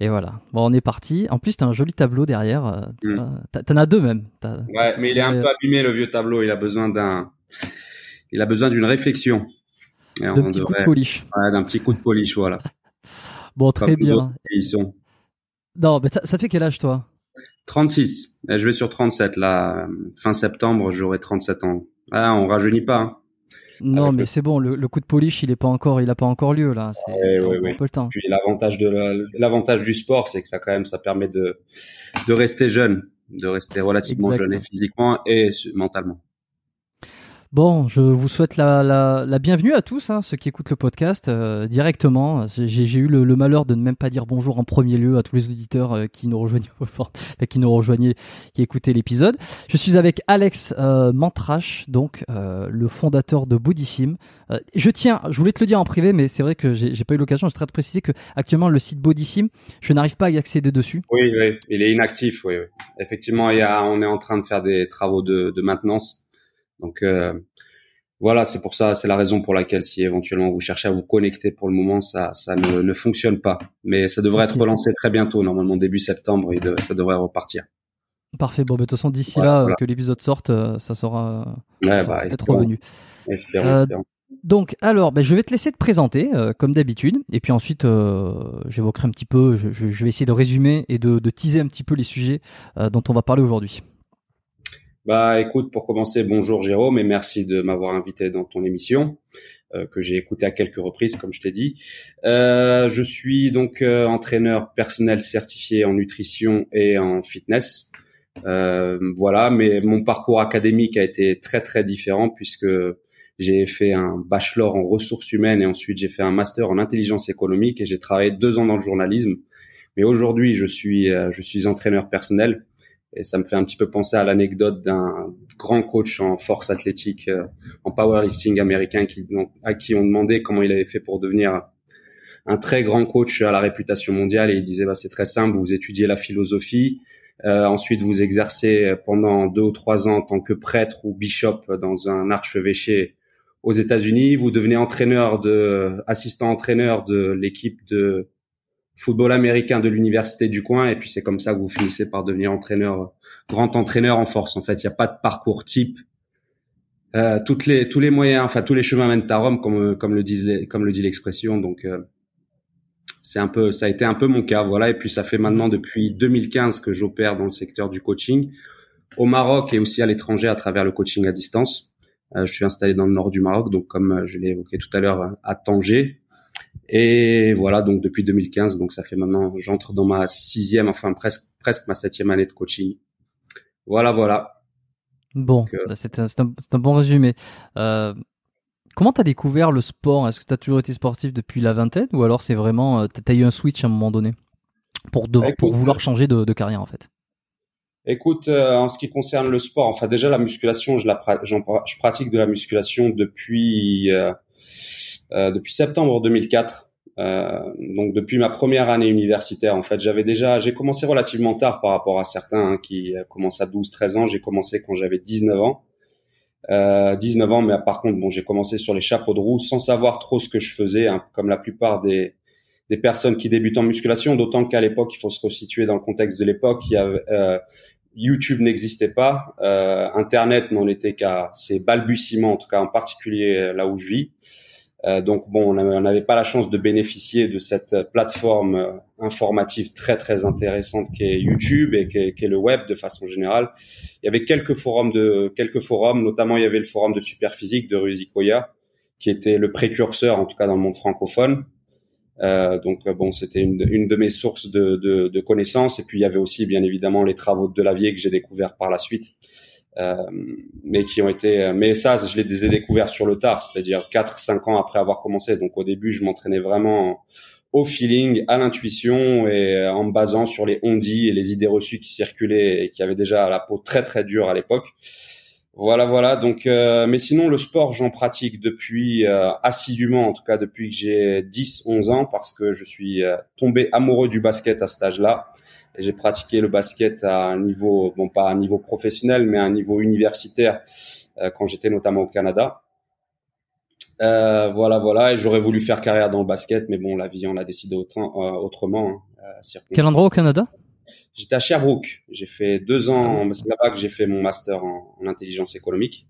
Et voilà. Bon, on est parti. En plus, t'as un joli tableau derrière. euh, Mm. euh, t'as- T'en as deux même. Ouais, mais il est un peu abîmé le vieux tableau. Il a besoin d'un, il a besoin d'une réflexion. Petits coups devrait- de polish. ouais, d'un petit coup de polish, voilà. Bon, très Comme bien. Ils sont Non, mais ça, ça fait quel âge toi? 36. Et je vais sur 37 là. Fin septembre, j'aurai 37 ans. Ah, on rajeunit pas. hein. Non, Avec mais le- c'est bon. Le, le coup de polish, il est pas encore, il a pas encore lieu là. C'est Ouais, ouais, un peu le temps. Puis l'avantage de la- l'avantage du sport, c'est que ça quand même, ça permet de de rester jeune, de rester relativement jeune et physiquement et mentalement. Bon, je vous souhaite la, la, la bienvenue à tous, hein, ceux qui écoutent le podcast euh, directement. J'ai eu le, le malheur de ne même pas dire bonjour en premier lieu à tous les auditeurs euh, qui nous qui nous rejoignaient, qui écoutaient l'épisode. Je suis avec Alex euh, Mantrache, donc euh, le fondateur de Bodysim. Euh, je tiens, je voulais te le dire en privé, mais c'est vrai que j'ai pas eu l'occasion. Je voudrais te préciser que actuellement le site Bodysim, je n'arrive pas à y accéder dessus. Oui, oui, il est inactif, oui, oui. Effectivement, il y a, on est en train de faire des travaux de, de maintenance. Donc euh, voilà, c'est pour ça, c'est la raison pour laquelle si éventuellement vous cherchez à vous connecter pour le moment, ça, ça ne, ne fonctionne pas. Mais ça devrait être relancé très bientôt, normalement début septembre, et de- ça devrait repartir. Parfait. Bon, bah, de toute façon, d'ici Voilà, là, euh, voilà. que l'épisode sorte, euh, ça sera Ouais, bah, peut-être revenu. espérons, Euh, espérons. Donc, alors, ben, je vais te laisser te présenter, euh, comme d'habitude, et puis ensuite, euh, j'évoquerai un petit peu, je, vais essayer de résumer et de, de teaser un petit peu les sujets dont on va parler aujourd'hui. Bah écoute, pour commencer, bonjour Jérôme et merci de m'avoir invité dans ton émission euh, que j'ai écouté à quelques reprises, comme je t'ai dit. Euh, je suis donc euh, entraîneur personnel certifié en nutrition et en fitness. Euh, voilà, mais mon parcours académique a été très très différent puisque j'ai fait un bachelor en ressources humaines et ensuite j'ai fait un master en intelligence économique et j'ai travaillé deux ans dans le journalisme. Mais aujourd'hui, je suis je suis entraîneur personnel et ça me fait un petit peu penser à l'anecdote d'un grand coach en force athlétique, euh, en powerlifting américain, qui, à qui on demandait comment il avait fait pour devenir un très grand coach à la réputation mondiale. Et il disait, bah, c'est très simple, vous étudiez la philosophie, euh, ensuite vous exercez pendant deux ou trois ans en tant que prêtre ou bishop dans un archevêché aux États-Unis, vous devenez entraîneur de, assistant entraîneur de l'équipe de football américain de l'université du coin et puis c'est comme ça que vous finissez par devenir entraîneur grand entraîneur en force en fait. Il n'y a pas de parcours type. Euh, toutes les tous les moyens enfin tous les chemins mènent à Rome comme comme le disent les, comme le dit l'expression. Donc euh, c'est un peu ça a été un peu mon cas voilà. Et puis ça fait maintenant depuis 2015 que j'opère dans le secteur du coaching au Maroc et aussi à l'étranger à travers le coaching à distance. Euh, je suis installé dans le nord du Maroc donc comme je l'ai évoqué tout à l'heure à Tanger et voilà, donc depuis 2015, donc ça fait maintenant, j'entre dans ma sixième, enfin presque presque ma septième année de coaching. Voilà, voilà. Bon, euh, bah, c'est un, un, bon résumé. Euh, comment t'as découvert le sport? Est-ce que t'as toujours été sportif depuis la vingtaine? Ou alors c'est vraiment euh, t'as eu un switch à un moment donné? Pour pour vouloir changer de, de, carrière en fait Écoute, euh, en ce qui concerne le sport, enfin déjà la musculation, je la je pratique de la musculation depuis depuis septembre 2004. Euh, donc depuis ma première année universitaire, en fait, j'avais déjà, j'ai commencé relativement tard par rapport à certains hein, qui commencent à 12-13 ans. J'ai commencé quand j'avais 19 ans. Euh, 19 ans, mais par contre, bon, j'ai commencé sur les chapeaux de roue sans savoir trop ce que je faisais, hein, comme la plupart des, des personnes qui débutent en musculation, d'autant qu'à l'époque, il faut se resituer dans le contexte de l'époque, il y avait, euh, YouTube n'existait pas, euh, Internet n'en était qu'à ses balbutiements, en tout cas en particulier là où je vis. Euh, donc bon, on n'avait pas la chance de bénéficier de cette plateforme euh, informative très très intéressante qui est YouTube et qui est, le web de façon générale. Il y avait quelques forums de quelques forums, notamment il y avait le forum de Superphysique de Rudy Koya, qui était le précurseur en tout cas dans le monde francophone. Euh, donc bon, c'était une, une, de mes sources de, de, de, connaissances. Et puis il y avait aussi bien évidemment les travaux de Delavier que j'ai découvert par la suite. Euh, mais qui ont été mais ça je les ai découverts sur le tard c'est-à-dire 4 5 ans après avoir commencé. Donc au début je m'entraînais vraiment au feeling à l'intuition et en me basant sur les ondits et les idées reçues qui circulaient et qui avaient déjà la peau très très dure à l'époque. Voilà voilà. Donc euh, mais sinon le sport j'en pratique depuis euh, assidûment en tout cas depuis que j'ai 10 11 ans parce que je suis tombé amoureux du basket à cet âge-là j'ai pratiqué le basket à un niveau, bon pas à un niveau professionnel, mais à un niveau universitaire euh, quand j'étais notamment au Canada. Euh, voilà, voilà, et j'aurais voulu faire carrière dans le basket, mais bon, la vie en a décidé autant, euh, autrement. Hein, Quel endroit au Canada? J'étais à Sherbrooke. J'ai fait deux ans, c'est là-bas que j'ai fait mon master en, intelligence économique.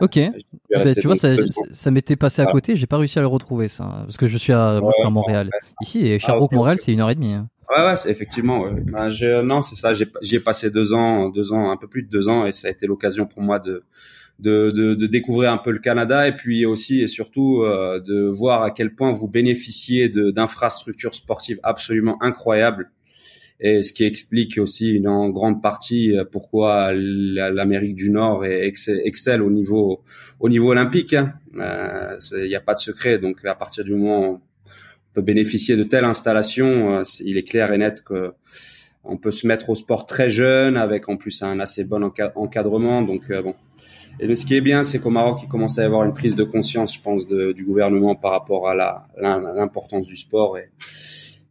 Ok. Ah ben, tu vois, ça, ça m'était passé à côté. J'ai pas réussi à le retrouver, ça, parce que je suis à, Montréal. Ici, et Sherbrooke, Montréal, c'est une heure et demie. Hein. Ouais, ouais, effectivement. Bah, non, c'est ça. J'y ai, passé deux ans, deux ans, un peu plus de deux ans, et ça a été l'occasion pour moi de, de, de, découvrir un peu le Canada, et puis aussi et surtout euh, de voir à quel point vous bénéficiez d'infrastructures sportives absolument incroyables, et ce qui explique aussi en grande partie euh, pourquoi l'Amérique du Nord excelle au niveau au niveau olympique. Il hein. n'y euh, a pas de secret. Donc à partir du moment peut bénéficier de telle installation, euh, il est clair et net que on peut se mettre au sport très jeune avec en plus un assez bon encadrement. Donc euh, bon. Et ce qui est bien, c'est qu'au Maroc, il commence à y avoir une prise de conscience, je pense, du gouvernement par rapport à l'importance du sport et,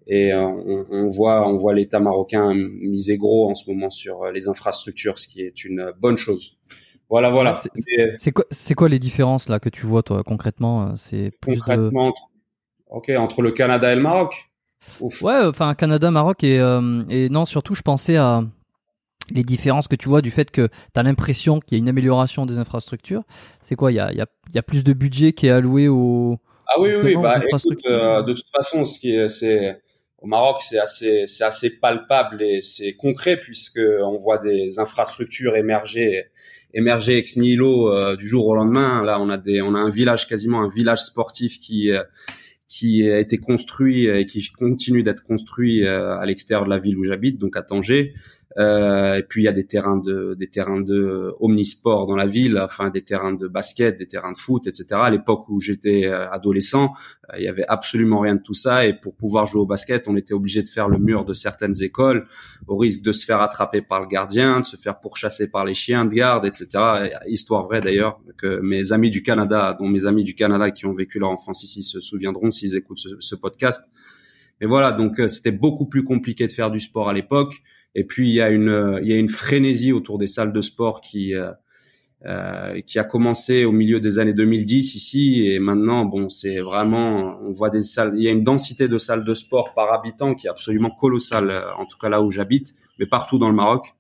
et euh, on, voit on voit l'État marocain miser gros en ce moment sur les infrastructures, ce qui est une bonne chose. Voilà, voilà. C'est quoi, c'est quoi les différences là que tu vois toi concrètement C'est concrètement Ok, entre le Canada et le Maroc. Ouais, enfin Canada, Maroc et, euh, et non surtout je pensais à les différences que tu vois du fait que tu as l'impression qu'il y a une amélioration des infrastructures. C'est quoi Il y a, y, a, y a, plus de budget qui est alloué au. Ah oui, oui, bah, écoute, euh, de toute façon, ce qui c'est au Maroc, c'est assez, c'est assez palpable et c'est concret puisque on voit des infrastructures émerger, émerger ex nihilo euh, du jour au lendemain. Là, on a des, on a un village quasiment un village sportif qui euh, qui a été construit et qui continue d'être construit euh, à l'extérieur de la ville où j'habite, donc à Tanger. Euh, et puis il y a des terrains de des terrains de omnisport dans la ville, enfin des terrains de basket, des terrains de foot, etc. À l'époque où j'étais euh, adolescent, euh, il y avait absolument rien de tout ça. Et pour pouvoir jouer au basket, on était obligé de faire le mur de certaines écoles, au risque de se faire attraper par le gardien, de se faire pourchasser par les chiens de garde, etc. Histoire vraie d'ailleurs que mes amis du Canada, dont mes amis du Canada qui ont vécu leur enfance ici se souviendront s'ils écoutent ce podcast. Mais voilà, donc c'était beaucoup plus compliqué de faire du sport à l'époque. Et puis il y a une frénésie autour des salles de sport qui euh, euh, a commencé au milieu des années 2010 ici. Et maintenant bon c'est vraiment on voit des salles il y a une densité de salles de sport par habitant qui est absolument colossale en tout cas là où j'habite mais partout dans le Maroc.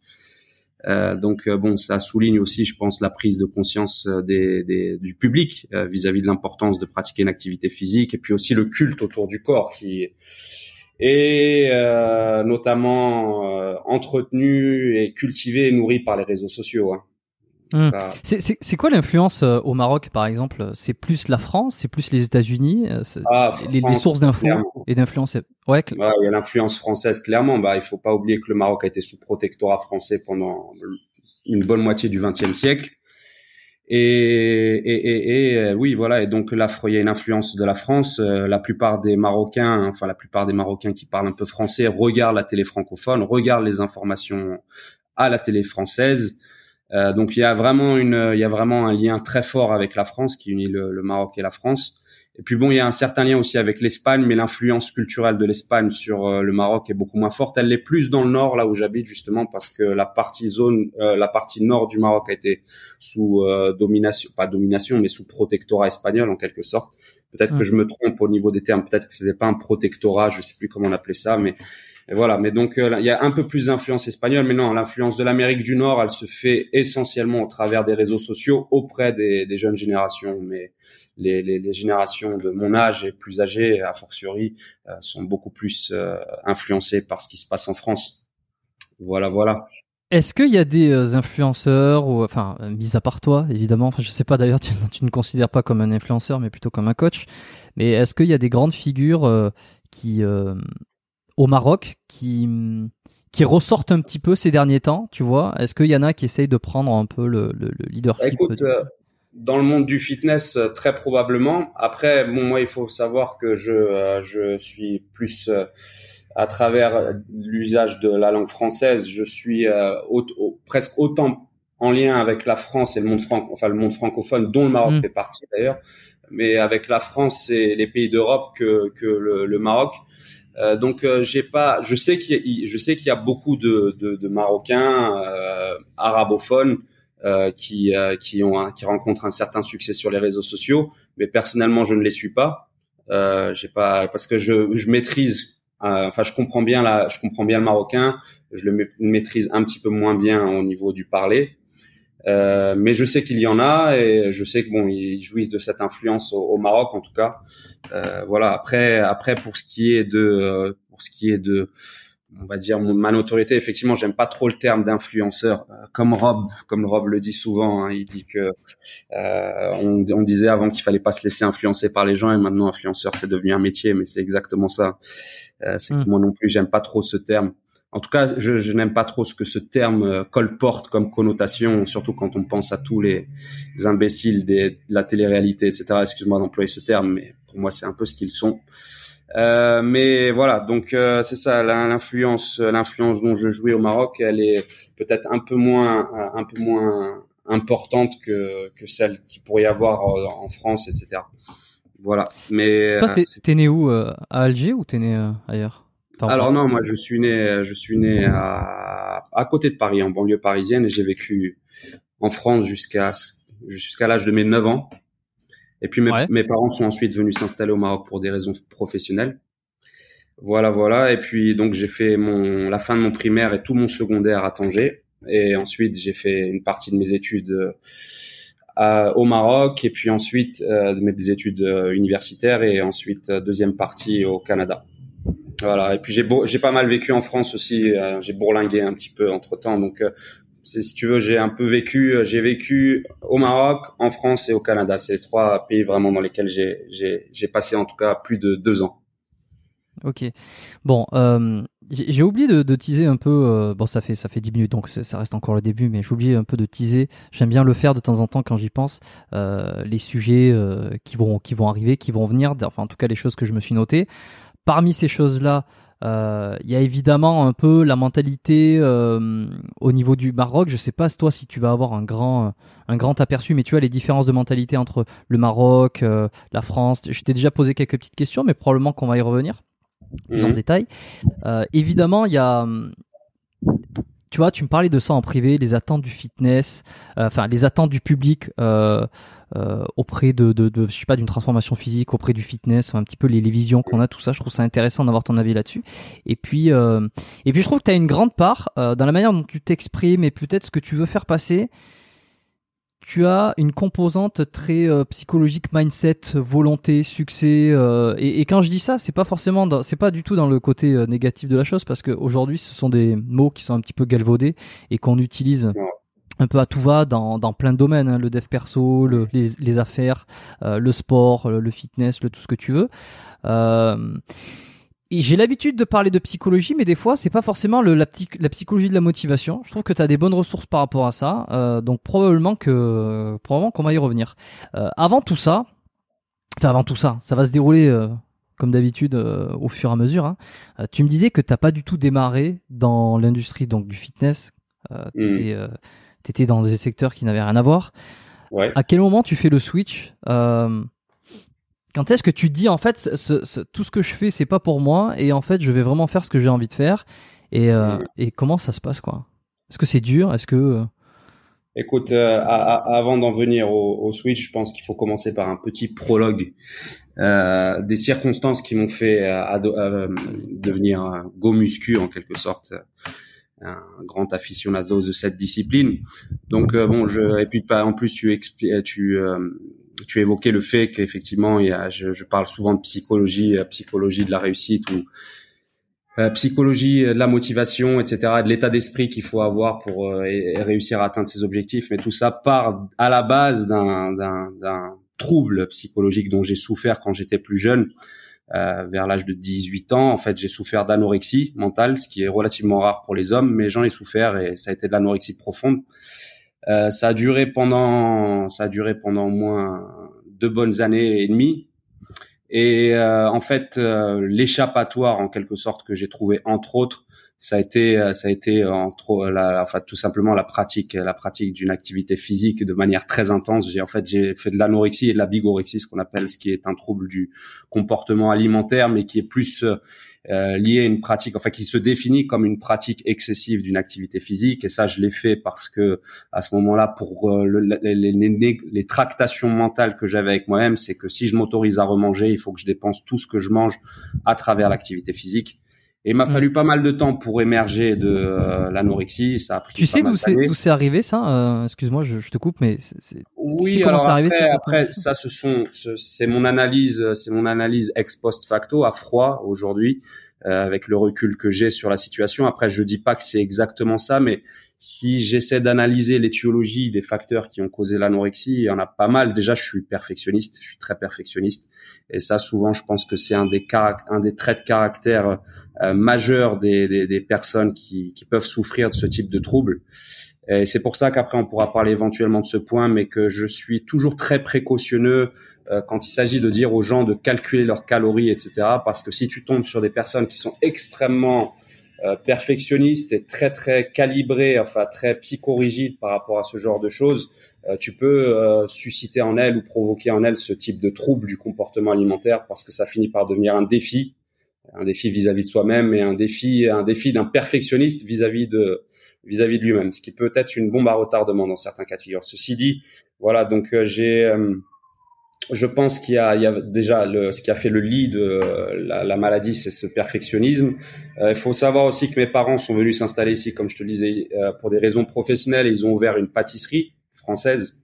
Euh, donc euh, bon ça souligne aussi je pense la prise de conscience du public vis-à-vis -vis de l'importance de pratiquer une activité physique et puis aussi le culte autour du corps qui et euh, notamment euh, entretenu et cultivé et nourri par les réseaux sociaux. Hein. Hum. C'est quoi l'influence euh, au Maroc, par exemple? C'est plus la France, c'est plus les États-Unis, ah, les, les, sources d'infos et d'influence. Ouais, il y a l'influence française clairement. Bah, il faut pas oublier que le Maroc a été sous protectorat français pendant une bonne moitié du XXe siècle. Et, et, et, euh, oui, voilà. Et donc là, il y a une influence de la France. Euh, la plupart des Marocains, enfin la plupart des Marocains qui parlent un peu français, regardent la télé francophone, regardent les informations à la télé française. Euh, donc il y a vraiment une, il y a vraiment un lien très fort avec la France qui unit le, le Maroc et la France. Et puis bon, il y a un certain lien aussi avec l'Espagne, mais l'influence culturelle de l'Espagne sur euh, le Maroc est beaucoup moins forte. Elle l'est plus dans le nord, là où j'habite justement, parce que la partie zone, euh, la partie nord du Maroc a été sous euh, domination, pas domination, mais sous protectorat espagnol en quelque sorte. Peut-être que je me trompe au niveau des termes. Peut-être que c'était pas un protectorat, je sais plus comment on appelait ça, mais voilà. Mais donc il y a un peu plus d'influence espagnole, mais non, l'influence de l'Amérique du Nord, elle se fait essentiellement au travers des réseaux sociaux auprès des, des jeunes générations, mais les, les, les, générations de mon âge et plus âgées, a fortiori, euh, sont beaucoup plus euh, influencées par ce qui se passe en France. Voilà, voilà. Est-ce qu'il y a des euh, influenceurs, ou, enfin, mis à part toi, évidemment, enfin, je sais pas d'ailleurs, tu, tu, ne considères pas comme un influenceur, mais plutôt comme un coach, mais est-ce qu'il y a des grandes figures qui, au Maroc, qui, qui ressortent un petit peu ces derniers temps, tu vois? Est-ce qu'il y en a qui essayent de prendre un peu le, le, le leadership Écoute, dans le monde du fitness, euh, très probablement. Après, bon, moi, il faut savoir que je, euh, je suis plus euh, à travers l'usage de la langue française, je suis presque autant en lien avec la France et le monde franc, enfin le monde francophone, dont le Maroc mm. fait partie d'ailleurs, mais avec la France et les pays d'Europe que, que le, le Maroc. Euh, donc j'ai pas, je sais qu'il y, a, je sais qu'il y a beaucoup de, de, de Marocains arabophones euh, qui euh, qui ont qui rencontrent un certain succès sur les réseaux sociaux, mais personnellement je ne les suis pas. Euh, j'ai pas parce que je, je maîtrise, euh, enfin je comprends bien la, je comprends bien le marocain, je le maîtrise un petit peu moins bien au niveau du parler. Euh, mais je sais qu'il y en a et je sais que bon ils jouissent de cette influence au, au Maroc en tout cas. Euh, voilà. Après après pour ce qui est de pour ce qui est de on va dire ma notoriété. Effectivement, j'aime pas trop le terme d'influenceur, euh, comme Rob, comme Rob le dit souvent. Hein, il dit que euh, on, on, disait avant qu'il fallait pas se laisser influencer par les gens, et maintenant influenceur c'est devenu un métier, mais c'est exactement ça. Euh, c'est que hmm. moi non plus, j'aime pas trop ce terme. En tout cas, je, je n'aime pas trop ce que ce terme euh, colporte comme connotation, surtout quand on pense à tous les, imbéciles des, de la télé-réalité, etc. Excuse-moi d'employer ce terme, mais pour moi, c'est un peu ce qu'ils sont. Euh, mais voilà, donc euh, c'est ça l'influence, l'influence dont je jouais au Maroc, elle est peut-être un peu moins, un peu moins importante que que celle qui pourrait y avoir en France, etc. Voilà. Mais toi, t'es, t'es né où À Alger ou t'es né ailleurs? Alors non, moi je suis né, je suis né à à côté de Paris, en banlieue parisienne, et j'ai vécu en France jusqu'à jusqu'à l'âge de mes 9 ans. Et puis mes, mes parents sont ensuite venus s'installer au Maroc pour des raisons professionnelles. Voilà, voilà. Et puis donc j'ai fait mon la fin de mon primaire et tout mon secondaire à Tanger. Et ensuite j'ai fait une partie de mes études euh, au Maroc et puis ensuite euh, de mes études euh, universitaires et ensuite deuxième partie au Canada. Voilà. Et puis j'ai j'ai pas mal vécu en France aussi. j'ai bourlingué un petit peu entre temps. Donc si tu veux, j'ai un peu vécu. J'ai vécu au Maroc, en France et au Canada. C'est les trois pays vraiment dans lesquels j'ai passé en tout cas plus de deux ans. Ok. Bon, euh, j'ai oublié de, teaser un peu. Euh, bon, ça fait ça fait 10 minutes, donc ça reste encore le début, mais j'ai oublié un peu de teaser. J'aime bien le faire de temps en temps quand j'y pense. Euh, les sujets euh, qui vont qui vont arriver, qui vont venir. Enfin, en tout cas, les choses que je me suis notées. Parmi ces choses-là, euh, il y a évidemment un peu la mentalité euh, au niveau du Maroc. Je sais pas toi si tu vas avoir un grand un grand aperçu, mais tu as les différences de mentalité entre le Maroc, la France. Je t'ai déjà posé quelques petites questions, mais probablement qu'on va y revenir plus en mhm. détail. Euh, évidemment, il y a tu vois, tu me parlais de ça en privé, les attentes du fitness, euh, enfin les attentes du public euh, auprès de, de, de, je sais pas, d'une transformation physique, auprès du fitness, un petit peu les, les visions qu'on a, tout ça. Je trouve ça intéressant d'avoir ton avis là-dessus. Et puis, et puis je trouve que tu as une grande part dans la manière dont tu t'exprimes et peut-être ce que tu veux faire passer tu as une composante très euh, psychologique, mindset, volonté, succès. Euh, et, quand je dis ça, c'est pas forcément, c'est pas du tout dans le côté euh, négatif de la chose, parce qu'aujourd'hui, ce sont des mots qui sont un petit peu galvaudés et qu'on utilise un peu à tout va dans, dans plein de domaines, hein, le dev perso, le, les, les, affaires, le sport, le, fitness, le tout ce que tu veux. Et j'ai l'habitude de parler de psychologie, mais des fois, c'est pas forcément le, la, la, psychologie de la motivation. Je trouve que tu as des bonnes ressources par rapport à ça. Euh, donc probablement que probablement qu'on va y revenir. Euh, avant tout ça, enfin avant tout ça, ça va se dérouler euh, comme d'habitude au fur et à mesure. Hein. Tu me disais que t'as pas du tout démarré dans l'industrie donc du fitness. tu étais, dans des secteurs qui n'avaient rien à voir. Ouais. À quel moment tu fais le switch? Quand est-ce que tu dis en fait ce, tout ce que je fais c'est pas pour moi et en fait je vais vraiment faire ce que j'ai envie de faire et, euh, mm. et comment ça se passe quoi? Est-ce que c'est dur? Est-ce que euh, Écoute, euh, avant d'en venir au, Switch, je pense qu'il faut commencer par un petit prologue des circonstances qui m'ont fait devenir go muscu en quelque sorte un grand aficionado de cette discipline. Donc bon, je et puis en plus tu tu tu évoquais le fait qu'effectivement, il y a, je, je, parle souvent de psychologie, psychologie de la réussite ou euh, psychologie de la motivation, etc., de l'état d'esprit qu'il faut avoir pour euh, réussir à atteindre ses objectifs. Mais tout ça part à la base d'un trouble psychologique dont j'ai souffert quand j'étais plus jeune. Euh, vers l'âge de 18 ans, en fait, j'ai souffert d'anorexie mentale, ce qui est relativement rare pour les hommes, mais j'en ai souffert et ça a été de l'anorexie profonde. Euh, ça a duré pendant, ça a duré pendant au moins deux bonnes années et demie. Et euh, en fait, euh, l'échappatoire en quelque sorte que j'ai trouvé entre autres, ça a été, ça a été entre, la, enfin tout simplement la pratique, la pratique d'une activité physique de manière très intense. J'ai en fait j'ai fait de l'anorexie et de la bigorexie, ce qu'on appelle, ce qui est un trouble du comportement alimentaire, mais qui est plus euh, lié à une pratique, enfin qui se définit comme une pratique excessive d'une activité physique. Et ça, je l'ai fait parce que à ce moment-là, pour euh, les, les, tractations mentales que j'avais avec moi-même, c'est que si je m'autorise à remanger, il faut que je dépense tout ce que je mange à travers l'activité physique. Et il m'a mm. fallu pas mal de temps pour émerger de euh, l'anorexie. Ça a pris. Tu sais d'où c'est d'où c'est arrivé ça? Euh, Excuse-moi, je, je, te coupe, mais c'est. Oui, alors après, arrivé, ça, après ça, ce sont, c'est mon analyse, c'est mon analyse ex post facto à froid aujourd'hui, euh, avec le recul que j'ai sur la situation. Après, je dis pas que c'est exactement ça, mais si j'essaie d'analyser l'étiologie des facteurs qui ont causé l'anorexie, il y en a pas mal. Déjà, je suis perfectionniste, je suis très perfectionniste, et ça, souvent, je pense que c'est un des un des traits de caractère euh, majeurs des, des, des, personnes qui, qui peuvent souffrir de ce type de troubles. Et c'est pour ça qu'après, on pourra parler éventuellement de ce point, mais que je suis toujours très précautionneux euh, quand il s'agit de dire aux gens de calculer leurs calories, etc. Parce que si tu tombes sur des personnes qui sont extrêmement euh, perfectionniste et très très calibré, enfin très psychorigide par rapport à ce genre de choses, euh, tu peux euh, susciter en elle ou provoquer en elle ce type de trouble du comportement alimentaire parce que ça finit par devenir un défi, un défi vis-à-vis de soi-même et un défi un défi d'un perfectionniste vis-à-vis de vis-à-vis de lui-même, ce qui peut être une bombe à retardement dans certains cas de figure. Ceci dit, voilà, donc j'ai je pense qu'il y, y a, déjà le, ce qui a fait le lit de la, la maladie, c'est ce perfectionnisme. Euh, il faut savoir aussi que mes parents sont venus s'installer ici, comme je te le disais, euh, pour des raisons professionnelles. ils ont ouvert une pâtisserie française.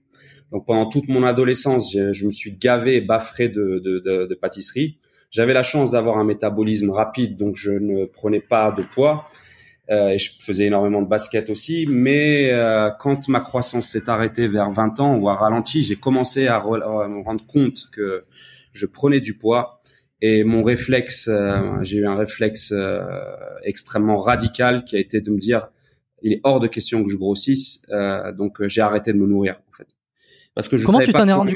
Donc pendant toute mon adolescence, je, je me suis gavé, baffré de, de, de, de pâtisserie. J'avais la chance d'avoir un métabolisme rapide, donc je ne prenais pas de poids. Euh, et je faisais énormément de basket aussi. Mais euh, quand ma croissance s'est arrêtée vers 20 ans ou a ralenti, j'ai commencé à, me rendre compte que je prenais du poids. Et mon réflexe, euh, j'ai eu un réflexe euh, extrêmement radical qui a été de me dire, il est hors de question que je grossisse. donc j'ai arrêté de me nourrir en fait. Parce que je Comment tu t'en es rendu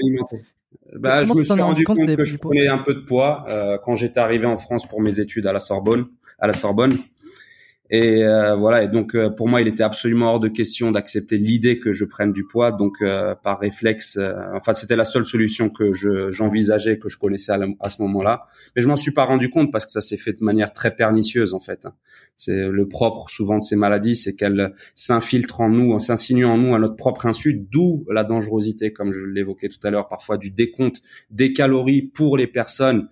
bah, je me suis rendu compte, que je prenais un peu de poids quand j'étais arrivé en France pour mes études à la Sorbonne. À la Sorbonne, et euh, voilà. Et donc euh, pour moi, il était absolument hors de question d'accepter l'idée que je prenne du poids. Donc euh, par réflexe, enfin c'était la seule solution que je j'envisageais, que je connaissais à, ce moment-là. Mais je m'en suis pas rendu compte parce que ça s'est fait de manière très pernicieuse en fait. C'est le propre souvent de ces maladies, c'est qu'elles s'infiltrent en nous, s'insinuent en nous à notre propre insu, d'où la dangerosité, comme je l'évoquais tout à l'heure, parfois du décompte des calories pour les personnes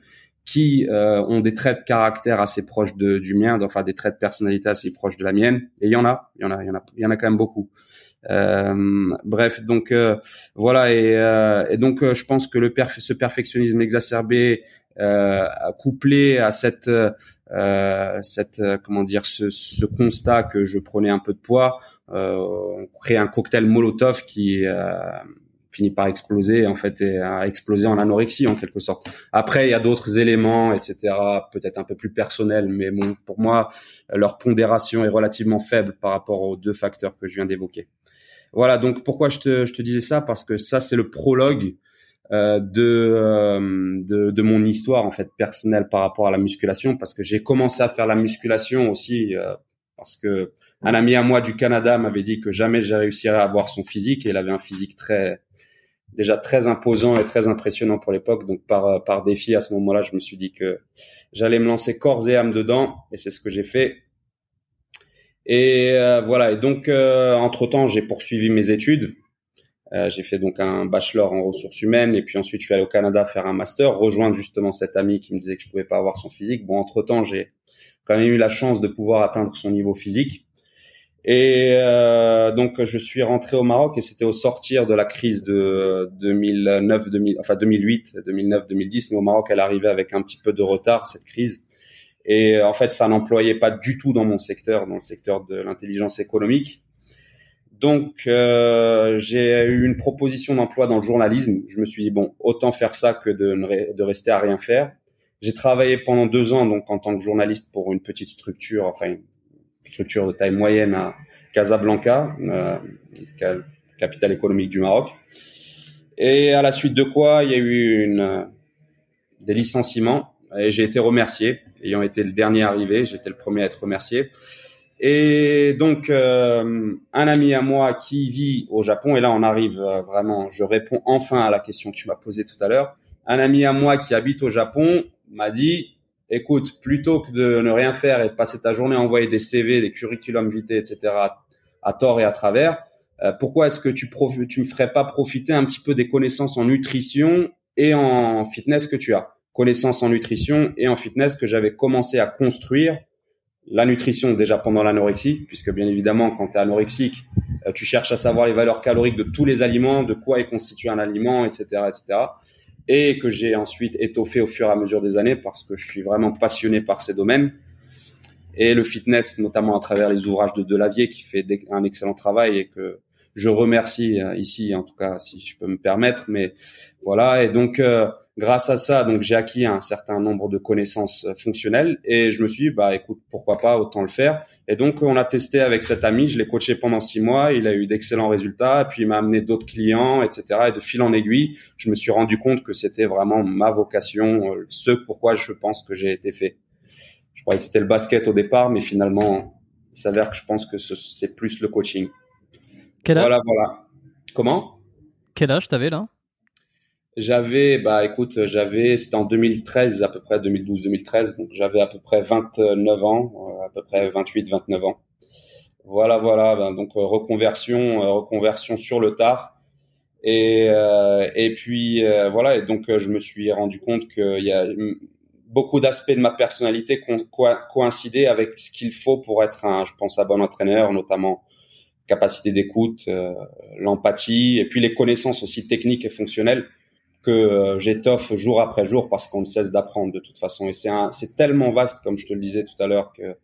qui euh, ont des traits de caractère assez proches de, du mien, enfin des traits de personnalité assez proches de la mienne. Et il y en a, il y en a, il y en a, il y en a quand même beaucoup. Euh, bref, donc euh, voilà, et, euh, et donc je pense que le perf ce perfectionnisme exacerbé, couplé à cette, cette comment dire, ce, ce, constat que je prenais un peu de poids, on crée un cocktail Molotov qui finit par exploser en fait et a explosé en anorexie en quelque sorte. Après, il y a d'autres éléments, etc. Peut-être un peu plus personnels, mais bon, pour moi, leur pondération est relativement faible par rapport aux deux facteurs que je viens d'évoquer. Voilà. Donc pourquoi je te, je te disais ça? Parce que ça, c'est le prologue euh, de, euh, de, de mon histoire en fait personnelle par rapport à la musculation, parce que j'ai commencé à faire la musculation aussi. Euh, parce que un ami à moi du Canada m'avait dit que jamais j'ai réussirais à avoir son physique et il avait un physique très déjà très imposant et très impressionnant pour l'époque. Donc par par défi à ce moment-là, je me suis dit que j'allais me lancer corps et âme dedans et c'est ce que j'ai fait. Et euh, voilà. Et donc euh, entre temps, j'ai poursuivi mes études. Euh, j'ai fait donc un bachelor en ressources humaines et puis ensuite je suis allé au Canada faire un master, rejoindre justement cet ami qui me disait que je pouvais pas avoir son physique. Bon, entre temps, j'ai quand même eu la chance de pouvoir atteindre son niveau physique. Et euh, donc je suis rentré au Maroc et c'était au sortir de la crise de 2009, 2000, enfin 2008, 2009, 2010. Mais au Maroc, elle arrivait avec un petit peu de retard cette crise. Et en fait, ça n'employait pas du tout dans mon secteur, dans le secteur de l'intelligence économique. Donc euh, j'ai eu une proposition d'emploi dans le journalisme. Je me suis dit bon, autant faire ça que de, de rester à rien faire. J'ai travaillé pendant deux ans donc en tant que journaliste pour une petite structure, enfin structure de taille moyenne à Casablanca, euh, capitale économique du Maroc. Et à la suite de quoi, il y a eu une, des licenciements et j'ai été remercié. Ayant été le dernier arrivé, j'étais le premier à être remercié. Et donc, euh, un ami à moi qui vit au Japon, et là on arrive euh, vraiment, je réponds enfin à la question que tu m'as posée tout à l'heure. Un ami à moi qui habite au Japon m'a dit, écoute, plutôt que de ne rien faire et de passer ta journée à envoyer des CV, des curriculum vitae, etc., à, tort et à travers, euh, pourquoi est-ce que tu tu me ferais pas profiter un petit peu des connaissances en nutrition et en fitness que tu as? Connaissances en nutrition et en fitness que j'avais commencé à construire. La nutrition déjà pendant l'anorexie, puisque bien évidemment, quand tu es anorexique, euh, tu cherches à savoir les valeurs caloriques de tous les aliments, de quoi est constitué un aliment, etc., etc et que j'ai ensuite étoffé au fur et à mesure des années parce que je suis vraiment passionné par ces domaines. Et le fitness, notamment à travers les ouvrages de Delavier, qui fait un excellent travail et que je remercie euh, ici, en tout cas, si je peux me permettre. Mais voilà, et donc euh, grâce à ça, donc j'ai acquis un certain nombre de connaissances euh, fonctionnelles et je me suis dit, bah écoute, pourquoi pas, autant le faire. Et donc on a testé avec cet ami, je l'ai coaché pendant six mois, il a eu d'excellents résultats, puis il m'a amené d'autres clients, etc. Et de fil en aiguille, je me suis rendu compte que c'était vraiment ma vocation, euh, ce pourquoi je pense que j'ai été fait. Je croyais que c'était le basket au départ, mais finalement, il s'avère que je pense que c'est plus le coaching. Quel âge Voilà, voilà. Comment? Quel âge t'avais là? J'avais, bah écoute, j'avais, c'était en 2013 à peu près, 2012-2013, donc j'avais à peu près 29 ans, euh, à peu près 28-29 ans. Voilà, voilà, ben, donc euh, reconversion, euh, reconversion sur le tard. Et, et puis voilà, et donc je me suis rendu compte qu'il y a beaucoup d'aspects de ma personnalité coïncidaient avec ce qu'il faut pour être un, je pense, un bon entraîneur, notamment capacité d'écoute, l'empathie, et puis les connaissances aussi techniques et fonctionnelles que j'étoffe jour après jour parce qu'on ne cesse d'apprendre de toute façon. Et c'est c'est tellement vaste, comme je te le disais tout à l'heure, que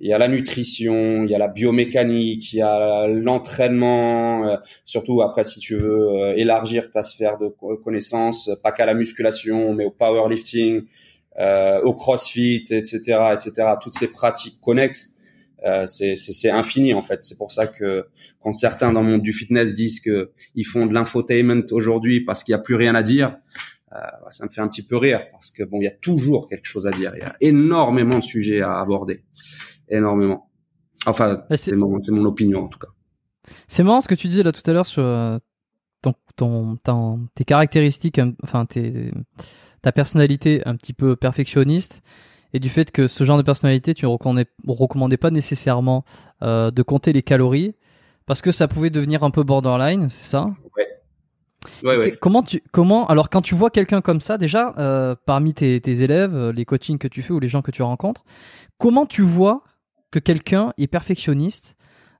il y a la nutrition, il y a la biomécanique, il y a l'entraînement, euh, surtout après si tu veux euh, élargir ta sphère de connaissances, pas qu'à la musculation, mais au powerlifting, euh, au crossfit, etc., etc. Toutes ces pratiques connexes, euh, c'est infini en fait. C'est pour ça que quand certains dans le monde du fitness disent que ils font de l'infotainment aujourd'hui parce qu'il n'y a plus rien à dire, euh, ça me fait un petit peu rire parce que bon, il y a toujours quelque chose à dire. Il y a énormément de sujets à aborder énormément. Enfin, c'est mon, mon, opinion en tout cas. C'est marrant ce que tu disais là tout à l'heure sur euh, ton, ton, tes caractéristiques, enfin tes, ta personnalité un petit peu perfectionniste et du fait que ce genre de personnalité, tu ne recommandais, recommandais pas nécessairement euh, de compter les calories parce que ça pouvait devenir un peu borderline, c'est ça? Ouais. Ouais, ouais. Comment tu, comment, alors quand tu vois quelqu'un comme ça, déjà, euh, parmi tes, tes élèves, les coachings que tu fais ou les gens que tu rencontres, comment tu vois que quelqu'un est perfectionniste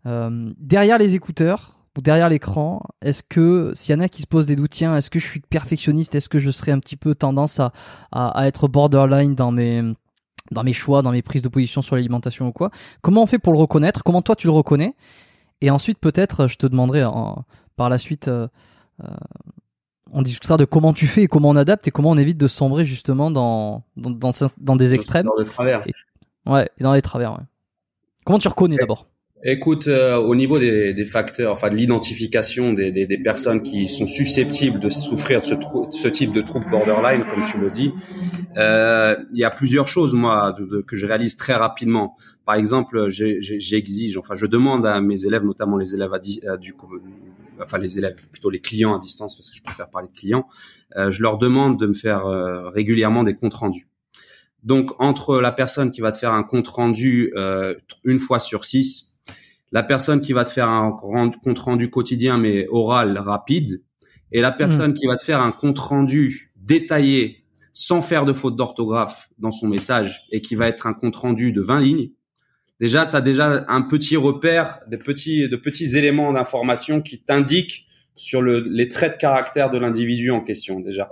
euh, derrière les écouteurs ou derrière l'écran? Est-ce que s'il y en a qui se posent des doutes, tiens, est-ce que je suis perfectionniste? Est-ce que je serais un petit peu tendance à, à, être borderline dans mes dans mes choix, dans mes prises de position sur l'alimentation ou quoi Comment on fait pour le reconnaître? Comment toi tu le reconnais? Et ensuite peut-être je te demanderai par la suite. Euh, euh, on discutera de comment tu fais et comment on adapte et comment on évite de sombrer justement dans, dans, dans, dans des extrêmes. Dans les travers. ouais, dans les travers, ouais. Comment tu reconnais d'abord? Écoute, euh, au niveau des, des, facteurs, enfin de l'identification des, des, des, personnes qui sont susceptibles de souffrir de ce, ce type de trouble borderline, comme tu le dis, euh, il y a plusieurs choses moi de, que je réalise très rapidement. Par exemple, j'exige, enfin je demande à mes élèves, notamment les élèves à, du enfin les élèves, plutôt les clients à distance, parce que je préfère parler de clients, euh, je leur demande de me faire euh, régulièrement des comptes rendus. Donc entre la personne qui va te faire un compte rendu euh, une fois sur six, la personne qui va te faire un compte rendu quotidien mais oral rapide, et la personne mmh. qui va te faire un compte rendu détaillé sans faire de faute d'orthographe dans son message et qui va être un compte rendu de 20 lignes, déjà tu as déjà un petit repère, des petits de petits éléments d'information qui t'indiquent sur le, les traits de caractère de l'individu en question déjà.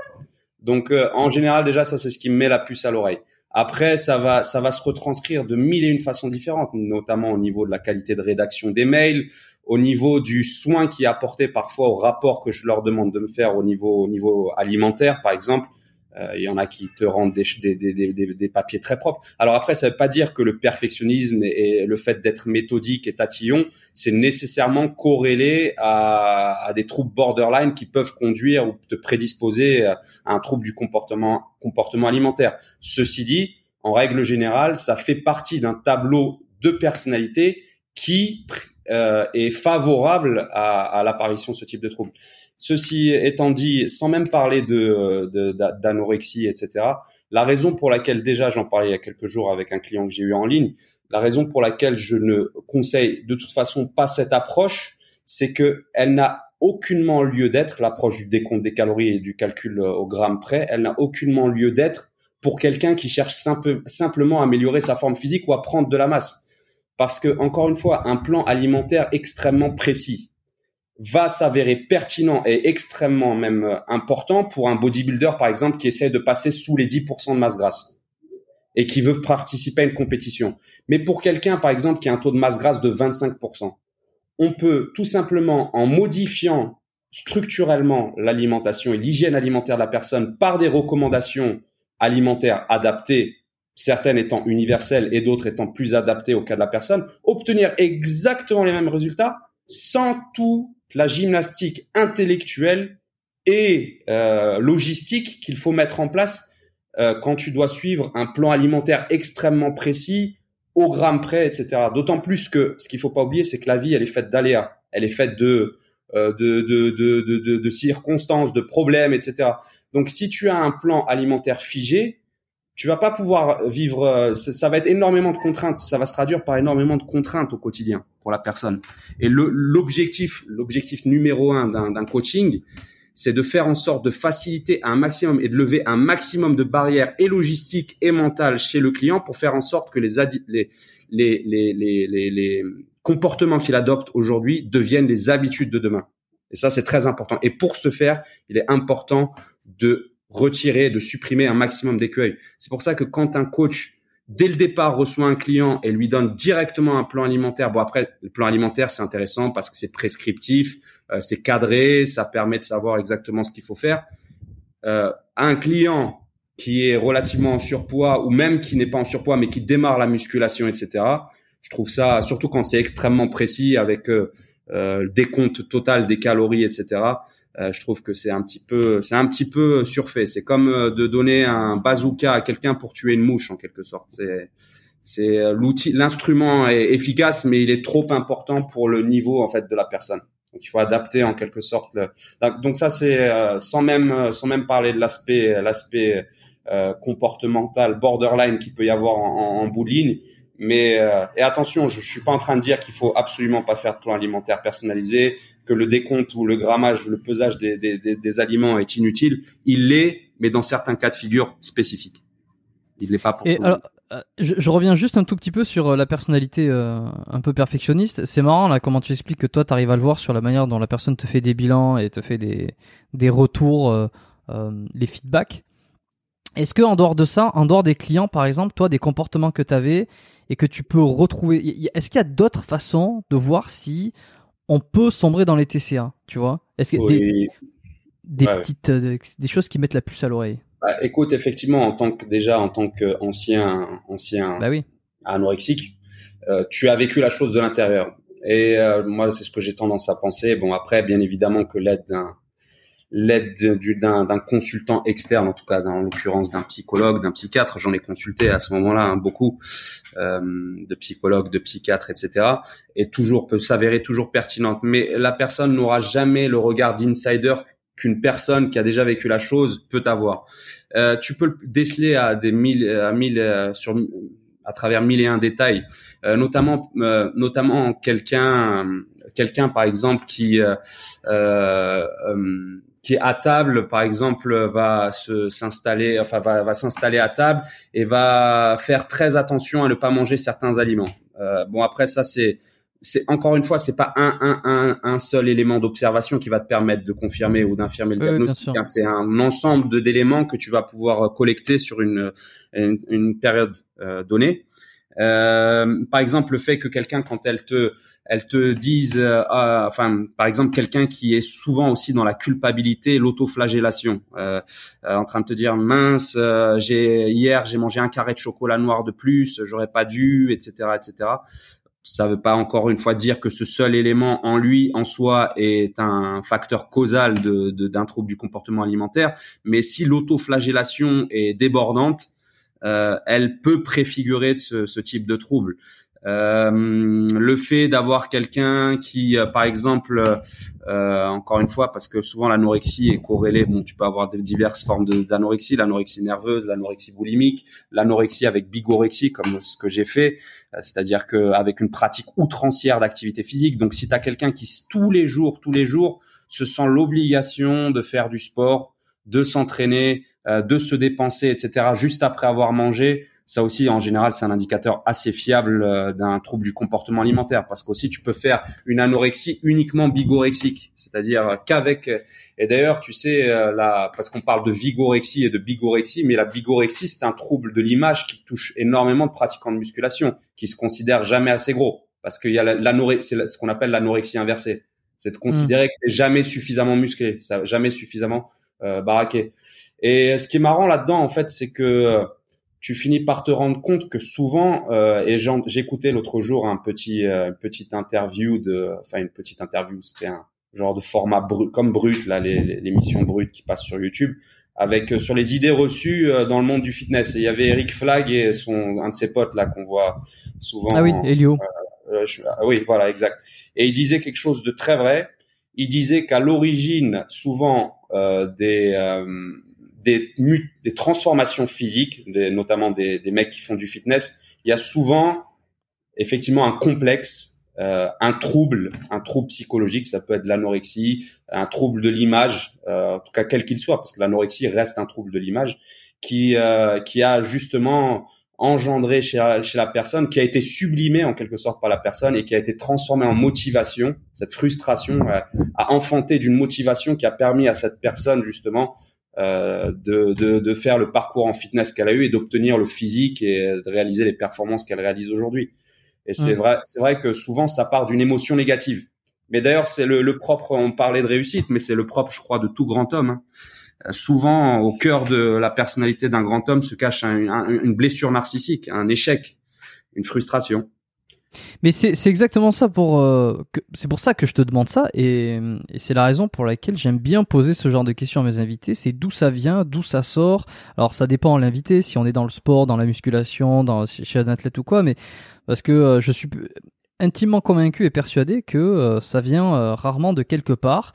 Donc euh, en général déjà ça c'est ce qui me met la puce à l'oreille. Après, ça va, ça va se retranscrire de mille et une façons différentes, notamment au niveau de la qualité de rédaction des mails, au niveau du soin qui est apporté parfois au rapport que je leur demande de me faire au niveau, au niveau alimentaire, par exemple. Euh, il y en a qui te rendent des, des, des, des, papiers très propres. Alors après, ça veut pas dire que le perfectionnisme et, le fait d'être méthodique et tatillon, c'est nécessairement corrélé à, à, des troubles borderline qui peuvent conduire ou te prédisposer à un trouble du comportement, comportement alimentaire. Ceci dit, en règle générale, ça fait partie d'un tableau de personnalité qui euh, est favorable à, à l'apparition de ce type de trouble. Ceci étant dit, sans même parler de, d'anorexie, etc., la raison pour laquelle déjà j'en parlais il y a quelques jours avec un client que j'ai eu en ligne, la raison pour laquelle je ne conseille de toute façon pas cette approche, c'est que elle n'a aucunement lieu d'être l'approche du décompte des calories et du calcul euh, au gramme près. Elle n'a aucunement lieu d'être pour quelqu'un qui cherche simplement à améliorer sa forme physique ou à prendre de la masse. Parce que encore une fois, un plan alimentaire extrêmement précis, va s'avérer pertinent et extrêmement même euh, important pour un bodybuilder, par exemple, qui essaie de passer sous les 10% de masse grasse et qui veut participer à une compétition. Mais pour quelqu'un, par exemple, qui a un taux de masse grasse de 25%, on peut tout simplement, en modifiant structurellement l'alimentation et l'hygiène alimentaire de la personne par des recommandations alimentaires adaptées, certaines étant universelles et d'autres étant plus adaptées au cas de la personne, obtenir exactement les mêmes résultats sans tout la gymnastique intellectuelle et euh, logistique qu'il faut mettre en place euh, quand tu dois suivre un plan alimentaire extrêmement précis, au gramme près, etc. D'autant plus que ce qu'il faut pas oublier, c'est que la vie, elle est faite d'aléas, elle est faite de, euh, de, de, de, de, circonstances, de problèmes, etc. Donc, si tu as un plan alimentaire figé, tu vas pas pouvoir vivre. Ça, va être énormément de contraintes. Ça va se traduire par énormément de contraintes au quotidien pour la personne. Et l'objectif, l'objectif numéro un d'un coaching, c'est de faire en sorte de faciliter un maximum et de lever un maximum de barrières et logistiques et mentales chez le client pour faire en sorte que les, les, les, les, les, les comportements qu'il adopte aujourd'hui deviennent les habitudes de demain. Et ça, c'est très important. Et pour ce faire, il est important de retirer, de supprimer un maximum d'écueils. C'est pour ça que quand un coach dès le départ reçoit un client et lui donne directement un plan alimentaire. Bon après, le plan alimentaire c'est intéressant parce que c'est prescriptif, euh, c'est cadré, ça permet de savoir exactement ce qu'il faut faire. Euh, un client qui est relativement en surpoids ou même qui n'est pas en surpoids mais qui démarre la musculation, etc. Je trouve ça, surtout quand c'est extrêmement précis avec euh, euh, décompte total des calories, etc. Euh, je trouve que c'est un petit peu, c'est un petit peu surfait. C'est comme euh, de donner un bazooka à quelqu'un pour tuer une mouche en quelque sorte. C'est, c'est euh, l'outil, l'instrument est efficace, mais il est trop important pour le niveau en fait de la personne. Donc il faut adapter en quelque sorte. Le... Donc ça c'est sans même sans même parler de l'aspect l'aspect euh, comportemental borderline qui peut y avoir en, en, bout de ligne. Mais et attention, je, je suis pas en train de dire qu'il faut absolument pas faire de plan alimentaire personnalisé que le décompte ou le grammage, le pesage des, des, des, aliments est inutile. Il l'est, mais dans certains cas de figure spécifiques. Il l'est pas pour Et alors, euh, je, je, reviens juste un tout petit peu sur euh, la personnalité euh, un peu perfectionniste. C'est marrant là comment tu expliques que toi tu arrives à le voir sur la manière dont la personne te fait des bilans et te fait des, des retours, euh, euh les feedbacks. Est-ce que en dehors de ça, en dehors des clients par exemple, toi des comportements que tu avais et que tu peux retrouver, est-ce qu'il y a d'autres façons de voir si on peut sombrer dans les TCA, tu vois Est-ce que des, des petites euh, des choses qui mettent la puce à l'oreille? Bah, Écoute, effectivement, en tant que déjà en tant qu'ancien ancien bah oui. anorexique, euh, tu as vécu la chose de l'intérieur. Et euh, moi, c'est ce que j'ai tendance à penser. Bon, après, bien évidemment que l'aide d'un l'aide d'un consultant externe, en tout cas dans l'occurrence d'un psychologue, d'un psychiatre. J'en ai consulté à ce moment-là hein, beaucoup euh, de psychologues, de psychiatres, etc. Et toujours peut s'avérer toujours pertinente. Mais la personne n'aura jamais le regard d'insider qu'une personne qui a déjà vécu la chose peut avoir. Euh, tu peux le déceler à des mille, à mille euh, sur à travers mille et un détails, euh, notamment euh, notamment quelqu'un quelqu'un par exemple qui euh, euh qui est à table, par exemple, va se s'installer, enfin va, va s'installer à table et va faire très attention à ne pas manger certains aliments. Euh, bon après ça c'est c'est encore une fois c'est pas un, un, un, un seul élément d'observation qui va te permettre de confirmer ou d'infirmer le diagnostic. Hein. c'est un ensemble d'éléments que tu vas pouvoir collecter sur une une, une période euh, donnée. Euh, par exemple, le fait que quelqu'un, quand elle te, elle te dise, euh, ah, enfin, par exemple, quelqu'un qui est souvent aussi dans la culpabilité, l'autoflagellation, euh, euh en train de te dire mince, j'ai hier j'ai mangé un carré de chocolat noir de plus, j'aurais pas dû, etc., etc. Ça veut pas encore une fois dire que ce seul élément en lui, en soi, est un facteur causal de, d'un trouble du comportement alimentaire. Mais si l'autoflagellation est débordante, elle peut préfigurer ce, ce type de trouble. Euh, le fait d'avoir quelqu'un qui, euh, par exemple, euh, encore une fois, parce que souvent l'anorexie est corrélée, bon, tu peux avoir de diverses formes d'anorexie, l'anorexie nerveuse, l'anorexie boulimique, l'anorexie avec bigorexie, comme ce que j'ai fait, euh, c'est-à-dire qu'avec une pratique outrancière d'activité physique. Donc, si tu as quelqu'un qui tous les jours, tous les jours, se sent l'obligation de faire du sport, de s'entraîner, euh, de se dépenser, etc., juste après avoir mangé, ça aussi, en général, c'est un indicateur assez fiable euh, d'un trouble du comportement alimentaire, parce qu'aussi tu peux faire une anorexie uniquement bigorexique, c'est-à-dire qu'avec. Et d'ailleurs, tu sais, euh, là, parce qu'on parle de vigorexie et de bigorexie, mais la bigorexie, c'est un trouble de l'image qui touche énormément de pratiquants de musculation, qui se considèrent jamais assez gros, parce qu'il y a l'anorexie, c'est ce qu'on appelle l'anorexie inversée, c'est de considérer mmh. que t'es jamais suffisamment musclé, ça, jamais suffisamment euh, baraqué. Et ce qui est marrant là-dedans, en fait, c'est que euh, tu finis par te rendre compte que souvent, euh, et j'écoutais l'autre jour un petit, euh, petite interview de, enfin une petite interview, c'était un genre de format brut, comme brut, là, l'émission brute qui passe sur YouTube, avec euh, sur les idées reçues dans le monde du fitness. Et il y avait Eric Flag et son, un de ses potes là qu'on voit souvent. Ah oui, Elio. Ah oui, voilà, exact. Et il disait quelque chose de très vrai. Il disait qu'à l'origine, souvent des des, des transformations physiques, notamment des, des, mecs qui font du fitness, il y a souvent effectivement un complexe, euh, un trouble, un trouble psychologique, ça peut être l'anorexie, un trouble de l'image, euh, en tout cas quel qu'il soit, parce que l'anorexie reste un trouble de l'image, qui, euh, qui a justement engendré chez chez la personne, qui a été sublimé en quelque sorte par la personne et qui a été transformé en motivation. Cette frustration a enfanté d'une motivation qui a permis à cette personne justement euh, de, de, de, faire le parcours en fitness qu'elle a eu et d'obtenir le physique et de réaliser les performances qu'elle réalise aujourd'hui. Et c'est vrai, c'est vrai que souvent ça part d'une émotion négative. Mais d'ailleurs, c'est le, le, propre. On parlait de réussite, mais c'est le propre, je crois, de tout grand homme. Hein. Euh, souvent, au cœur de la personnalité d'un grand homme se cache une blessure narcissique, un échec, une frustration. Mais c'est exactement ça pour euh, c'est pour ça que je te demande ça et, c'est la raison pour laquelle j'aime bien poser ce genre de questions à mes invités. C'est d'où ça vient, d'où ça sort? Alors ça dépend de l'invité, si on est dans le sport, dans la musculation, dans chez un athlète ou quoi, mais parce que euh, je suis intimement convaincu et persuadé que euh, ça vient rarement de quelque part.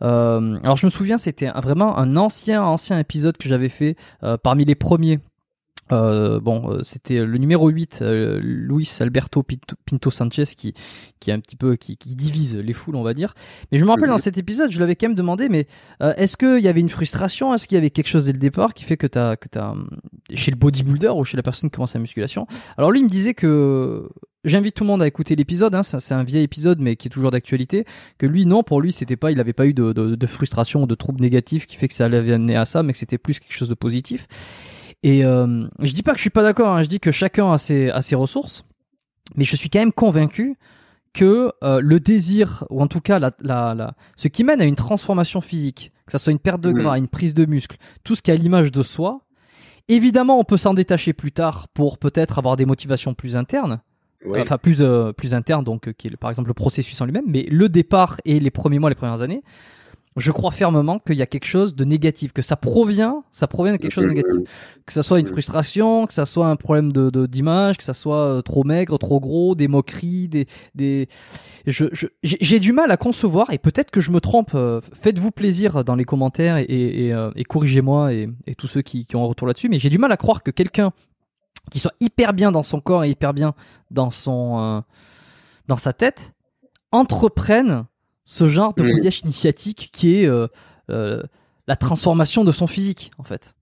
alors je me souviens, c'était vraiment un ancien ancien épisode que j'avais fait parmi les premiers euh, bon, euh, c'était le numéro 8, euh, Luis Alberto Pinto, Sanchez, qui, qui est un petit peu qui, qui, divise les foules, on va dire. Mais je me rappelle dans cet épisode, je l'avais quand même demandé, mais est-ce qu'il y avait une frustration, est-ce qu'il y avait quelque chose dès le départ qui fait que t'as que t'as chez le bodybuilder ou chez la personne qui commence la musculation? Alors lui, il me disait que J'invite tout le monde à écouter l'épisode. Hein, c'est un vieil épisode, mais qui est toujours d'actualité. Que lui, non, pour lui, c'était pas, il n'avait pas eu de, de, de, frustration ou de troubles négatifs qui fait que ça allait amener à ça, mais que c'était plus quelque chose de positif. Et euh, je dis pas que je suis pas d'accord, hein, je dis que chacun a ses, a ses ressources, mais je suis quand même convaincu que euh, le désir, ou en tout cas la, la, la, ce qui mène à une transformation physique, que ça soit une perte de gras, une prise de muscle, tout ce qui est à l'image de soi, évidemment on peut s'en détacher plus tard pour peut-être avoir des motivations plus internes, enfin plus, euh, plus internes, donc euh, qui est par exemple le processus en lui-même, mais le départ et les premiers mois, les premières années, je crois fermement qu'il y a quelque chose de négatif, que ça provient, ça provient de quelque chose de négatif. Que ça soit une frustration, que ça soit un problème de d'image, que ça soit euh, trop maigre, trop gros, des moqueries, des des. Je j'ai du mal à concevoir et peut-être que je me trompe. Euh, faites-vous plaisir dans les commentaires et et, euh, et corrigez-moi et, et tous ceux qui qui ont un retour là-dessus. Mais j'ai du mal à croire que quelqu'un qui soit hyper bien dans son corps et hyper bien dans son dans sa tête entreprenne ce genre de voyage initiatique qui est euh, euh, la transformation de son physique, en fait.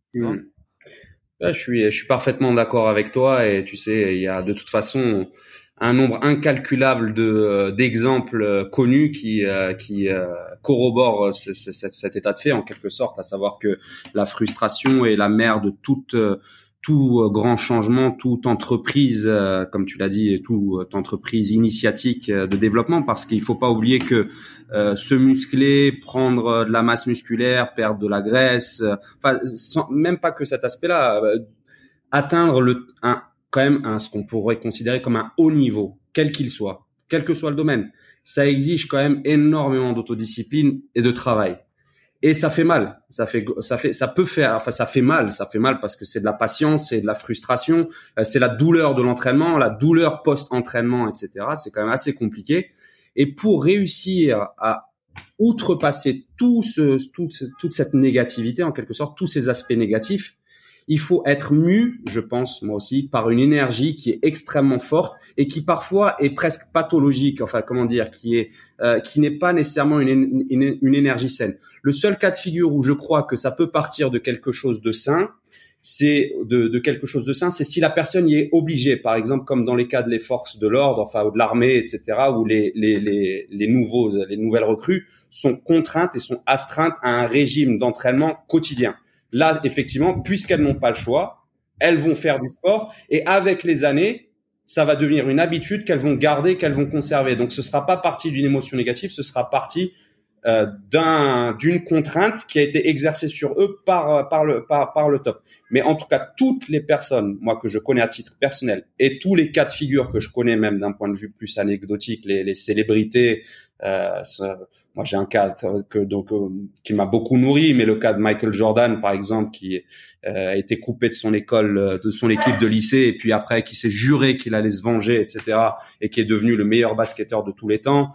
je suis, je suis parfaitement d'accord avec toi et tu sais, il y a de toute façon un nombre incalculable de euh, d'exemples connus qui qui corroborent cet état de fait en quelque sorte, à savoir que la frustration est la mère de toute tout euh, grand changement, toute entreprise, euh, comme tu l'as dit, toute entreprise initiatique euh, de développement, parce qu'il faut pas oublier que se muscler, prendre de la masse musculaire, perdre de la graisse, enfin, même pas que cet aspect-là, atteindre le, un, quand même un, ce qu'on pourrait considérer comme un haut niveau, quel qu'il soit, quel que soit le domaine, ça exige quand même énormément d'autodiscipline et de travail et ça fait mal. Ça fait, ça fait, ça peut faire, enfin, ça fait mal. Ça fait mal parce que c'est de la patience, c'est de la frustration, euh, c'est la douleur de l'entraînement, la douleur post-entraînement, etc. C'est quand même assez compliqué. Et pour réussir à outrepasser tout ce, toute cette négativité, en quelque sorte, tous ces aspects négatifs, il faut être mu, je pense moi aussi, par une énergie qui est extrêmement forte et qui parfois est presque pathologique, enfin comment dire, qui est euh, qui n'est pas nécessairement une, énergie saine. Le seul cas de figure où je crois que ça peut partir de quelque chose de sain, c'est de, de, quelque chose de sain, c'est si la personne y est obligée, par exemple comme dans les cas de les forces de l'ordre, enfin de l'armée, etc., où les, les, les, les nouveaux, les nouvelles recrues sont contraintes et sont astreintes à un régime d'entraînement quotidien. Là, effectivement, puisqu'elles n'ont pas le choix, elles vont faire du sport et avec les années, ça va devenir une habitude qu'elles vont garder, qu'elles vont conserver. Donc, ce sera pas partie d'une émotion négative, ce sera partie euh, d'un d'une contrainte qui a été exercée sur eux par par le par le top. Mais en tout cas, toutes les personnes, moi que je connais à titre personnel, et tous les cas de figure que je connais même d'un point de vue plus anecdotique, les, les célébrités, euh, moi, j'ai un cas que donc euh, qui m'a beaucoup nourri, mais le cas de Michael Jordan, par exemple, qui euh, a été coupé de son école, euh, de son équipe de lycée, et puis après qui s'est juré qu'il allait se venger, etc., et qui est devenu le meilleur basketteur de tous les temps.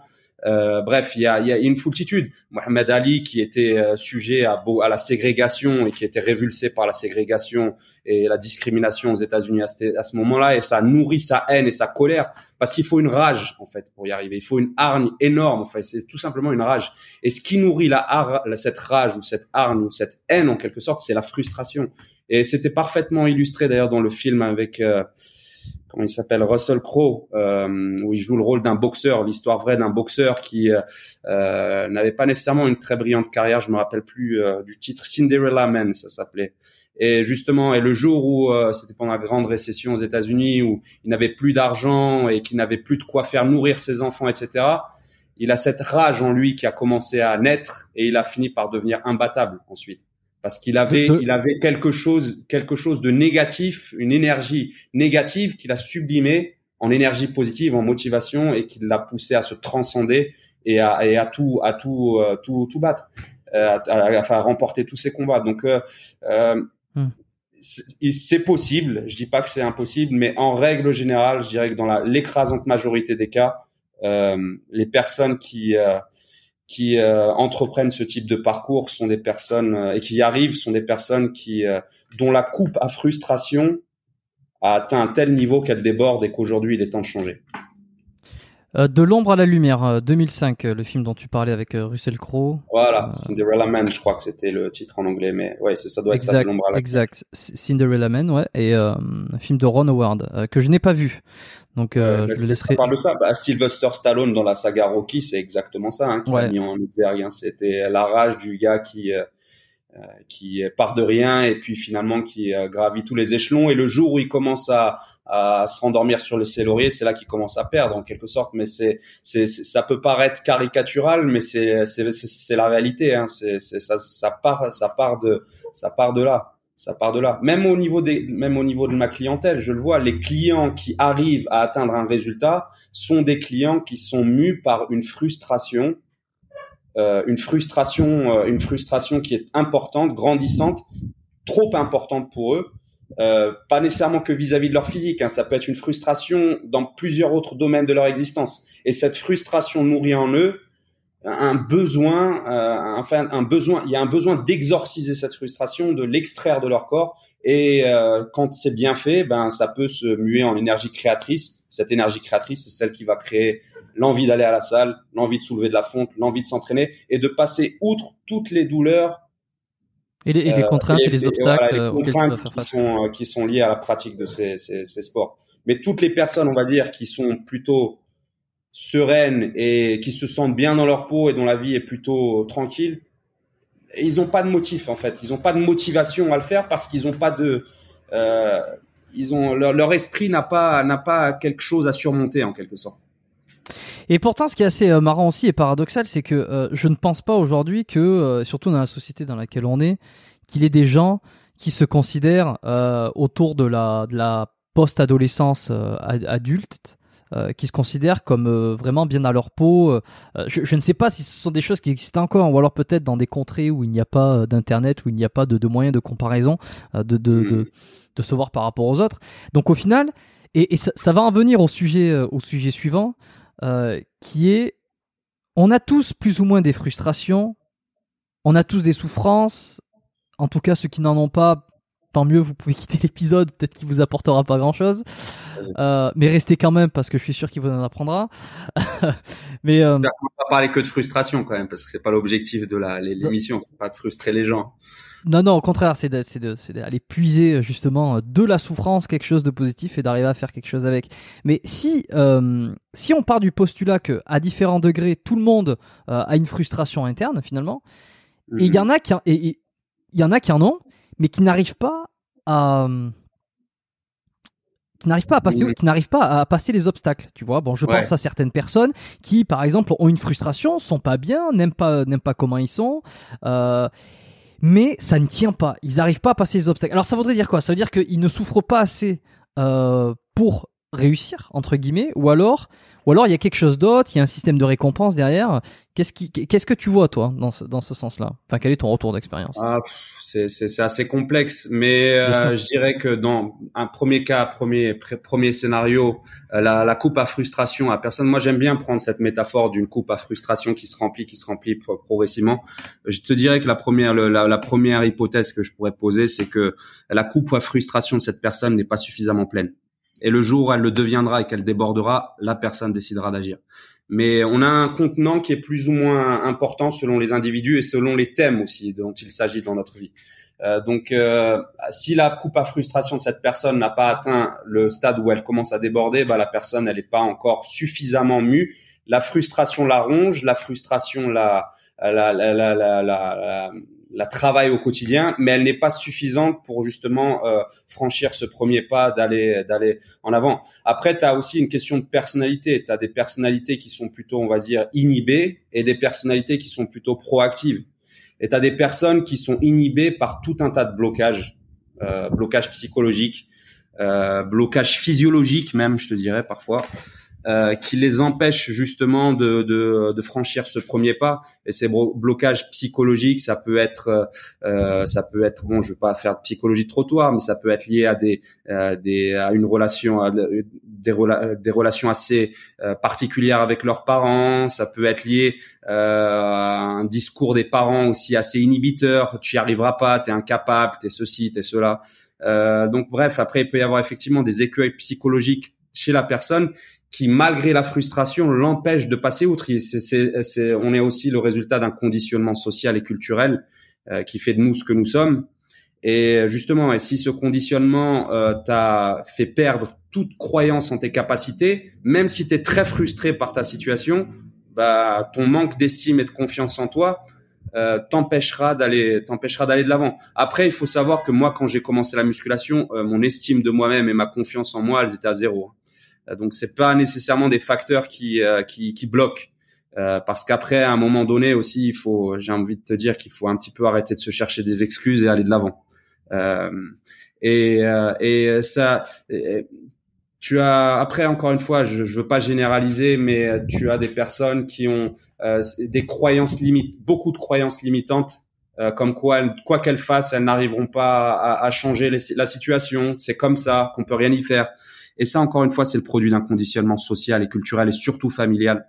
Euh, bref, il y a, y a, une foultitude. Mohamed Ali, qui était euh, sujet à, à, la ségrégation et qui était révulsé par la ségrégation et la discrimination aux États-Unis à, ce, moment-là, et ça nourrit sa haine et sa colère parce qu'il faut une rage en fait pour y arriver. Il faut une hargne énorme. Enfin, c'est tout simplement une rage. Et ce qui nourrit la, cette rage ou cette hargne ou cette haine en quelque sorte, c'est la frustration. Et c'était parfaitement illustré d'ailleurs dans le film avec euh, il s'appelle Russell Crowe euh, où il joue le rôle d'un boxeur, l'histoire vraie d'un boxeur qui euh, n'avait pas nécessairement une très brillante carrière. Je me rappelle plus du titre Cinderella Man, ça s'appelait. Et justement, et le jour où c'était pendant la grande récession aux États-Unis, où il n'avait plus d'argent et qu'il n'avait plus de quoi faire nourrir ses enfants, etc. Il a cette rage en lui qui a commencé à naître et il a fini par devenir imbattable ensuite parce qu'il avait, il avait quelque chose, quelque chose de négatif, une énergie négative qu'il a sublimé en énergie positive, en motivation et qui l'a poussé à se transcender et à, et à tout, à tout, euh, tout, tout battre, euh, à, à, remporter tous ses combats. Donc, euh, euh hmm. c'est possible. Je dis pas que c'est impossible, mais en règle générale, je dirais que dans l'écrasante majorité des cas, les personnes qui qui euh, entreprennent ce type de parcours sont des personnes euh, et qui y arrivent sont des personnes qui euh, dont la coupe à frustration a atteint un tel niveau qu'elle déborde et qu'aujourd'hui il est temps de changer. De l'ombre à la lumière, 2005, le film dont tu parlais avec Russell Crowe. Voilà, Cinderella Man, je crois que c'était le titre en anglais, mais ouais, ça doit être exact, ça, l'ombre à la Exact, Cinderella Man, ouais, et un film de Ron Howard que je n'ai pas vu. Donc, euh, je laisserai. parle de ça. Bah, Sylvester Stallone dans la saga Rocky, c'est exactement ça hein, qui a mis en exergue. Hein. C'était la rage du gars qui euh, euh, qui part de rien et puis finalement qui gravit tous les échelons. Et le jour où il commence à, à se rendormir sur le laurier, c'est là qu'il commence à perdre en quelque sorte. Mais c'est c'est ça peut paraître caricatural, mais c'est c'est la réalité. Hein. C'est ça ça part ça part de ça part de là ça part de là. Même au niveau des, même au niveau de ma clientèle, je le vois, les clients qui arrivent à atteindre un résultat sont des clients qui sont mus par une frustration, euh, une frustration, euh, une frustration qui est importante, grandissante, trop importante pour eux. Euh, pas nécessairement que vis-à-vis de leur physique, hein, ça peut être une frustration dans plusieurs autres domaines de leur existence. Et cette frustration nourrie en eux un besoin, euh, enfin un besoin, il y a un besoin d'exorciser cette frustration, de l'extraire de leur corps. Et euh, quand c'est bien fait, ben ça peut se muer en énergie créatrice. Cette énergie créatrice, c'est celle qui va créer l'envie d'aller à la salle, l'envie de soulever de la fonte, l'envie de s'entraîner et de passer outre toutes les douleurs et les, et les contraintes et, les obstacles les contraintes qui sont, qui sont liées à la pratique de ces, ces, ces sports. Mais toutes les personnes, on va dire, qui sont plutôt sereines et qui se sentent bien dans leur peau et dont la vie est plutôt tranquille, ils n'ont pas de motif en fait. Ils n'ont pas de motivation à le faire parce qu'ils n'ont pas de, euh, ils ont leur, esprit n'a pas n'a pas quelque chose à surmonter en quelque sorte. Et pourtant, ce qui est assez euh, marrant aussi et paradoxal, c'est que euh, je ne pense pas aujourd'hui que, surtout dans la société dans laquelle on est, qu'il y ait des gens qui se considèrent autour de la, de la post-adolescence adulte euh, qui se considèrent comme euh, vraiment bien à leur peau. Euh, je, ne sais pas si ce sont des choses qui existent encore, ou alors peut-être dans des contrées où il n'y a pas d'internet, où il n'y a pas de, moyens de comparaison, de, de, de, de, se voir par rapport aux autres. Donc au final, et, ça, va en venir au sujet, au sujet suivant, qui est, on a tous plus ou moins des frustrations, on a tous des souffrances, en tout cas ceux qui n'en ont pas tant mieux, vous pouvez quitter l'épisode, peut-être qu'il vous apportera pas grand-chose. Euh, mais restez quand même parce que je suis sûr qu'il vous en apprendra. mais euh, on va pas parler que de frustration quand même parce que c'est pas l'objectif de l'émission, c'est pas de frustrer les gens. Non, non, au contraire, c'est d'aller puiser justement de la souffrance quelque chose de positif et d'arriver à faire quelque chose avec. Mais si euh, si on part du postulat que à différents degrés tout le monde euh, a une frustration interne finalement, et il y mhm. en a qui et il y en a qui en ont, mais qui n'arrivent pas à qui n'arrivent pas à passer qui n'arrivent pas à passer les obstacles tu vois. Bon je pense à certaines personnes qui par exemple ont une frustration sont pas bien n'aiment pas n'aiment pas comment ils sont euh, mais ça ne tient pas. Ils n'arrivent pas à passer les obstacles. Alors ça voudrait dire quoi? Ça veut dire qu'ils ne souffrent pas assez euh, pour réussir entre guillemets ou alors ou alors il y a quelque chose d'autre il y a un système de récompense derrière. Qu'est-ce qui qu'est-ce que tu vois toi dans ce, dans ce sens-là? Enfin quel est ton retour d'expérience? Ah, c'est c'est assez complexe mais euh, je dirais que dans un premier cas premier premier scénario euh, la, la coupe à frustration à personne. Moi j'aime bien prendre cette métaphore d'une coupe à frustration qui se remplit qui se remplit progressivement. Je te dirais que la première la, la première hypothèse que je pourrais poser c'est que la coupe à frustration de cette personne n'est pas suffisamment pleine et le jour où elle le deviendra et qu'elle débordera, la personne décidera d'agir. Mais on a un contenant qui est plus ou moins important selon les individus et selon les thèmes aussi dont il s'agit dans notre vie. Euh, donc, euh, si la coupe à frustration de cette personne n'a pas atteint le stade où elle commence à déborder, bah, la personne, n'est pas encore suffisamment mue. La frustration la ronge, la frustration la, la, la, la, la, la, la travaille au quotidien, mais elle n'est pas suffisante pour justement euh, franchir ce premier pas, d'aller d'aller en avant. Après, tu as aussi une question de personnalité. Tu as des personnalités qui sont plutôt, on va dire, inhibées et des personnalités qui sont plutôt proactives. Et tu as des personnes qui sont inhibées par tout un tas de blocages, euh, blocages psychologiques, euh, blocages physiologiques même, je te dirais parfois. Euh, qui les empêchent justement de, de, de, franchir ce premier pas. Et ces blocages psychologiques, ça peut être, euh, ça peut être, bon, je veux pas faire de psychologie de trottoir, mais ça peut être lié à des, euh, des à une relation, à des, des relations assez euh, particulières avec leurs parents. Ça peut être lié à un discours des parents aussi assez inhibiteur. Tu y arriveras pas, t'es incapable, t'es ceci, t'es cela. donc bref, après il peut y avoir effectivement des écueils psychologiques chez la personne qui, malgré la frustration, l'empêche de passer outre. On est aussi le résultat d'un conditionnement social et culturel euh, qui fait de nous ce que nous sommes. Et justement, et si ce conditionnement euh, t'a fait perdre toute croyance en tes capacités, même si tu es très frustré par ta situation, bah, ton manque d'estime et de confiance en toi euh, t'empêchera d'aller t'empêchera d'aller de l'avant. Après, il faut savoir que moi, quand j'ai commencé la musculation, euh, mon estime de moi-même et ma confiance en moi, elles étaient à zéro. Euh, donc c'est pas nécessairement des facteurs qui euh, qui, qui bloquent. Euh, parce qu'après, à un moment donné aussi, il faut, j'ai envie de te dire qu'il faut un petit peu arrêter de se chercher des excuses et aller de l'avant. Euh, et, et ça, tu as après encore une fois, je, je veux pas généraliser, mais tu as des personnes qui ont des croyances limites, beaucoup de croyances limitantes, comme quoi, quoi qu'elles fassent, elles n'arriveront pas à, à changer la situation. C'est comme ça, qu'on peut rien y faire. Et ça, encore une fois, c'est le produit d'un conditionnement social et culturel et surtout familial.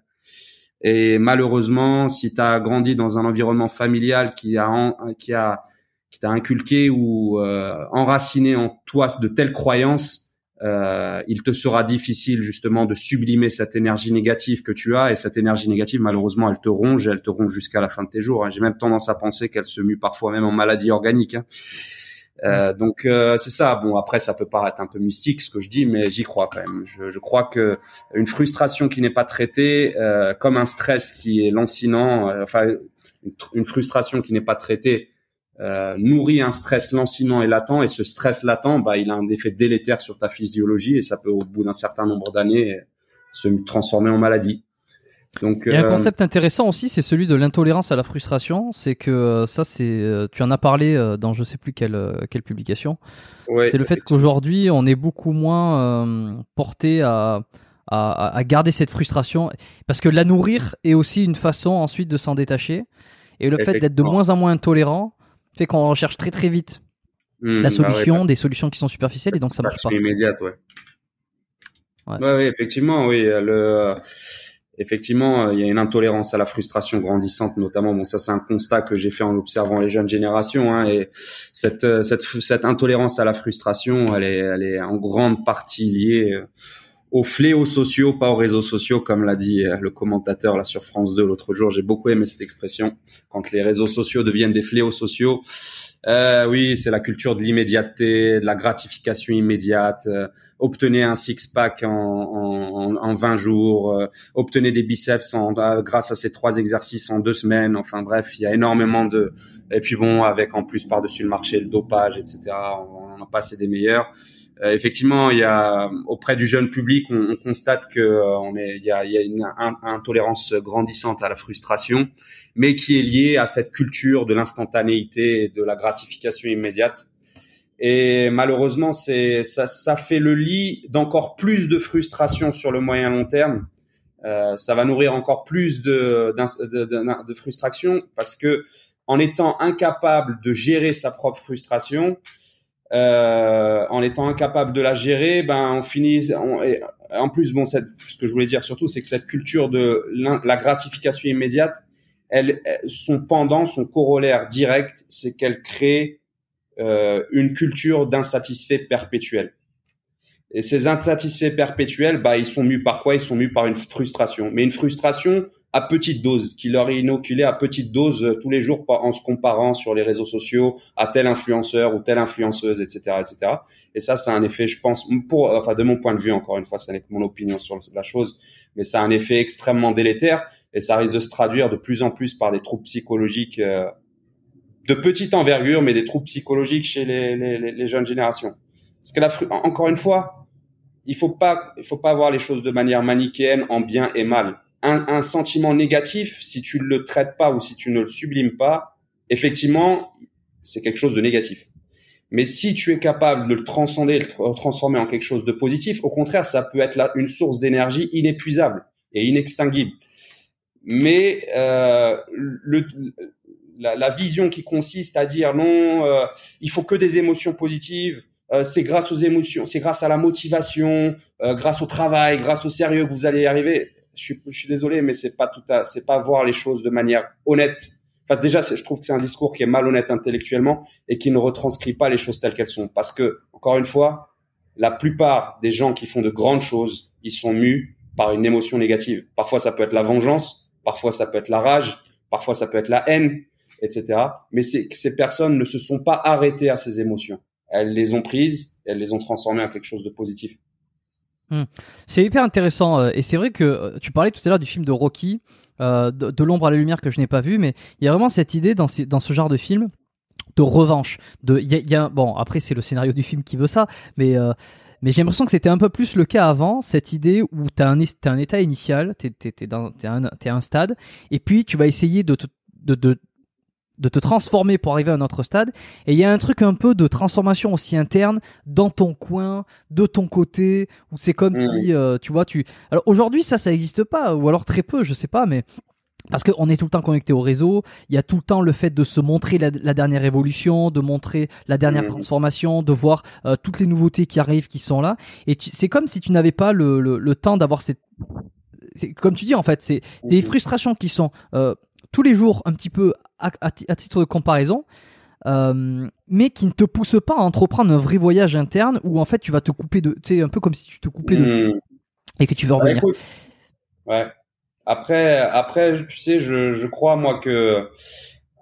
Et malheureusement, si tu as grandi dans un environnement familial qui a qui a qui t'a inculqué ou euh, enraciné en toi de telles croyances, euh, il te sera difficile justement de sublimer cette énergie négative que tu as et cette énergie négative malheureusement elle te ronge, elle te ronge jusqu'à la fin de tes jours. Hein. J'ai même tendance à penser qu'elle se mue parfois même en maladie organique. Hein. Euh, donc euh, c'est ça. Bon après ça peut paraître un peu mystique ce que je dis, mais j'y crois quand même. Je, je, crois que une frustration qui n'est pas traitée, euh, comme un stress qui est lancinant, euh, enfin une, frustration qui n'est pas traitée, nourrit un stress lancinant et latent. Et ce stress latent, bah il a un effet délétère sur ta physiologie et ça peut au bout d'un certain nombre d'années se transformer en maladie. Donc, Il y a un euh, concept intéressant aussi, c'est celui de l'intolérance à la frustration. C'est que euh, ça, c'est, euh, tu en as parlé dans je sais plus quelle quelle publication. c'est le fait qu'aujourd'hui, on est beaucoup moins porté à, à, à garder cette frustration, parce que la nourrir est aussi une façon ensuite de s'en détacher. Et le fait d'être de moins en moins intolérant fait qu'on recherche très très vite mmh, la bah solution, des solutions qui sont superficielles, et donc ça marche pas. Immédiate, ouais. Ouais. ouais. effectivement, oui. Le effectivement, euh, il y a une intolérance à la frustration grandissante, notamment. Bon, ça c'est un constat que j'ai fait en observant les jeunes générations. Hein, et cette, euh, cette, cette intolérance à la frustration, elle est, elle est en grande partie liée euh, aux fléaux sociaux, pas aux réseaux sociaux, comme l'a dit le commentateur là sur France 2 l'autre jour. J'ai beaucoup aimé cette expression. Quand les réseaux sociaux deviennent des fléaux sociaux, euh, oui, c'est la culture de l'immédiateté, de la gratification immédiate. Euh, obtenez un six-pack en, en, en, 20 jours, euh, obtenez des biceps en, euh, grâce à ces trois exercices en deux semaines. Enfin bref, il y a énormément de... Et puis bon, avec en plus par-dessus le marché, le dopage, etc. On n'a pas c'est des meilleurs. Euh, effectivement, il y a auprès du jeune public, on, on constate que euh, on est, il y a, il y a une intolérance grandissante à la frustration, mais qui est liée à cette culture de l'instantanéité et de la gratification immédiate. Et malheureusement, c'est ça, ça fait le lit d'encore plus de frustration sur le moyen long terme. Euh, ça va nourrir encore plus de, de, de, de frustration parce que en étant incapable de gérer sa propre frustration, euh, en étant incapable de la gérer, ben on finit. en plus, bon, cette, ce que je voulais dire surtout, c'est que cette culture de la gratification immédiate, elle, son pendant, son corollaire direct, c'est qu'elle crée euh, une culture d'insatisfait perpétuel. Et ces insatisfaits perpétuels, bah, ils sont mus par quoi? Ils sont mus par une frustration. Mais une frustration à petite dose, qui leur est inoculé à petite dose euh, tous les jours en se comparant sur les réseaux sociaux à tel influenceur ou telle influenceuse, etc., etc. Et ça, c'est un effet, je pense, pour, enfin, de mon point de vue, encore une fois, ça n'est que mon opinion sur la chose, mais ça a un effet extrêmement délétère et ça risque de se traduire de plus en plus par des troubles psychologiques euh, de petite envergure, mais des troubles psychologiques chez les, jeunes générations. Parce que là, encore une fois, il faut pas, il faut pas voir les choses de manière manichéenne en bien et mal. Un, sentiment négatif, si tu ne le traites pas ou si tu ne le sublimes pas, effectivement, c'est quelque chose de négatif. Mais si tu es capable de le transcender, de le transformer en quelque chose de positif, au contraire, ça peut être là une source d'énergie inépuisable et inextinguible. Mais euh, la, vision qui consiste à dire non, euh, il faut que des émotions positives, euh, c'est grâce aux émotions, c'est grâce à la motivation, euh, grâce au travail, grâce au sérieux que vous allez y arriver. Je suis, désolé, mais c'est pas tout à, c'est pas voir les choses de manière honnête Enfin, déjà, je trouve que c'est un discours qui est malhonnête intellectuellement et qui ne retranscrit pas les choses telles qu'elles sont. Parce que, encore une fois, la plupart des gens qui font de grandes choses, ils sont mus par une émotion négative. Parfois, ça peut être la vengeance, parfois, ça peut être la rage, parfois, ça peut être la haine, etc. Mais ces personnes ne se sont pas arrêtées à ces émotions. Elles les ont prises, elles les ont transformées en quelque chose de positif. Hmm. C'est hyper intéressant euh, et c'est vrai que euh, tu parlais tout à l'heure du film de Rocky euh, de, l'ombre à la lumière que je n'ai pas vu, mais il y a vraiment cette idée dans, dans ce genre de film de revanche. De, y y a, bon, après c'est le scénario du film qui veut ça, mais mais j'ai l'impression que c'était un peu plus le cas avant, cette idée où tu as un, état initial, tu es, es, un stade, et puis tu vas essayer de, de, de, de te transformer pour arriver à un autre stade. Et il y a un truc un peu de transformation aussi interne dans ton coin, de ton côté, où c'est comme mmh. si, euh, tu vois, tu. Alors aujourd'hui, ça, ça n'existe pas, ou alors très peu, je sais pas, mais parce qu'on est tout le temps connecté au réseau, il y a tout le temps le fait de se montrer la, dernière évolution, de montrer la dernière mmh. transformation, de voir euh, toutes les nouveautés qui arrivent, qui sont là. Et c'est comme si tu n'avais pas le, le, temps d'avoir cette... Comme tu dis en fait, c'est des mmh. frustrations qui sont euh, tous les jours un petit peu à, titre de comparaison, euh, mais qui ne te pousse pas à entreprendre un vrai voyage interne où en fait tu vas te couper de, tu sais, un peu comme si tu te coupais de hmm. et que tu veux bah, revenir. ouais. Après, après, tu sais, je, je crois moi que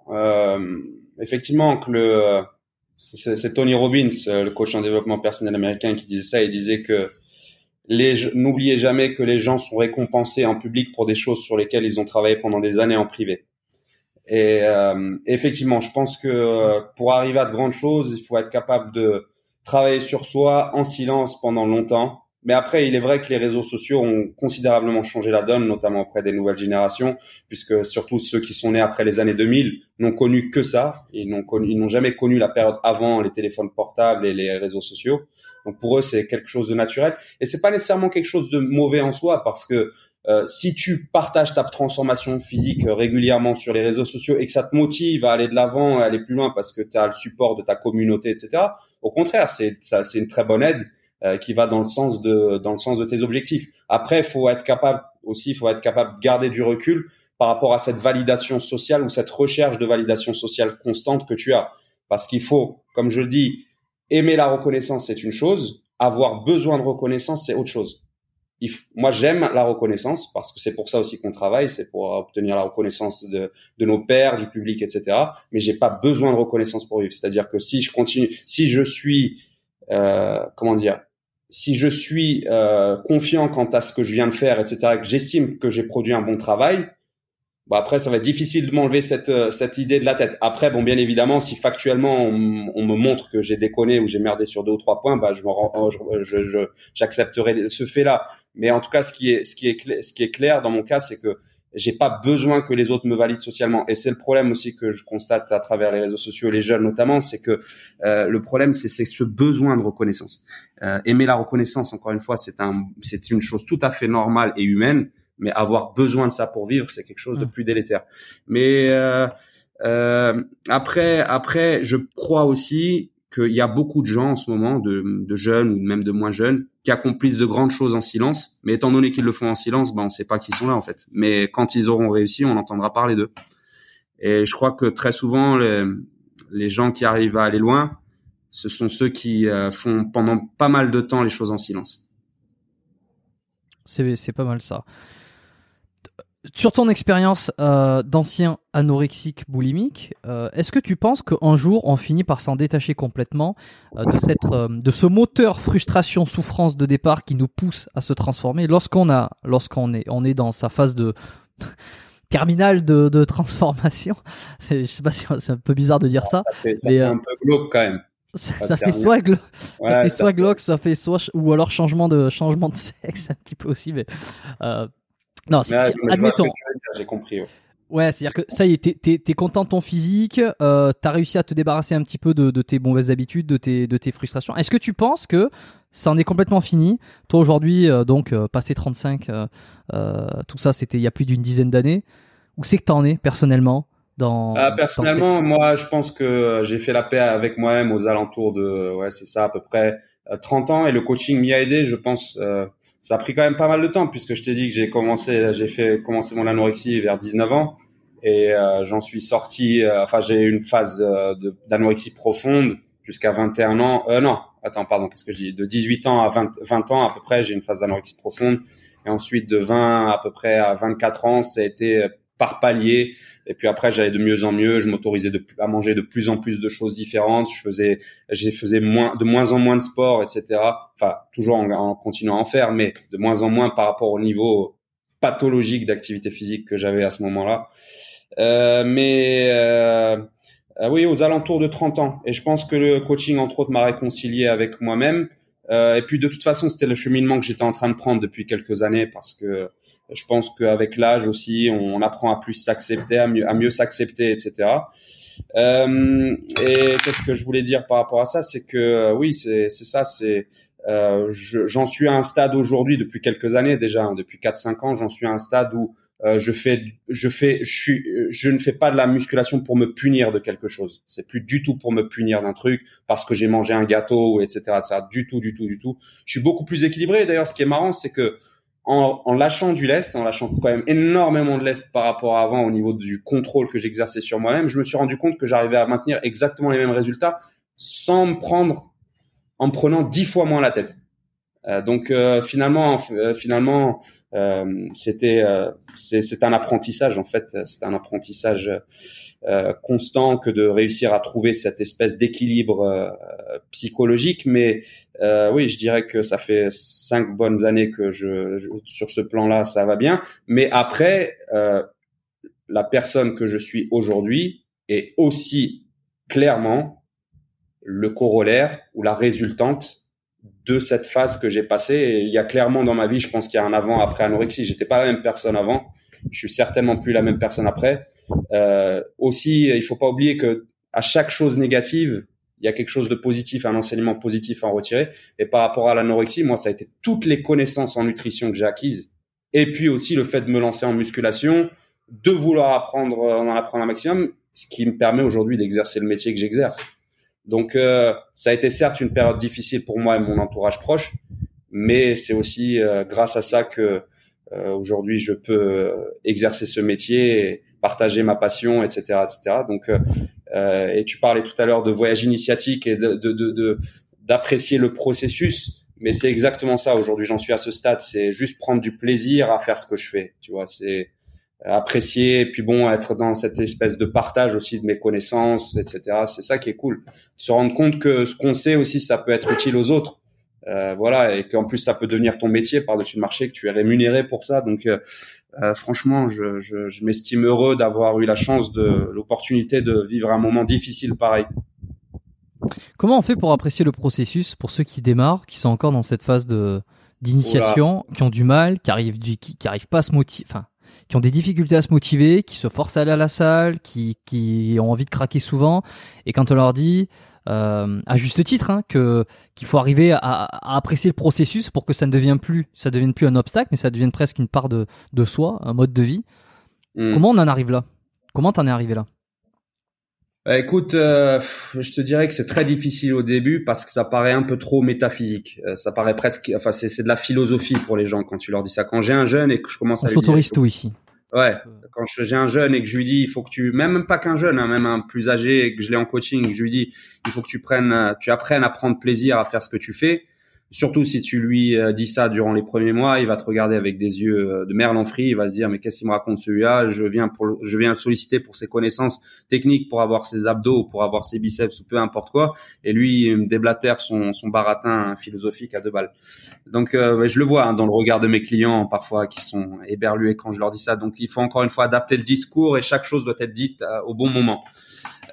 euh, effectivement que le c'est Tony Robbins, le coach en développement personnel américain, qui disait ça. Il disait que n'oubliez jamais que les gens sont récompensés en public pour des choses sur lesquelles ils ont travaillé pendant des années en privé. Et euh, effectivement, je pense que euh, pour arriver à de grandes choses, il faut être capable de travailler sur soi en silence pendant longtemps. Mais après, il est vrai que les réseaux sociaux ont considérablement changé la donne, notamment auprès des nouvelles générations, puisque surtout ceux qui sont nés après les années 2000 n'ont connu que ça. Ils n'ont ils n'ont jamais connu la période avant les téléphones portables et les réseaux sociaux. Donc pour eux, c'est quelque chose de naturel. Et c'est pas nécessairement quelque chose de mauvais en soi, parce que euh, si tu partages ta transformation physique régulièrement sur les réseaux sociaux et que ça te motive à aller de l'avant, à aller plus loin parce que tu as le support de ta communauté, etc. Au contraire, c'est ça, c'est une très bonne aide euh, qui va dans le sens de dans le sens de tes objectifs. Après, faut être capable aussi, faut être capable de garder du recul par rapport à cette validation sociale ou cette recherche de validation sociale constante que tu as, parce qu'il faut, comme je le dis, aimer la reconnaissance, c'est une chose, avoir besoin de reconnaissance, c'est autre chose moi, j'aime la reconnaissance parce que c'est pour ça aussi qu'on travaille, c'est pour obtenir la reconnaissance de, de nos pairs, du public, etc. Mais j'ai pas besoin de reconnaissance pour vivre. C'est-à-dire que si je continue, si je suis, euh, comment dire, si je suis euh, confiant quant à ce que je viens de faire, etc., et que j'estime que j'ai produit un bon travail, Bon, après, ça va être difficile de m'enlever cette, euh, cette idée de la tête. Après, bon, bien évidemment, si factuellement on, me montre que j'ai déconné ou j'ai merdé sur deux ou trois points, bah, je je, j'accepterai ce fait-là. Mais en tout cas, ce qui est, ce qui est, ce qui est clair dans mon cas, c'est que j'ai pas besoin que les autres me valident socialement. Et c'est le problème aussi que je constate à travers les réseaux sociaux, les jeunes notamment, c'est que euh, le problème, c'est, c'est ce besoin de reconnaissance. Euh, aimer la reconnaissance, encore une fois, c'est un, c'est une chose tout à fait normale et humaine mais avoir besoin de ça pour vivre, c'est quelque chose de plus délétère. Mais euh, euh, après, après, je crois aussi qu'il y a beaucoup de gens en ce moment, de, jeunes ou même de moins jeunes, qui accomplissent de grandes choses en silence. Mais étant donné qu'ils le font en silence, ben on ne sait pas qu'ils sont là en fait. Mais quand ils auront réussi, on entendra parler d'eux. Et je crois que très souvent, les, les, gens qui arrivent à aller loin, ce sont ceux qui euh, font pendant pas mal de temps les choses en silence. C'est pas mal ça sur ton expérience euh, d'ancien anorexique boulimique, euh, est-ce que tu penses qu'un jour on finit par s'en détacher complètement euh, de cette, euh, de ce moteur frustration souffrance de départ qui nous pousse à se transformer lorsqu'on a, lorsqu'on est, on est dans sa phase de terminale de, de transformation? C'est- Je sais pas si c'est un peu bizarre de dire ça. Ça fait, ça Mais, fait euh, un peu glauque quand même. Ça, Ça ça fait soit glo- ça Ouais, fait ça soit fait- glauque, ça fait soit ou alors changement de changement de sexe un petit peu aussi, mais euh, non, que admettons. J'ai compris. ouais. Ouais, c'est-à-dire que ça y est, t'es, content de ton physique, euh, t'as réussi à te débarrasser un petit peu de, de tes mauvaises habitudes, de tes, de tes frustrations. Est-ce que tu penses que ça en est complètement fini? Toi aujourd'hui, euh, donc euh, passé 35, euh, euh, tout ça c'était il y a plus d'une dizaine d'années. Où c'est que t'en es personnellement dans, Ah, dans personnellement, moi, je pense que j'ai fait la paix avec moi-même aux alentours de, ouais, c'est ça, à peu près euh, 30 ans. Et le coaching m'y a aidé, je pense. euh, ça a pris quand même pas mal de temps puisque je t'ai dit que j'ai commencé, j'ai fait commencer mon anorexie vers 19 ans et euh, j'en suis sorti. euh, enfin, j'ai eu une phase euh, d'anorexie profonde jusqu'à 21 ans. Euh, non, attends, pardon, qu'est-ce que je dis? De 18 ans à 20, 20 ans à peu près, j'ai une phase d'anorexie profonde. Et ensuite, de 20 à peu près à 24 ans, ça a été par palier. Et puis après, j'allais de mieux en mieux. Je m'autorisais à manger de plus en plus de choses différentes. Je faisais, j'ai faisais moins, de moins en moins de sport, etc. Enfin, toujours en, en continuant à en faire, mais de moins en moins par rapport au niveau pathologique d'activité physique que j'avais à ce moment-là. Euh, mais euh, euh, oui, aux alentours de 30 ans. Et je pense que le coaching, entre autres, m'a réconcilié avec moi-même. Euh, et puis de toute façon, c'était le cheminement que j'étais en train de prendre depuis quelques années parce que je pense qu'avec l'âge aussi, on, apprend à plus s'accepter, à mieux, à mieux s'accepter, etc. Euh, et qu'est-ce que je voulais dire par rapport à ça, c'est que euh, oui, c'est ça, c'est euh, je- j'en suis à un stade aujourd'hui depuis quelques années déjà, hein, depuis 4-5 ans, j'en suis à un stade où euh, je fais, je fais, je suis, je ne fais pas de la musculation pour me punir de quelque chose. C'est plus du tout pour me punir d'un truc parce que j'ai mangé un gâteau, etc., etc. Du tout, du tout, du tout. Je suis beaucoup plus équilibré. D'ailleurs, ce qui est marrant, c'est que en, en lâchant du lest, en lâchant quand même énormément de lest par rapport à avant au niveau du contrôle que j'exerçais sur moi-même, je me suis rendu compte que j'arrivais à maintenir exactement les mêmes résultats sans me prendre, en me prenant dix fois moins la tête. Euh, donc euh, finalement, euh, finalement, c'était c'est un apprentissage en fait, c'est un apprentissage constant que de réussir à trouver cette espèce d'équilibre psychologique. Mais oui, je dirais que ça fait cinq bonnes années que je, sur ce plan-là, ça va bien. Mais après, la personne que je suis aujourd'hui est aussi clairement le corollaire ou la résultante de cette phase que j'ai passée. Il y a clairement dans ma vie, je pense qu'il y a un avant après anorexie. J'étais pas la même personne avant. Je suis certainement plus la même personne après. Euh, aussi, il faut pas oublier que à chaque chose négative, il y a quelque chose de positif, un enseignement positif à en retirer. Et par rapport à l'anorexie, moi, ça a été toutes les connaissances en nutrition que j'ai acquises. Et puis aussi le fait de me lancer en musculation, de vouloir apprendre, euh, en apprendre un maximum, ce qui me permet aujourd'hui d'exercer le métier que j'exerce. Donc, euh, ça a été certes une période difficile pour moi et mon entourage proche, mais c'est aussi euh, grâce à ça que euh, aujourd'hui je peux euh, exercer ce métier, et partager ma passion, etc., etc. Donc, euh, euh, et tu parlais tout à l'heure de voyage initiatique et de, de, de, de- d'apprécier le processus, mais c'est exactement ça. Aujourd'hui, j'en suis à ce stade. C'est juste prendre du plaisir à faire ce que je fais. Tu vois, c'est apprécier et puis bon être dans cette espèce de partage aussi de mes connaissances etc c'est ça qui est cool. Se rendre compte que ce qu'on sait aussi ça peut être utile aux autres. Euh, voilà et qu'en plus ça peut devenir ton métier par dessus le marché que tu es rémunéré pour ça. Donc euh, euh, franchement je, je, je m'estime heureux d'avoir eu la chance de l'opportunité de vivre un moment difficile pareil. Comment on fait pour apprécier le processus pour ceux qui démarrent, qui sont encore dans cette phase de d'initiation, qui ont du mal, qui arrivent du, qui, qui arrivent pas à se motiver, enfin, qui ont des difficultés à se motiver, qui se forcent à aller à la salle, qui, qui ont envie de craquer souvent, et quand on leur dit, euh, à juste titre, hein, que qu'il faut arriver à, à apprécier le processus pour que ça ne devienne plus, ça devienne plus un obstacle, mais ça devienne presque une part de, de soi, un mode de vie. Hmm. Comment on en arrive là? Comment t'en es arrivé là? Euh, écoute, euh, je te dirais que c'est très difficile au début parce que ça paraît un peu trop métaphysique. Euh, ça paraît presque, enfin c'est de la philosophie pour les gens quand tu leur dis ça. Quand j'ai un jeune et que je commence On à dire, s'autorise tout ici. ouais, quand j'ai un jeune et que je lui dis, il faut que tu, même pas qu'un jeune, hein, même un plus âgé et que je l'ai en coaching, je lui dis, il faut que tu prennes, tu apprennes à prendre plaisir à faire ce que tu fais. Surtout si tu lui euh, dis ça durant les premiers mois, il va te regarder avec des yeux euh, de merlan frit. Il va se dire mais qu'est-ce qu'il me raconte celui-là? Je viens pour, je viens le solliciter pour ses connaissances techniques, pour avoir ses abdos, pour avoir ses biceps ou peu importe quoi. Et lui, il me déblatère son, son baratin philosophique à deux balles. Donc euh, je le vois hein, dans le regard de mes clients parfois qui sont éberlués quand je leur dis ça. Donc il faut encore une fois adapter le discours et chaque chose doit être dite au bon moment.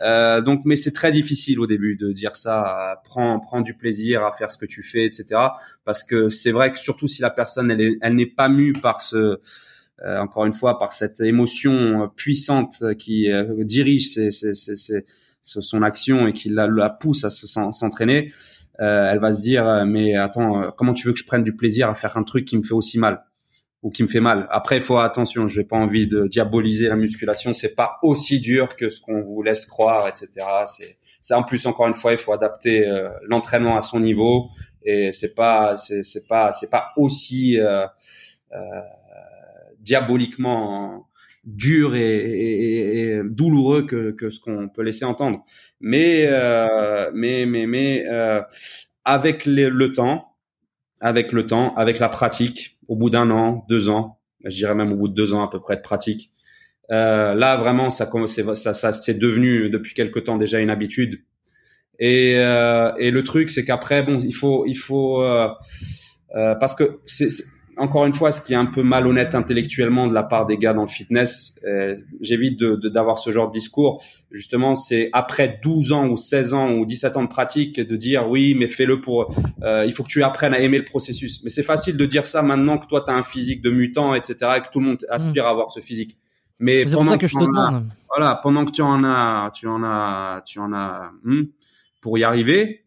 Euh, donc, mais c'est très difficile au début de dire ça. Prends, prends du plaisir à faire ce que tu fais, etc. Parce que c'est vrai que surtout si la personne elle, elle n'est pas mue par ce, euh, encore une fois, par cette émotion puissante qui euh, dirige ses, ses, ses, son action et qui la, la pousse à s'entraîner, elle va se dire mais attends, comment tu veux que je prenne du plaisir à faire un truc qui me fait aussi mal? Ou qui me fait mal. Après, il faut attention, j'ai pas envie de diaboliser la musculation. C'est pas aussi dur que ce qu'on vous laisse croire, etc. C'est, c'est en plus encore une fois, il faut adapter euh, l'entraînement à son niveau et c'est pas, c'est, c'est pas, c'est pas aussi euh, euh, diaboliquement dur et, douloureux que, que ce qu'on peut laisser entendre. Mais, euh, mais, mais, mais avec le temps, avec le temps, avec la pratique, au bout d'un an, deux ans, je dirais même au bout de deux ans à peu près de pratique, euh, là vraiment ça ça, ça c'est devenu depuis quelque temps déjà une habitude. Et, euh, et le truc c'est qu'après bon il faut il faut euh, euh parce que c'est encore une fois, ce qui est un peu malhonnête intellectuellement de la part des gars dans le fitness, euh, j'évite de, d'avoir ce genre de discours. Justement, c'est après 12 ans ou 16 ans ou 17 ans de pratique de dire oui, mais fais-le pour. Euh, il faut que tu apprennes à aimer le processus. Mais c'est facile de dire ça maintenant que toi, tu as un physique de mutant, etc., et que tout le monde aspire mmh. à avoir ce physique. Mais pour ça que, je te demande. voilà, pendant que tu en as, tu en as, tu en as, hmm, pour y arriver,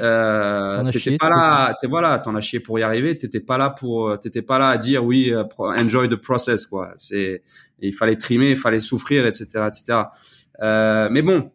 euh, t'étais pas là, t'es voilà, t'en as chié pour y arriver. T'étais pas là pour, euh, t'étais pas là à dire oui, euh, enjoy the process quoi. C'est, il fallait trimer, il fallait souffrir, etc., etc. Euh, mais bon,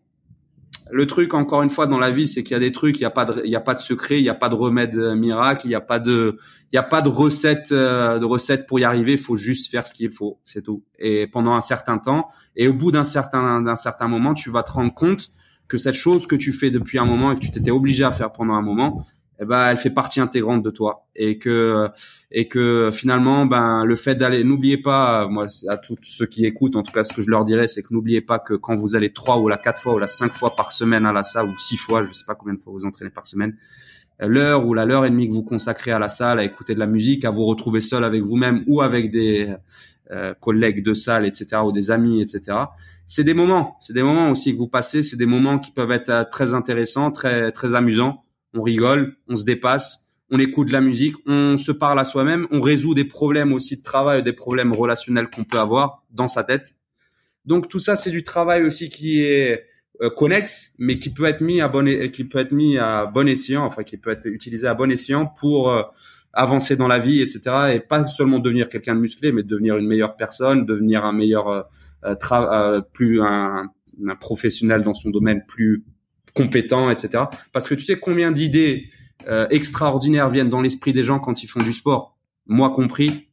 le truc encore une fois dans la vie, c'est qu'il y a des trucs, il y a pas de, il y a pas de secret, il y a pas de remède euh, miracle, il y a pas de, il y a pas de recette, de recette pour y arriver. Il faut juste faire ce qu'il faut, c'est tout. Et pendant un certain temps, et au bout d'un certain, d'un certain moment, tu vas te rendre compte que cette chose que tu fais depuis un moment et que tu t'étais obligé à faire pendant un moment, eh ben, elle fait partie intégrante de toi. Et que et que finalement, ben, le fait d'aller, n'oubliez pas, moi, à tous ceux qui écoutent, en tout cas, ce que je leur dirais, c'est que n'oubliez pas que quand vous allez trois ou la quatre fois ou la cinq fois par semaine à la salle ou six fois, je sais pas combien de fois vous entraînez par semaine, l'heure ou la l'heure et demie que vous consacrez à la salle, à écouter de la musique, à vous retrouver seul avec vous-même ou avec des euh, collègues de salle, etc., ou des amis, etc c'est des moments, c'est des moments aussi que vous passez, c'est des moments qui peuvent être euh, très intéressants, très très amusants. On rigole, on se dépasse, on écoute de la musique, on se parle à soi-même, on résout des problèmes aussi de travail, des problèmes relationnels qu'on peut avoir dans sa tête. Donc tout ça, c'est du travail aussi qui est euh, connexe, mais qui peut être mis à bon qui peut être mis à bon escient, enfin qui peut être utilisé à bon escient pour avancer dans la vie, etc. Et pas seulement devenir quelqu'un de musclé, mais devenir une meilleure personne, devenir un meilleur euh, euh, plus un, un, professionnel dans son domaine plus compétent, etc. Parce que tu sais combien d'idées euh, extraordinaires viennent dans l'esprit des gens quand ils font du sport, moi compris.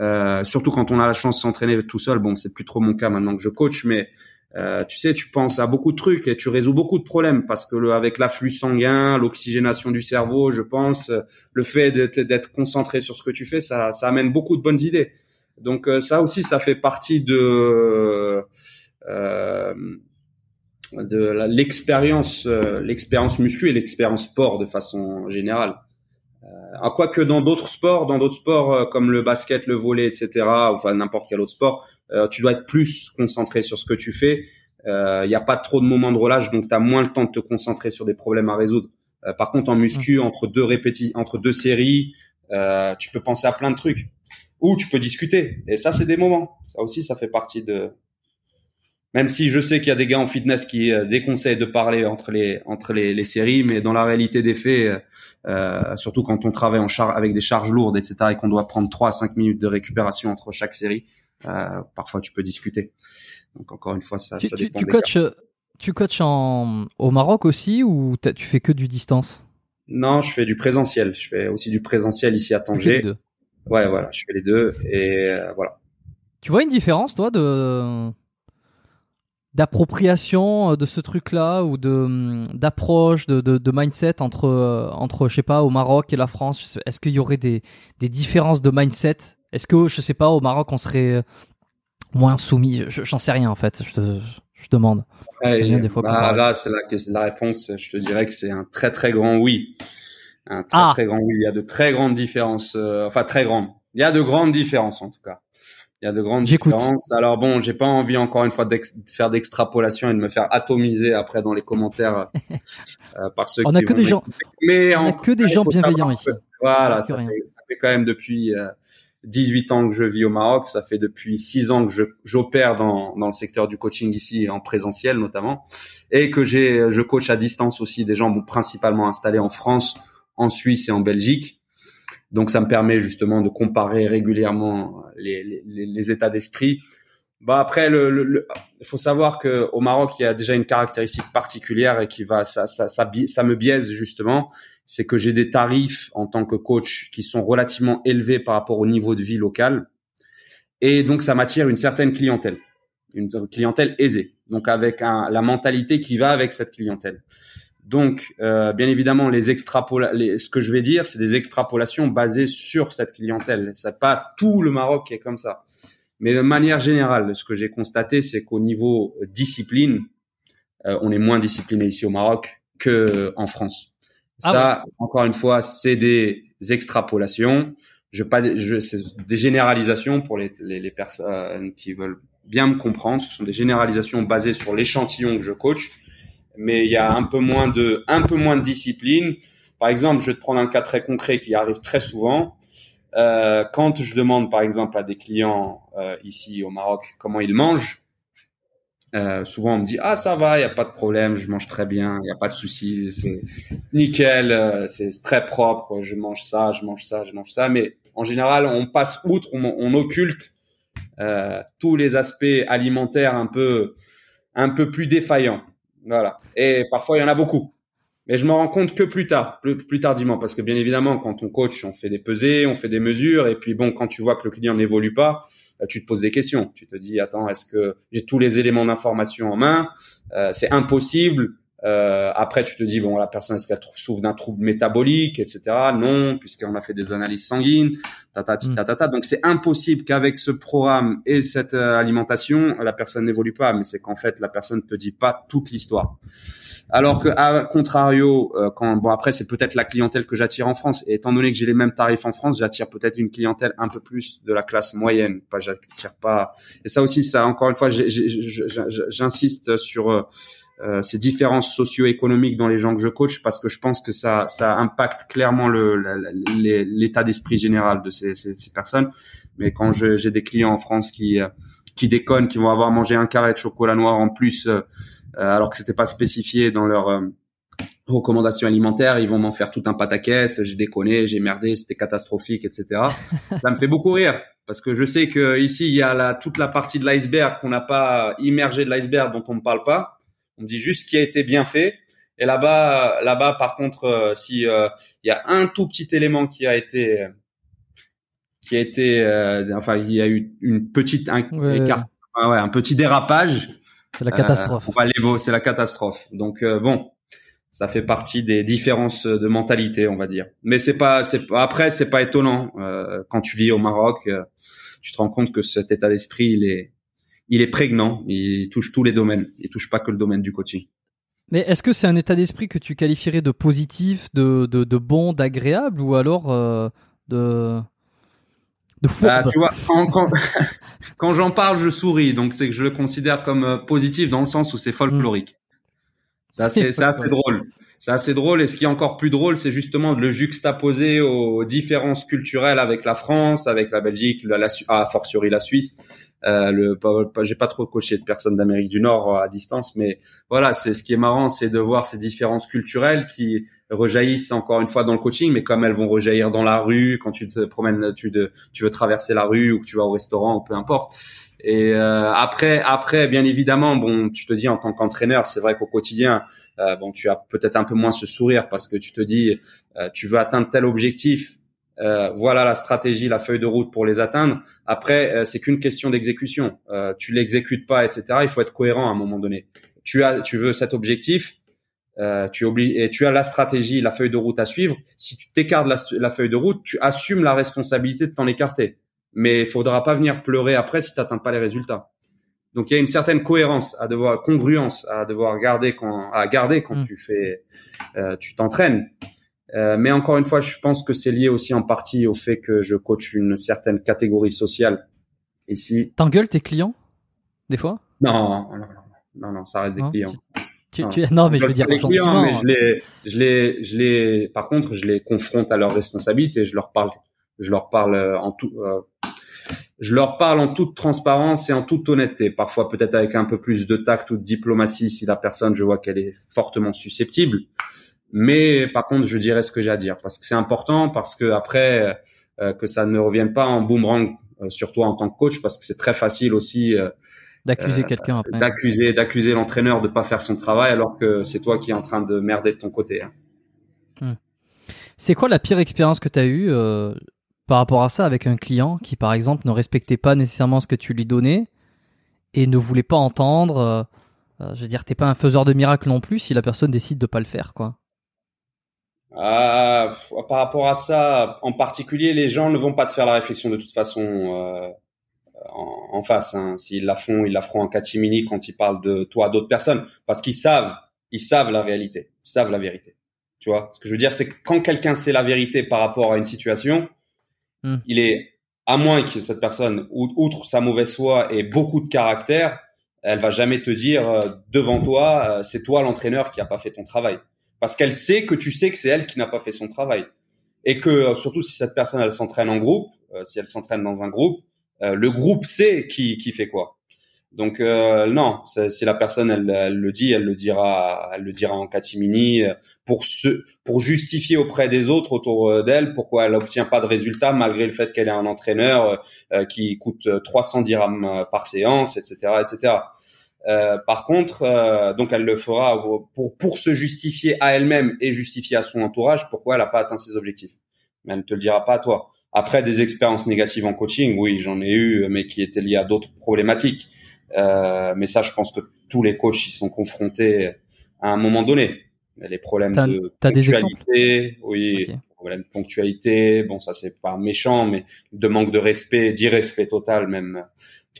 Euh, surtout quand on a la chance de s'entraîner tout seul. Bon, c'est plus trop mon cas maintenant que je coach, mais euh, tu sais, tu penses à beaucoup de trucs et tu résous beaucoup de problèmes parce que le, avec l'afflux sanguin, l'oxygénation du cerveau, je pense, le fait d'être concentré sur ce que tu fais, ça, ça amène beaucoup de bonnes idées. Donc euh, ça aussi, ça fait partie de euh, de l'expérience, euh, l'expérience muscu et l'expérience sport de façon générale. Euh, quoique dans d'autres sports, dans d'autres sports comme le basket, le volet, etc., ou enfin n'importe quel autre sport, tu dois être plus concentré sur ce que tu fais. Il n'y a pas trop de moments de relâche, donc tu as moins le temps de te concentrer sur des problèmes à résoudre. par contre, en muscu, mmh. entre deux répétitions, entre deux séries, tu peux penser à plein de trucs ou tu peux discuter. Et ça, c'est des moments. Ça aussi, ça fait partie de. Même si je sais qu'il y a des gars en fitness qui euh, déconseillent de parler entre les entre les, les séries, mais dans la réalité des faits, euh, euh surtout quand on travaille en char avec des charges lourdes, etc., et qu'on doit prendre 3 à 5 minutes de récupération entre chaque série, euh, parfois tu peux discuter. Donc encore une fois, ça, tu, ça dépend. Tu, tu coaches, tu coaches en, au Maroc aussi ou tu fais que du distance? Non, je fais du présentiel. Je fais aussi du présentiel ici à Tanger. Ouais, voilà, je fais les deux et euh, voilà. Tu vois une différence, toi, de d'appropriation de ce truc-là ou de hum, d'approche, de, de, de, mindset entre entre je sais pas au Maroc et la France? Est-ce qu'il y aurait des des différences de mindset? Est-ce que je sais pas au Maroc on serait moins soumis? J'en sais rien en fait. Je te je demande. des fois bah, là, c'est la, la, réponse. Je te dirais que c'est un très très grand oui. Un très ah. très grand oui. Il y a de très grandes différences. Euh, enfin, très grandes. Il y a de grandes différences en tout cas. Il y a de grandes différences. Alors bon, j'ai pas envie encore une fois de faire d'extrapolation et de me faire atomiser après dans les commentaires euh, par ceux on qui. A que des gens. Mais on a que des gens bienveillants ici. voilà, ça fait, ça fait, quand même depuis. Euh, 18 ans que je vis au Maroc, ça fait depuis 6 ans que j'opère dans, dans le secteur du coaching ici en présentiel notamment et que j'ai je coach à distance aussi des gens principalement installés en France, en Suisse et en Belgique. Donc ça me permet justement de comparer régulièrement les, états d'esprit. Bah après, le, le, il faut savoir que au Maroc, il y a déjà une caractéristique particulière et qui va, ça, ça, ça, ça me biaise justement c'est que j'ai des tarifs en tant que coach qui sont relativement élevés par rapport au niveau de vie local. Et donc, ça m'attire une certaine clientèle, une clientèle aisée. Donc, avec la mentalité qui va avec cette clientèle. Donc, euh, bien évidemment, les extrapola ce que je vais dire, c'est des extrapolations basées sur cette clientèle. C'est pas tout le Maroc qui est comme ça. Mais de manière générale, ce que j'ai constaté, c'est qu'au niveau discipline, euh, on est moins discipliné ici au Maroc que en France. Ah ça, encore une fois, c'est des extrapolations. Je pas, je, c'est des généralisations pour les, les, les, personnes qui veulent bien me comprendre. Ce sont des généralisations basées sur l'échantillon que je coach, mais il y a un peu moins de, discipline. Par exemple, je vais te prendre un cas très concret qui arrive très souvent. Euh, quand je demande, par exemple, à des clients euh, ici au Maroc comment ils mangent, euh, souvent, on me dit ah ça va, il y a pas de problème, je mange très bien, il y a pas de souci, c'est nickel, c'est très propre, je mange ça, je mange ça, je mange ça. Mais en général, on passe outre, on, on occulte tous les aspects alimentaires un peu un peu plus défaillants. Voilà. Et parfois, il y en a beaucoup. Mais je me rends compte que plus tard, plus, tardivement, parce que bien évidemment, quand on coach, on fait des pesées, on fait des mesures, et puis bon, quand tu vois que le client n'évolue pas, euh, tu te poses des questions. Tu te dis, attends, est-ce que j'ai tous les éléments d'information en main? Euh, C'est impossible. Euh, après, tu te dis, bon, la personne, est-ce qu'elle souffre d'un trouble métabolique, etc. Non, puisqu'on a fait des analyses sanguines, ta, ta, ta, ta, ta. Donc, c'est impossible qu'avec ce programme et cette euh, alimentation, la personne n'évolue pas. Mais c'est qu'en fait, la personne ne te dit pas toute l'histoire. Alors que, à contrario, euh, quand bon après c'est peut-être la clientèle que j'attire en France. Et étant donné que j'ai les mêmes tarifs en France, j'attire peut-être une clientèle un peu plus de la classe moyenne. Pas, j'attire pas. Et ça aussi, ça encore une fois, j'insiste sur euh, euh, ces différences socio-économiques dans les gens que je coach parce que je pense que ça, ça impacte clairement l'état d'esprit général de ces, ces, ces, personnes. Mais quand j'ai des clients en France qui qui déconnent, qui vont avoir mangé un carré de chocolat noir en plus euh, alors que c'était pas spécifié dans leur euh, recommandations alimentaires, ils vont m'en faire tout un pataquès, j'ai déconné, j'ai merdé, c'était catastrophique, etc. ça me fait beaucoup rire parce que je sais que ici il y a la, toute la partie de l'iceberg qu'on n'a pas immergé de l'iceberg dont on ne parle pas. On dit juste ce qui a été bien fait. Et là-bas, là-bas, par contre, euh, si il y a un tout petit élément qui a été, qui a été, enfin, il y a eu une petite un, écart, ouais, un petit dérapage c'est la catastrophe. Euh, c'est la catastrophe. Donc euh, bon, ça fait partie des différences de mentalité, on va dire. Mais c'est pas, c'est après, c'est pas étonnant euh, quand tu vis au Maroc, euh, tu te rends compte que cet état d'esprit, il est, il est prégnant, il touche tous les domaines, il touche pas que le domaine du coaching. Mais est-ce que c'est un état d'esprit que tu qualifierais de positif, de, de, de bon, d'agréable, ou alors euh, de bah, tu vois, quand, j'en parle, je souris. Donc, c'est que je le considère comme euh, positif dans le sens où c'est folklorique. C'est assez, assez drôle. C'est assez drôle. Et ce qui est encore plus drôle, c'est justement de le juxtaposer aux différences culturelles avec la France, avec la Belgique, la, la ah, fortiori la Suisse. Euh, le, j'ai pas trop coché de personnes d'Amérique du Nord à distance, mais voilà, c'est ce qui est marrant, c'est de voir ces différences culturelles qui rejaillissent encore une fois dans le coaching, mais comme elles vont rejaillir dans la rue, quand tu te promènes, tu, de, tu veux traverser la rue ou que tu vas au restaurant ou peu importe. Et euh, après, après, bien évidemment, bon, tu te dis en tant qu'entraîneur, c'est vrai qu'au quotidien, euh, bon, tu as peut-être un peu moins ce sourire parce que tu te dis, euh, tu veux atteindre tel objectif, Euh, voilà la stratégie, la feuille de route pour les atteindre. Après, euh, c'est qu'une question d'exécution. Euh, tu l'exécutes pas, etc. Il faut être cohérent à un moment donné. Tu as, tu veux cet objectif, euh, tu et tu as la stratégie, la feuille de route à suivre. Si tu t'écartes la, la, feuille de route, tu assumes la responsabilité de t'en écarter. Mais il faudra pas venir pleurer après si tu n'atteins pas les résultats. Donc il y a une certaine cohérence à devoir, congruence à devoir garder quand, à garder quand mm. tu fais, tu t'entraînes. Euh, mais encore une fois, je pense que c'est lié aussi en partie au fait que je coach une certaine catégorie sociale. Ici. T'engueules tes clients des fois? Non, non, non, non, ça reste des clients. Tu, non. Tu, non, mais je veux dire les clients, mais je les, je les, je les, par contre, je les confronte à leurs responsabilités. Je leur parle, je leur parle euh, en tout, euh, je leur parle en toute transparence et en toute honnêteté. Parfois, peut-être avec un peu plus de tact ou de diplomatie si la personne, je vois qu'elle est fortement susceptible. Mais par contre, je dirais ce que j'ai à dire parce que c'est important, parce que après euh, que ça ne revienne pas en boomerang euh, sur toi en tant que coach, parce que c'est très facile aussi euh, d'accuser quelqu'un après. D'accuser, d'accuser l'entraîneur de pas faire son travail alors que c'est toi qui es en train de merder de ton côté. Hein. Hmm. C'est quoi la pire expérience que tu as eue par rapport à ça avec un client qui, par exemple, ne respectait pas nécessairement ce que tu lui donnais et ne voulait pas entendre Je veux dire, t'es pas un faiseur de miracles non plus si la personne décide de pas le faire, quoi? Euh, par rapport à ça, en particulier, les gens ne vont pas te faire la réflexion de toute façon euh, en, en, face. Hein. S'ils la font, ils la feront en catimini quand ils parlent de toi à d'autres personnes, parce qu'ils savent, ils savent la réalité, ils savent la vérité. Tu vois, ce que je veux dire, c'est que quand quelqu'un sait la vérité par rapport à une situation, hmm. il est à moins que cette personne, outre sa mauvaise foi et beaucoup de caractère, elle va jamais te dire euh, devant toi, euh, c'est toi l'entraîneur qui a pas fait ton travail parce qu'elle sait que tu sais que c'est elle qui n'a pas fait son travail et que euh, surtout si cette personne elle s'entraîne en groupe, euh, si elle s'entraîne dans un groupe, euh, le groupe sait qui qui fait quoi. Donc non, si la personne elle, elle, le dit, elle le dira, elle le dira en catimini pour se, pour justifier auprès des autres autour d'elle pourquoi elle obtient pas de résultats malgré le fait qu'elle est un entraîneur qui coûte 300 dirhams par séance, etc., etc. Euh, par contre, euh, donc elle le fera pour pour se justifier à elle-même et justifier à son entourage pourquoi elle n'a pas atteint ses objectifs? Mais elle ne te le dira pas à toi. Après des expériences négatives en coaching, oui, j'en ai eu, mais qui étaient liées à d'autres problématiques. Euh, mais ça, je pense que tous les coachs y sont confrontés à un moment donné. Les problèmes de ponctualité, oui, problèmes de ponctualité. Bon, ça c'est pas méchant, mais de manque de respect, d'irrespect total même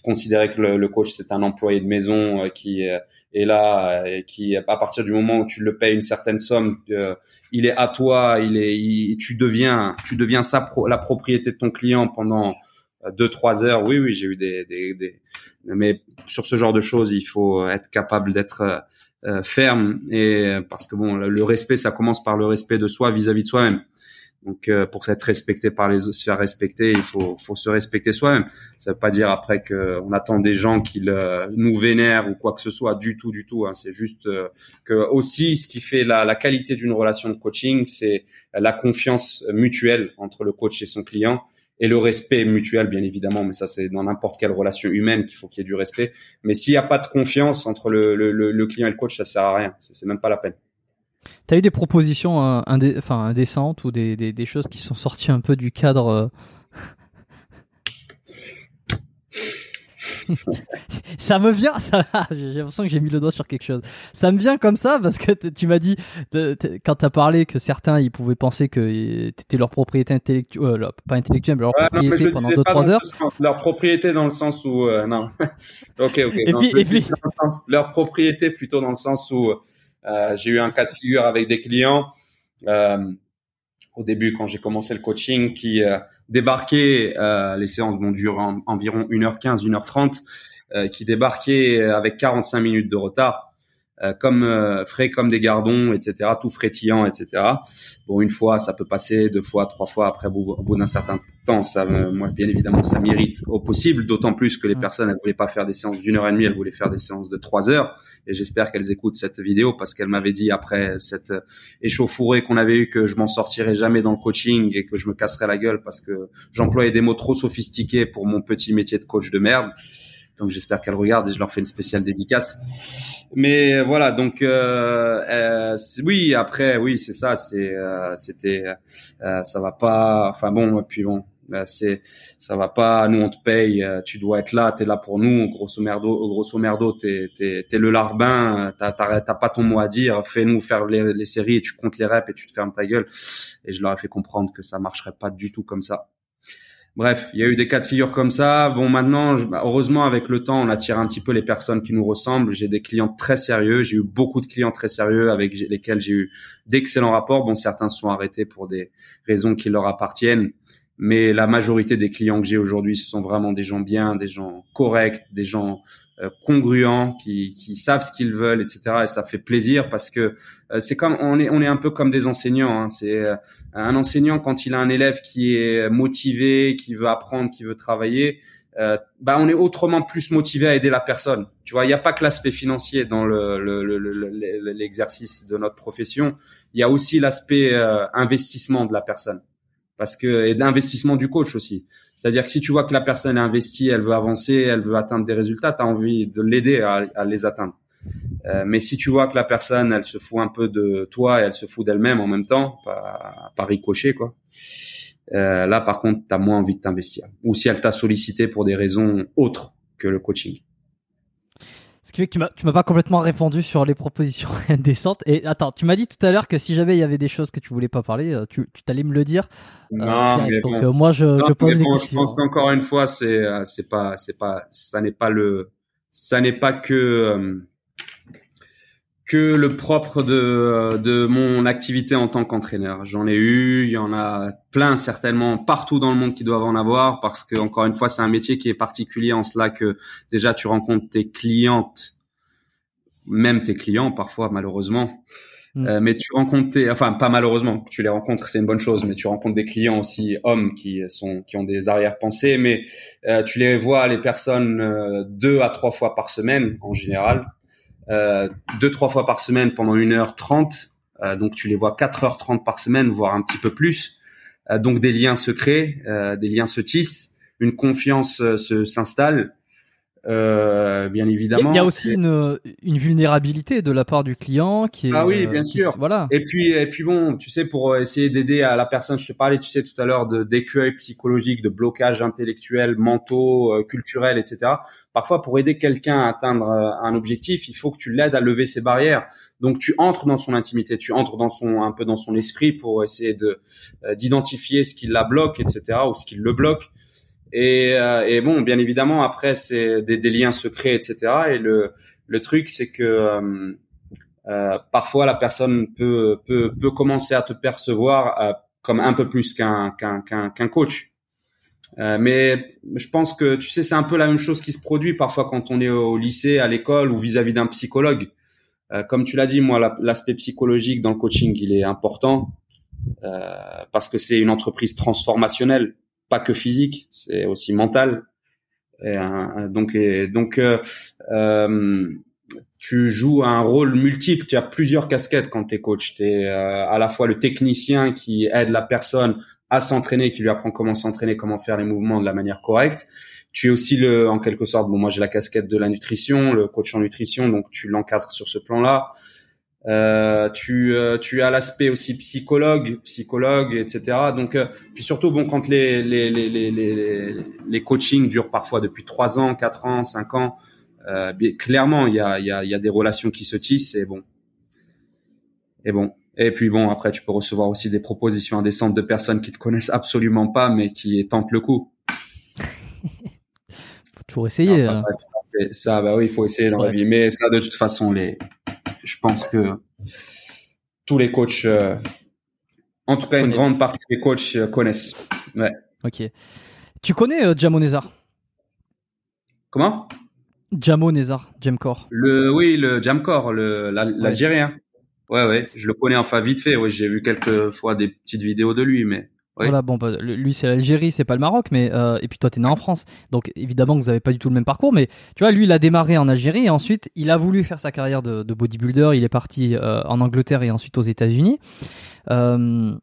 considérer que le, coach c'est un employé de maison euh, qui euh, est là et qui à partir du moment où tu le payes une certaine somme euh, il est à toi il est tu deviens tu deviens sa la propriété de ton client pendant deux trois heures. Oui oui j'ai eu des, des, des, mais sur ce genre de choses il faut être capable d'être ferme et parce que bon le, respect ça commence par le respect de soi vis-à-vis -vis de soi-même donc euh, pour être respecté par les se faire respecter, il faut, faut se respecter soi-même. Ça veut pas dire après que on attend des gens qui nous vénèrent ou quoi que ce soit du tout, du tout. Hein. C'est juste euh, que aussi ce qui fait la, la qualité d'une relation de coaching, c'est la confiance mutuelle entre le coach et son client et le respect mutuel, bien évidemment. Mais ça, c'est dans n'importe quelle relation humaine qu'il faut qu'il y ait du respect. Mais s'il n'y a pas de confiance entre le, le, le, client et le coach, ça sert à rien. C'est même pas la peine. T'as eu des propositions euh, enfin, indécentes ou des, des, des, choses qui sont sorties un peu du cadre euh ça me vient, ça, j'ai l'impression que j'ai mis le doigt sur quelque chose. Ça me vient comme ça parce que tu m'as dit, quand tu as parlé que certains ils pouvaient penser que tu étais leur propriété intellectuelle, euh, pas intellectuelle, mais leur propriété pendant 2-3 heures. leur propriété dans le sens où, non. ok, ok. Et puis, et puis... leur propriété plutôt dans le sens où euh, j'ai eu un cas de figure avec des clients euh, au début quand j'ai commencé le coaching qui euh, débarquaient, les séances vont durer environ 1h15, 1h30, qui débarquaient avec 45 minutes de retard. euh, comme euh, frais comme des gardons, etc., tout frétillant, etc. Bon, une fois, ça peut passer, deux fois, trois fois. Après, au bout, d'un certain temps, ça, moi, bien évidemment, ça mérite au possible. D'autant plus que les personnes, elles voulaient pas faire des séances d'une heure et demie, elles voulaient faire des séances de trois heures. Et j'espère qu'elles écoutent cette vidéo parce qu'elles m'avaient dit après cette échauffourée qu'on avait eu que je m'en sortirais jamais dans le coaching et que je me casserais la gueule parce que j'employais des mots trop sophistiqués pour mon petit métier de coach de merde. Donc j'espère qu'elles regardent et je leur fais une spéciale dédicace. mais voilà, donc euh, euh, oui, après, oui, c'est ça, c'est, euh, c'était, euh, ça va pas. Enfin bon, puis bon, euh, c'est, ça va pas. Nous, on te paye, tu dois être là, t'es là pour nous. Grosso merdo, grosso merdo, t'es, t'es, t'es le larbin, t'as, t'as, pas ton mot à dire. Fais-nous faire les, les séries et tu comptes les reps et tu te fermes ta gueule. Et je leur ai fait comprendre que ça marcherait pas du tout comme ça. Bref, il y a eu des cas de figure comme ça. Bon, maintenant, bah, heureusement, avec le temps, on attire un petit peu les personnes qui nous ressemblent. J'ai des clients très sérieux. J'ai eu beaucoup de clients très sérieux avec lesquels j'ai eu d'excellents rapports. Bon, certains sont arrêtés pour des raisons qui leur appartiennent. Mais la majorité des clients que j'ai aujourd'hui, ce sont vraiment des gens bien, des gens corrects, des gens congruents, qui, qui savent ce qu'ils veulent, etc. Et ça fait plaisir parce que euh, c'est comme on est on est un peu comme des enseignants. Hein. C'est euh, un enseignant quand il a un élève qui est motivé, qui veut apprendre, qui veut travailler. Euh, bah on est autrement plus motivé à aider la personne. Tu vois, il n'y a pas que l'aspect financier dans l'exercice le, le, de notre profession. Il y a aussi l'aspect investissement de la personne parce que et d'investissement du coach aussi. C'est-à-dire que si tu vois que la personne est investie, elle veut avancer, elle veut atteindre des résultats, tu as envie de l'aider à, les atteindre. Euh, mais si tu vois que la personne, elle se fout un peu de toi et elle se fout d'elle-même en même temps, pas, pas ricochet quoi. Euh, là, par contre, tu as moins envie de t'investir. Ou si elle t'a sollicité pour des raisons autres que le coaching. Ce qui fait que tu m'as, tu m'as pas complètement répondu sur les propositions indécentes. Et attends, tu m'as dit tout à l'heure que si jamais il y avait des choses que tu voulais pas parler, euh, tu, tu t'allais me le dire. Euh, non, mais donc euh, moi je, je pose des questions. Je pense qu'encore une fois, c'est c'est pas c'est pas ça n'est pas le ça n'est pas que que le propre de de mon activité en tant qu'entraîneur. J'en ai eu, il y en a plein certainement partout dans le monde qui doivent en avoir parce que encore une fois, c'est un métier qui est particulier en cela que déjà tu rencontres tes clientes, même tes clients parfois malheureusement. Mm. Euh, mais tu rencontres tes, enfin pas malheureusement, tu les rencontres, c'est une bonne chose, mais tu rencontres des clients aussi hommes qui sont qui ont des arrière-pensées, mais euh, tu les vois les personnes euh, deux à trois fois par semaine en général euh, deux trois fois par semaine pendant une heure trente. Euh, donc tu les vois 4h30 par semaine, voire un petit peu plus. Euh, donc des liens se créent, des liens se tissent, une confiance se s'installe. Euh, bien évidemment. Il y a aussi une, une, vulnérabilité de la part du client qui est. Ah oui, bien sûr. Voilà. Et puis, et puis bon, tu sais, pour essayer d'aider à la personne, je te parlais, tu sais, tout à l'heure de d'écueil psychologique, de blocage intellectuel, mentaux, euh, culturel, etc. Parfois, pour aider quelqu'un à atteindre un objectif, il faut que tu l'aides à lever ses barrières. Donc, tu entres dans son intimité, tu entres dans son un peu dans son esprit pour essayer de d'identifier ce qui la bloque, etc. ou ce qui le bloque. Et, euh, et, bon, bien évidemment, après, c'est des, des, liens secrets, etc. Et le, le truc, c'est que euh, euh, parfois, la personne peut, peut, peut commencer à te percevoir euh, comme un peu plus qu'un qu'un qu'un coach. Euh, mais je pense que, tu sais, c'est un peu la même chose qui se produit parfois quand on est au lycée, à l'école ou vis-à-vis d'un psychologue. comme tu l'as dit, moi, l'aspect psychologique dans le coaching, il est important parce que c'est une entreprise transformationnelle pas que physique, c'est aussi mental. Et, euh, donc, euh, euh, tu joues un rôle multiple. Tu as plusieurs casquettes quand tu es coach. Tu es à la fois le technicien qui aide la personne à s'entraîner, qui lui apprend comment s'entraîner, comment faire les mouvements de la manière correcte. Tu es aussi le, en quelque sorte, bon, moi j'ai la casquette de la nutrition, le coach en nutrition, donc tu l'encadres sur ce plan-là. Euh, tu, euh, tu as l'aspect aussi psychologue, psychologue, etc. Donc, euh, puis surtout, bon, quand les les, les, les, les, coachings durent parfois depuis trois ans, quatre ans, cinq ans, clairement, il y a, y, a, y a des relations qui se tissent et bon. Et bon. Et puis bon, après, tu peux recevoir aussi des propositions indécentes de personnes qui te connaissent absolument pas, mais qui tentent le coup. faut toujours essayer. Hein. ça, ça, bah oui, il faut essayer dans la vie. Mais ça, de toute façon, les je pense que tous les coachs, euh, en tout cas une grande partie des coachs euh, connaissent. Ouais. Ok. Tu connais euh, Jamo Nezar Comment? Jamo Nezar, Jamcore. Le, oui, le Jamcore, l'Algérien. Ouais. ouais, je le connais enfin vite fait. J'ai vu quelques fois des petites vidéos de lui, mais voilà, bon, bah, lui c'est l'Algérie, c'est pas le Maroc, mais euh, et puis toi t'es né en France, donc évidemment que vous avez pas du tout le même parcours, mais tu vois, lui il a démarré en Algérie et ensuite il a voulu faire sa carrière de, bodybuilder, il est parti euh, en Angleterre et ensuite aux États-Unis. Euh,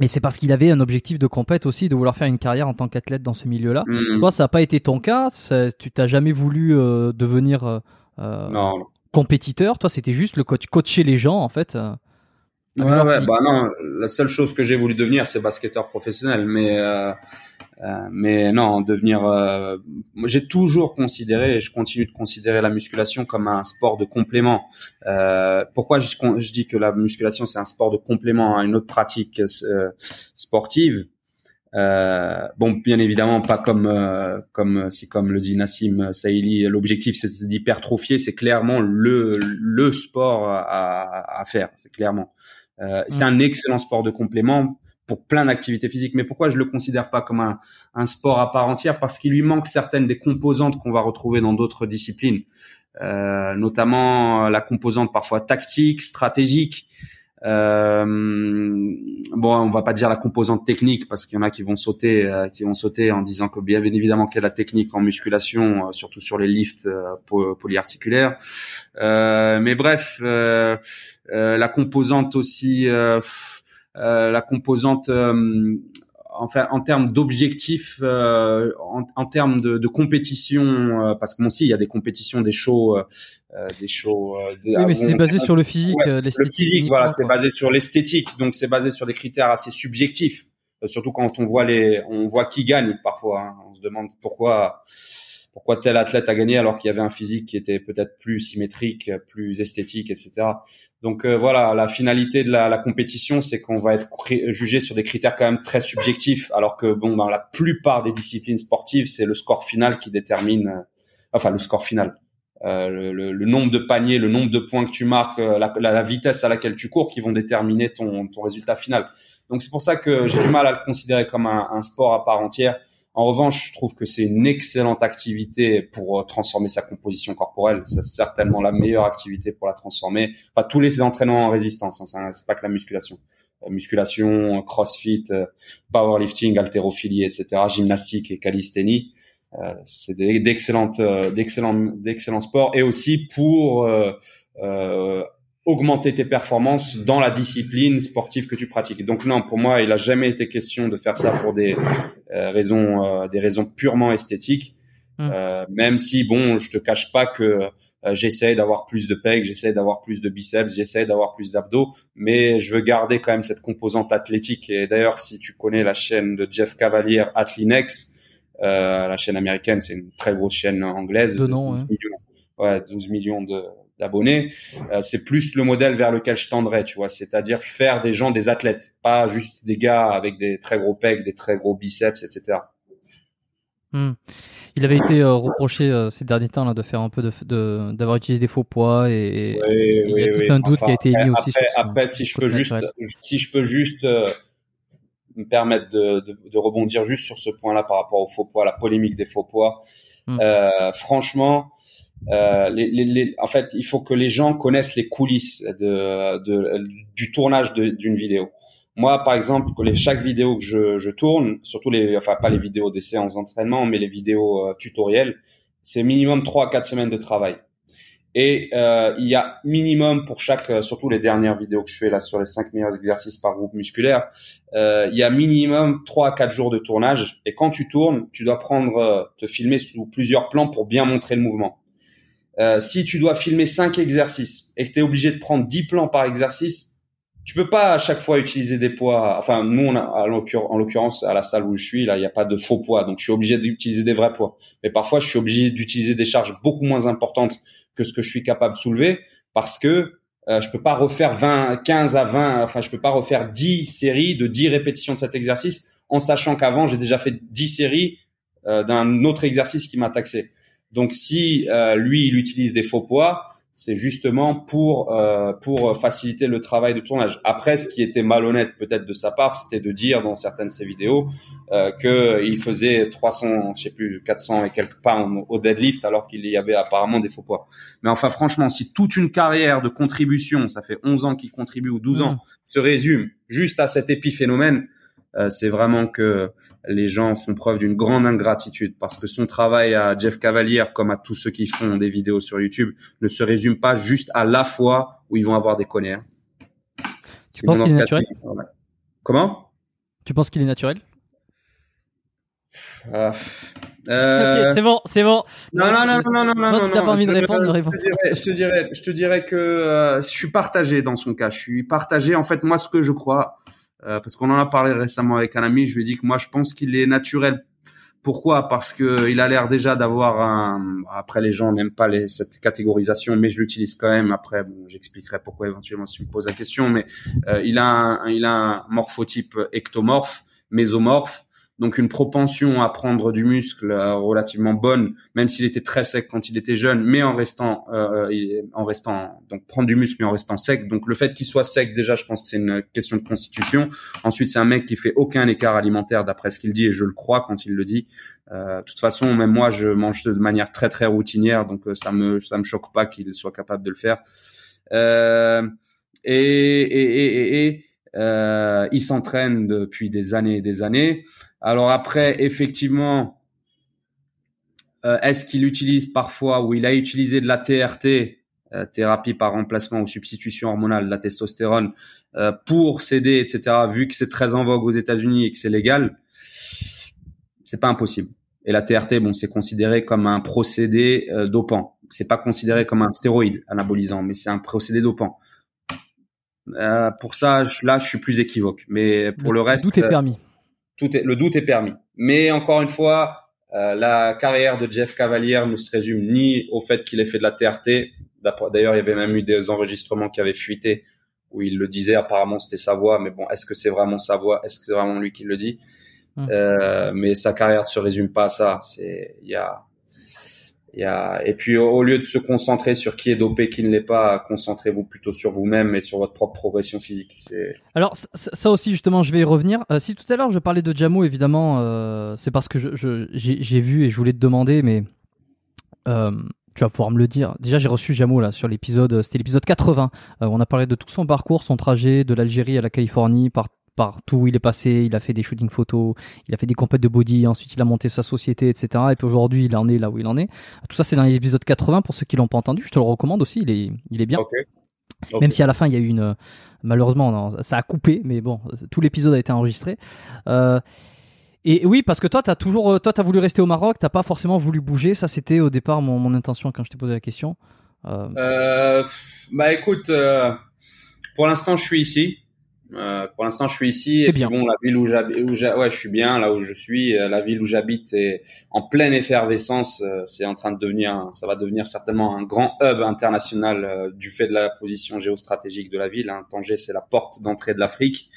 mais c'est parce qu'il avait un objectif de compète aussi, de vouloir faire une carrière en tant qu'athlète dans ce milieu-là. Mmh. Toi, ça n'a pas été ton cas. tu t'as jamais voulu devenir non. compétiteur. Toi, c'était juste le coach, coacher les gens, en fait. Ouais, ouais, bah non, la seule chose que j'ai voulu devenir, c'est basketteur professionnel. Mais, euh, euh mais non, devenir. Euh, j'ai toujours considéré, et je continue de considérer la musculation comme un sport de complément. Euh, pourquoi je, je, dis que la musculation, c'est un sport de complément à une autre pratique sportive? Euh, bon, bien évidemment, pas comme euh, comme si comme le dit Nassim Saïli, l'objectif c'est d'hypertrophier, c'est clairement le le sport à, à faire, c'est clairement. Euh, c'est mm. un excellent sport de complément pour plein d'activités physiques. Mais pourquoi je le considère pas comme un, un sport à part entière? Parce qu'il lui manque certaines des composantes qu'on va retrouver dans d'autres disciplines, euh, notamment la composante parfois tactique, stratégique. Euh, bon, on va pas dire la composante technique parce qu'il y en a qui vont sauter, euh, qui vont sauter en disant que bien évidemment qu'il y a la technique en musculation, euh, surtout sur les lifts euh, polyarticulaires. mais bref, la composante aussi, la composante enfin en termes d'objectifs, euh, en, en, termes de, de compétition, euh, parce que bon si il y a des compétitions, des shows, euh, des shows. oui, mais c'est basé sur le physique, l'esthétique. Le physique, voilà, c'est basé sur l'esthétique, donc c'est basé sur des critères assez subjectifs. surtout quand on voit les, on voit qui gagne parfois. Hein. On se demande pourquoi pourquoi tel athlète a gagné alors qu'il y avait un physique qui était peut-être plus symétrique, plus esthétique, etc. Donc euh, voilà, la finalité de la, la compétition, c'est qu'on va être jugé sur des critères quand même très subjectifs, alors que bon, dans la plupart des disciplines sportives, c'est le score final qui détermine, euh, enfin le score final, euh, le, le, nombre de paniers, le nombre de points que tu marques, euh, la, la, vitesse à laquelle tu cours, qui vont déterminer ton, ton résultat final. Donc c'est pour ça que j'ai du mal à le considérer comme un, un sport à part entière. En revanche, je trouve que c'est une excellente activité pour euh, transformer sa composition corporelle. C'est certainement la meilleure activité pour la transformer. Pas tous les entraînements en résistance, hein, c'est pas que la musculation. Euh, musculation, crossfit, euh, powerlifting, haltérophilie, etc., gymnastique et calisthénie. c'est d'excellentes, d'excellents, d'excellents sports et aussi pour euh, augmenter tes performances dans la discipline sportive que tu pratiques. Donc non, pour moi, il a jamais été question de faire ça pour des euh, raisons, euh, des raisons purement esthétiques. Hum. Euh, même si bon, je te cache pas que j'essaie d'avoir plus de pecs, j'essaie d'avoir plus de biceps, j'essaie d'avoir plus d'abdos, mais je veux garder quand même cette composante athlétique. Et d'ailleurs, si tu connais la chaîne de Jeff Cavalier, Athlinex, la chaîne américaine, c'est une très grosse chaîne anglaise. De nom, 12 millions, ouais, 12 millions de, d'abonnés, euh, c'est plus le modèle vers lequel je tendrais, tu vois, c'est-à-dire faire des gens des athlètes, pas juste des gars avec des très gros pecs, des très gros biceps, etc. Hmm. Il avait été euh, reproché euh, ces derniers temps là, de faire un peu de, d'avoir utilisé des faux poids et, il y a tout un doute qui a été émis aussi. Sur après, si, je peux juste, si je peux juste me permettre de, de, rebondir juste sur ce point-là par rapport aux faux poids, la polémique des faux poids. Hmm. franchement, euh, les, les, en fait, il faut que les gens connaissent les coulisses de, de du tournage d'une vidéo. Moi, par exemple, les, chaque vidéo que je, je, tourne, surtout les, enfin pas les vidéos des séances d'entraînement, mais les vidéos euh, tutoriels, c'est minimum 3 à 4 semaines de travail. Et euh, il y a minimum pour chaque, euh, surtout les dernières vidéos que je fais là sur les 5 meilleurs exercices par groupe musculaire, euh, il y a minimum 3 à 4 jours de tournage. Et quand tu tournes, tu dois prendre, euh, te filmer sous plusieurs plans pour bien montrer le mouvement. Euh, si tu dois filmer 5 exercices et que tu es obligé de prendre 10 plans par exercice, tu peux pas à chaque fois utiliser des poids. Enfin, nous, on a, en l'occurrence, à la salle où je suis, là, il n'y a pas de faux poids, donc je suis obligé d'utiliser des vrais poids. Mais parfois, je suis obligé d'utiliser des charges beaucoup moins importantes que ce que je suis capable de soulever parce que euh, je peux pas refaire 20, 15 à 20, enfin, je peux pas refaire 10 séries de 10 répétitions de cet exercice en sachant qu'avant, j'ai déjà fait 10 séries euh, d'un autre exercice qui m'a taxé. Donc si euh, lui il utilise des faux poids, c'est justement pour euh, pour faciliter le travail de tournage. Après, ce qui était malhonnête peut-être de sa part, c'était de dire dans certaines de ses vidéos euh, que il faisait 300, je sais plus, 400 et quelques pounds au deadlift alors qu'il y avait apparemment des faux poids. Mais enfin, franchement, si toute une carrière de contribution, ça fait 11 ans qu'il contribue ou 12 ans, mmh. se résume juste à cet épiphénomène, c'est vraiment que les gens font preuve d'une grande ingratitude parce que son travail à Jeff Cavalier, comme à tous ceux qui font des vidéos sur YouTube, ne se résume pas juste à la fois où ils vont avoir des connards. Tu penses qu'il est naturel Comment? Tu penses qu'il est naturel? Euh, Euh... c'est bon, c'est bon. Non, non, non, non, non, non, non. Si t'as pas envie de répondre, ne réponds. Je te dirais, je te dirais que euh, je suis partagé dans son cas. Je suis partagé. En fait, moi, ce que je crois, euh, parce qu'on en a parlé récemment avec un ami, je lui ai dit que moi, je pense qu'il est naturel pourquoi? Parce que il a l'air déjà d'avoir un. Après, les gens n'aiment pas cette catégorisation, mais je l'utilise quand même. Après, bon, j'expliquerai pourquoi éventuellement si tu me poses la question. Mais euh, il a il a un morphotype ectomorphe, mésomorphe, donc une propension à prendre du muscle euh, relativement bonne, même s'il était très sec quand il était jeune, mais en restant, euh, en restant, donc prendre du muscle mais en restant sec. Donc le fait qu'il soit sec déjà, je pense que c'est une question de constitution. Ensuite, c'est un mec qui fait aucun écart alimentaire d'après ce qu'il dit et je le crois quand il le dit. Euh, de toute façon, même moi, je mange de manière très très routinière, donc euh, ça me ça me choque pas qu'il soit capable de le faire. Euh, et, et, et, et euh, il s'entraîne depuis des années et des années. Alors après, effectivement, euh, est-ce qu'il utilise parfois ou il a utilisé de la TRT, euh, thérapie par remplacement ou substitution hormonale de la testostérone, euh, pour s'aider, etc. Vu que c'est très en vogue aux États-Unis et que c'est légal, c'est pas impossible. Et la TRT, bon, c'est considéré comme un procédé dopant. C'est pas considéré comme un stéroïde anabolisant, mais c'est un procédé dopant. pour ça, là, je suis plus équivoque. Mais pour le, reste, tout est permis tout est, le doute est permis. Mais encore une fois, euh, la carrière de Jeff Cavalier ne se résume ni au fait qu'il ait fait de la TRT. D'ailleurs, il y avait même eu des enregistrements qui avaient fuité où il le disait. Apparemment, c'était sa voix. Mais bon, est-ce que c'est vraiment sa voix? Est-ce que c'est vraiment lui qui le dit? Hum. euh, Mais sa carrière ne se résume pas à ça. C'est il y a et puis au lieu de se concentrer sur qui est dopé, qui ne l'est pas, concentrez-vous plutôt sur vous-même et sur votre propre progression physique. Alors ça aussi justement, je vais y revenir. Euh, si tout à l'heure je parlais de Jamo, évidemment, euh, c'est parce que j'ai vu et je voulais te demander, mais euh, tu vas pouvoir me le dire. Déjà, j'ai reçu Jamo là sur l'épisode, c'était l'épisode 80. on a parlé de tout son parcours, son trajet de l'Algérie à la Californie, par partout où il est passé, il a fait des shootings photos, il a fait des compètes de body, ensuite il a monté sa société, etc. Et puis aujourd'hui, il en est là où il en est. Tout ça, c'est dans l'épisode 80 pour ceux qui l'ont pas entendu. Je te le recommande aussi, il est, il est bien. Même si à la fin, il y a eu une. Malheureusement, ça a coupé, mais bon, tout l'épisode a été enregistré. Euh, et oui, parce que toi, tu as toujours, toi, as voulu rester au Maroc, t'as pas forcément voulu bouger. Ça, c'était au départ mon, mon, intention quand je t'ai posé la question. Euh... Euh, bah écoute, pour l'instant, je suis ici. Euh, pour l'instant, je suis ici. Et bien. bon, la ville où j'habite, ouais, je suis bien là où je suis. Euh, la ville où j'habite est en pleine effervescence. Euh, c'est en train de devenir, ça va devenir certainement un grand hub international du fait de la position géostratégique de la ville. Hein. Tanger, c'est la porte d'entrée de l'Afrique.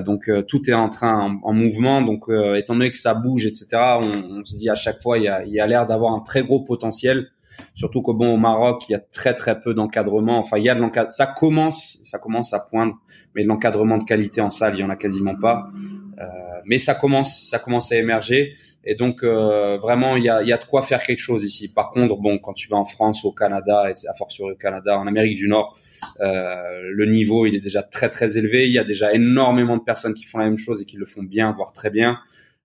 donc tout est en train en, mouvement. Donc étant donné que ça bouge, etc., on, on se dit à chaque fois, il y a, il y a l'air d'avoir un très gros potentiel. Surtout qu'au bon au Maroc, il y a très très peu d'encadrement. Enfin, il y a de l'encadrement. Ça commence, ça commence à poindre, mais de l'encadrement de qualité en salle, il y en a quasiment pas. Euh, mais ça commence, ça commence à émerger. Et donc euh, vraiment, il y a, y a de quoi faire quelque chose ici. Par contre, bon, quand tu vas en France, au Canada, et à force au Canada, en Amérique du Nord, euh, le niveau il est déjà très très élevé. Il y a déjà énormément de personnes qui font la même chose et qui le font bien, voire très bien.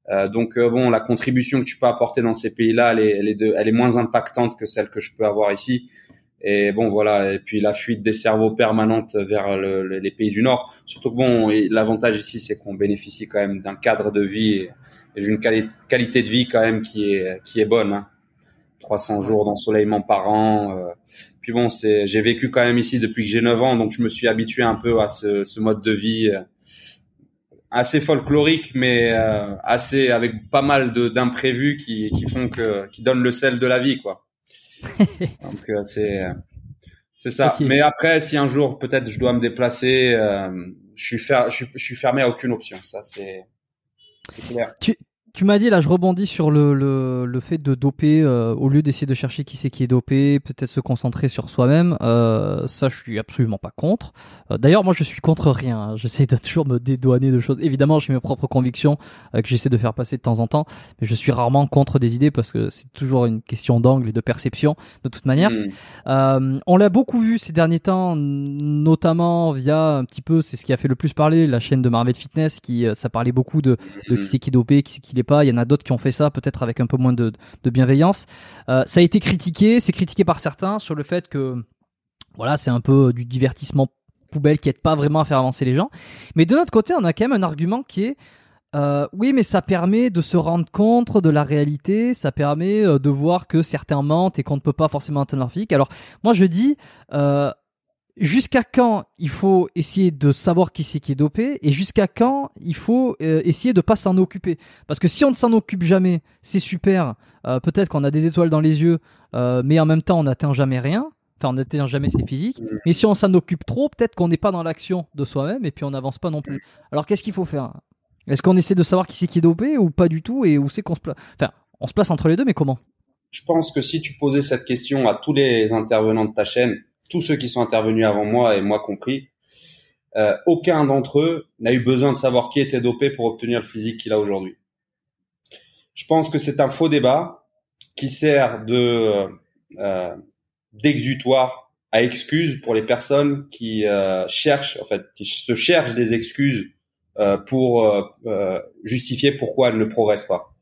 Euh, donc euh, bon, la contribution que tu peux apporter dans ces pays-là, elle est, elle, est elle est moins impactante que celle que je peux avoir ici. Et bon, voilà. Et puis la fuite des cerveaux permanente vers le, les pays du Nord. Surtout que bon, l'avantage ici, c'est qu'on bénéficie quand même d'un cadre de vie et, d'une qualité de vie quand même qui est qui est bonne. Hein. 300 jours d'ensoleillement par an. Euh. Puis bon, c'est, j'ai vécu quand même ici depuis que j'ai 9 ans, donc je me suis habitué un peu à ce, ce mode de vie assez folklorique, mais euh, assez avec pas mal de d'imprévus qui, qui font que qui donnent le sel de la vie, quoi. Donc euh, c'est c'est ça. Mais après, si un jour peut-être je dois me déplacer, euh, je suis fer je, suis fermé à aucune option. Ça c'est c'est clair. Tu, tu m'as dit, là je rebondis sur le, le, le fait de doper, euh, au lieu d'essayer de chercher qui c'est qui est dopé, peut-être se concentrer sur soi-même, euh, ça je suis absolument pas contre. Euh, d'ailleurs moi je suis contre rien, hein. j'essaie de toujours me dédouaner de choses. Évidemment j'ai mes propres convictions que j'essaie de faire passer de temps en temps, mais je suis rarement contre des idées parce que c'est toujours une question d'angle et de perception de toute manière. Hmm. on l'a beaucoup vu ces derniers temps, notamment via un petit peu, c'est ce qui a fait le plus parler, la chaîne de Marvel Fitness, qui ça parlait beaucoup de, de qui c'est qui est dopé, qui c'est qui Il y en a d'autres qui ont fait ça, peut-être avec un peu moins de, bienveillance. Euh, ça a été critiqué, c'est critiqué par certains sur le fait que voilà, c'est un peu du divertissement poubelle qui aide pas vraiment à faire avancer les gens. Mais de notre côté, on a quand même un argument qui est Euh, oui, mais ça permet de se rendre compte de la réalité, ça permet euh, de voir que certains mentent et qu'on ne peut pas forcément atteindre leur physique. Alors, moi je dis, jusqu'à quand il faut essayer de savoir qui c'est qui est dopé et jusqu'à quand il faut euh, essayer de pas s'en occuper? Parce que si on ne s'en occupe jamais, c'est super, euh, peut-être qu'on a des étoiles dans les yeux, euh, mais en même temps on n'atteint jamais rien. Enfin, on n'atteint jamais ses physiques. Mais si on s'en occupe trop, peut-être qu'on n'est pas dans l'action de soi-même et puis on n'avance pas non plus. Alors qu'est-ce qu'il faut faire? Est-ce qu'on essaie de savoir qui c'est qui est dopé ou pas du tout et où c'est qu'on se place Enfin, on se place entre les deux, mais comment? Je pense que si tu posais cette question à tous les intervenants de ta chaîne, tous ceux qui sont intervenus avant moi et moi compris, euh, aucun d'entre eux n'a eu besoin de savoir qui était dopé pour obtenir le physique qu'il a aujourd'hui. Je pense que c'est un faux débat qui sert de euh, d'exutoire à excuse pour les personnes qui euh, cherchent, en fait, qui se cherchent des excuses euh, pour euh, euh, justifier pourquoi elle ne progresse pas.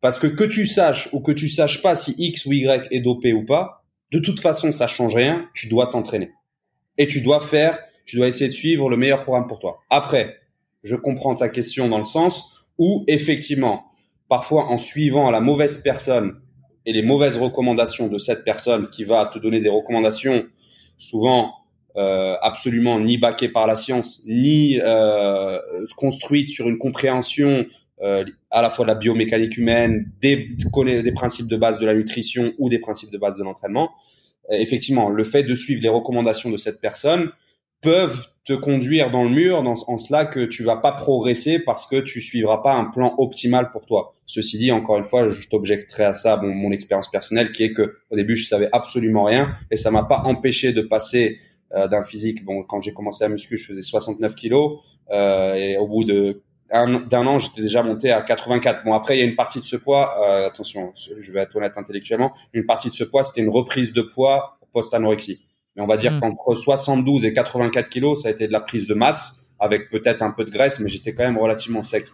Parce que que tu saches ou que tu saches pas si X ou Y est dopé ou pas, de toute façon, ça change rien. Tu dois t'entraîner et tu dois faire, tu dois essayer de suivre le meilleur programme pour toi. Après, je comprends ta question dans le sens où effectivement, parfois en suivant la mauvaise personne et les mauvaises recommandations de cette personne qui va te donner des recommandations souvent euh, absolument ni baquée par la science, ni euh, construite sur une compréhension euh, à la fois de la biomécanique humaine, des, des principes de base de la nutrition ou des principes de base de l'entraînement. Euh, effectivement, le fait de suivre les recommandations de cette personne peuvent te conduire dans le mur dans, en cela que tu vas pas progresser parce que tu suivras pas un plan optimal pour toi. Ceci dit, encore une fois, je t'objecterai à ça, mon expérience personnelle qui est que au début je savais absolument rien et ça m'a pas empêché de passer euh, d'un physique. Bon, quand j'ai commencé à muscu, je faisais 69 kilos et au bout de d'un an, j'étais déjà monté à 84. Bon, après, il y a une partie de ce poids, euh, attention, je vais être honnête intellectuellement, une partie de ce poids, c'était une reprise de poids post-anorexie. Mais on va dire mmh. qu'entre 72 et 84 kilos, ça a été de la prise de masse, avec peut-être un peu de graisse, mais j'étais quand même relativement sec.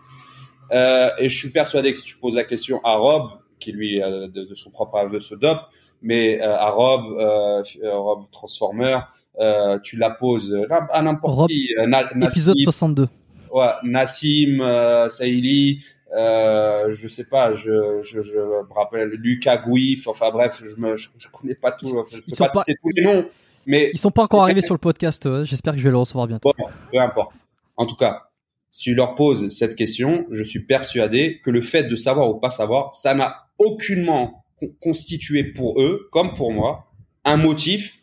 Euh, et je suis persuadé que si tu poses la question à Rob, qui lui, euh, de, de, son propre aveu, se dope, mais euh, à Rob, euh, Rob Transformer, euh, tu la poses à n'importe qui. Euh, épisode 62. Ouais, Nassim, euh, Saïli, euh, je sais pas, je, je, je me rappelle Lucas Gouif, enfin bref, je me, je, connais pas tout, enfin, je peux pas, pas, citer tous les noms, mais ils sont pas encore arrivés sur le podcast. J'espère que je vais le recevoir bientôt. Bon, peu importe. En tout cas, si tu leur poses cette question, je suis persuadé que le fait de savoir ou pas savoir, ça n'a aucunement constitué pour eux, comme pour moi, un motif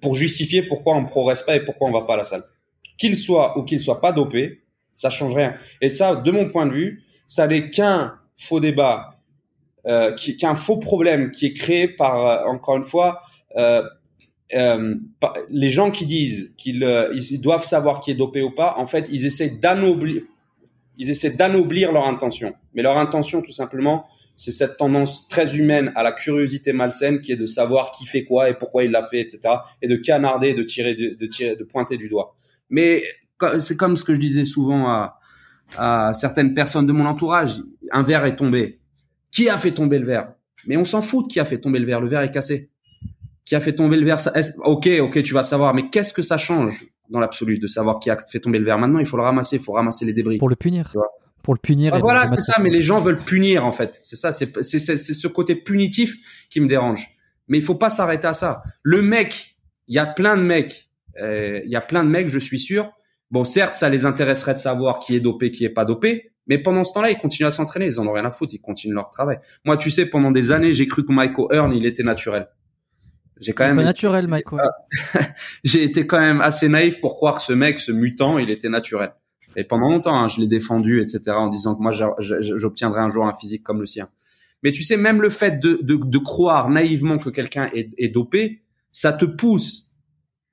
pour justifier pourquoi on progresse pas et pourquoi on va pas à la salle. Qu'il soit ou qu'il soit pas dopé, ça change rien. Et ça, de mon point de vue, ça n'est qu'un faux débat, euh, qu'un faux problème qui est créé par, euh, encore une fois, euh, euh, les gens qui disent qu'ils euh, ils doivent savoir qui est dopé ou pas, en fait, ils essaient d'anoblir, ils essaient d'anoblir leur intention. Mais leur intention, tout simplement, c'est cette tendance très humaine à la curiosité malsaine qui est de savoir qui fait quoi et pourquoi il l'a fait, etc. Et de canarder, de tirer, de, tirer, de pointer du doigt. Mais c'est comme ce que je disais souvent à, à certaines personnes de mon entourage. Un verre est tombé. Qui a fait tomber le verre? Mais on s'en fout de qui a fait tomber le verre. Le verre est cassé. Qui a fait tomber le verre Ok, ok, tu vas savoir. Mais qu'est-ce que ça change dans l'absolu de savoir qui a fait tomber le verre? Maintenant, il faut le ramasser. Il faut ramasser les débris. Pour le punir. Pour le punir. Ah, voilà, c'est ça. Mais les gens veulent punir en fait. C'est ça. C'est c'est ce côté punitif qui me dérange. Mais il faut pas s'arrêter à ça. Le mec, il y a plein de mecs. Euh, il y a plein de mecs, je suis sûr. Bon, certes, ça les intéresserait de savoir qui est dopé, qui est pas dopé. Mais pendant ce temps-là, ils continuent à s'entraîner. Ils en ont rien à foutre. Ils continuent leur travail. Moi, tu sais, pendant des années, j'ai cru que Michael Earn, il était naturel. J'ai quand même. Pas naturel, Michael. j'ai été quand même assez naïf pour croire que ce mec, ce mutant, il était naturel. Et pendant longtemps, hein, je l'ai défendu, etc., en disant que moi, j'obtiendrai un jour un physique comme le sien. Mais tu sais, même le fait de, de, de croire naïvement que quelqu'un est, est, dopé, ça te pousse.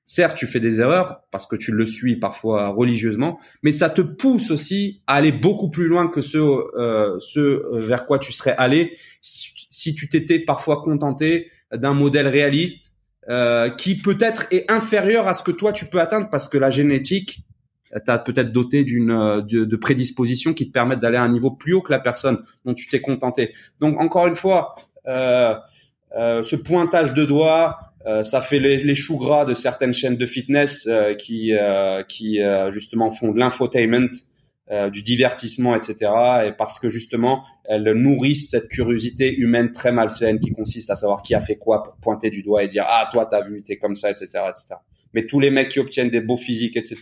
Certes, tu fais des erreurs parce que tu le suis parfois religieusement, mais ça te pousse aussi à aller beaucoup plus loin que ce, euh, ce vers quoi tu serais allé si, tu t'étais parfois contenté d'un modèle réaliste euh, qui peut-être est inférieur à ce que toi tu peux atteindre parce que la génétique t'as peut-être doté d'une euh, de, de prédispositions qui te permettent d'aller à un niveau plus haut que la personne dont tu t'es contenté. Donc encore une fois, euh, euh, ce pointage de doigts, euh, ça fait les, les, choux gras de certaines chaînes de fitness euh, qui qui justement font de l'infotainment euh, du divertissement, etc. Et parce que justement, elles nourrissent cette curiosité humaine très malsaine qui consiste à savoir qui a fait quoi pour pointer du doigt et dire ah toi t'as vu t'es comme ça, etc., etc. Mais tous les mecs qui obtiennent des beaux physiques, etc.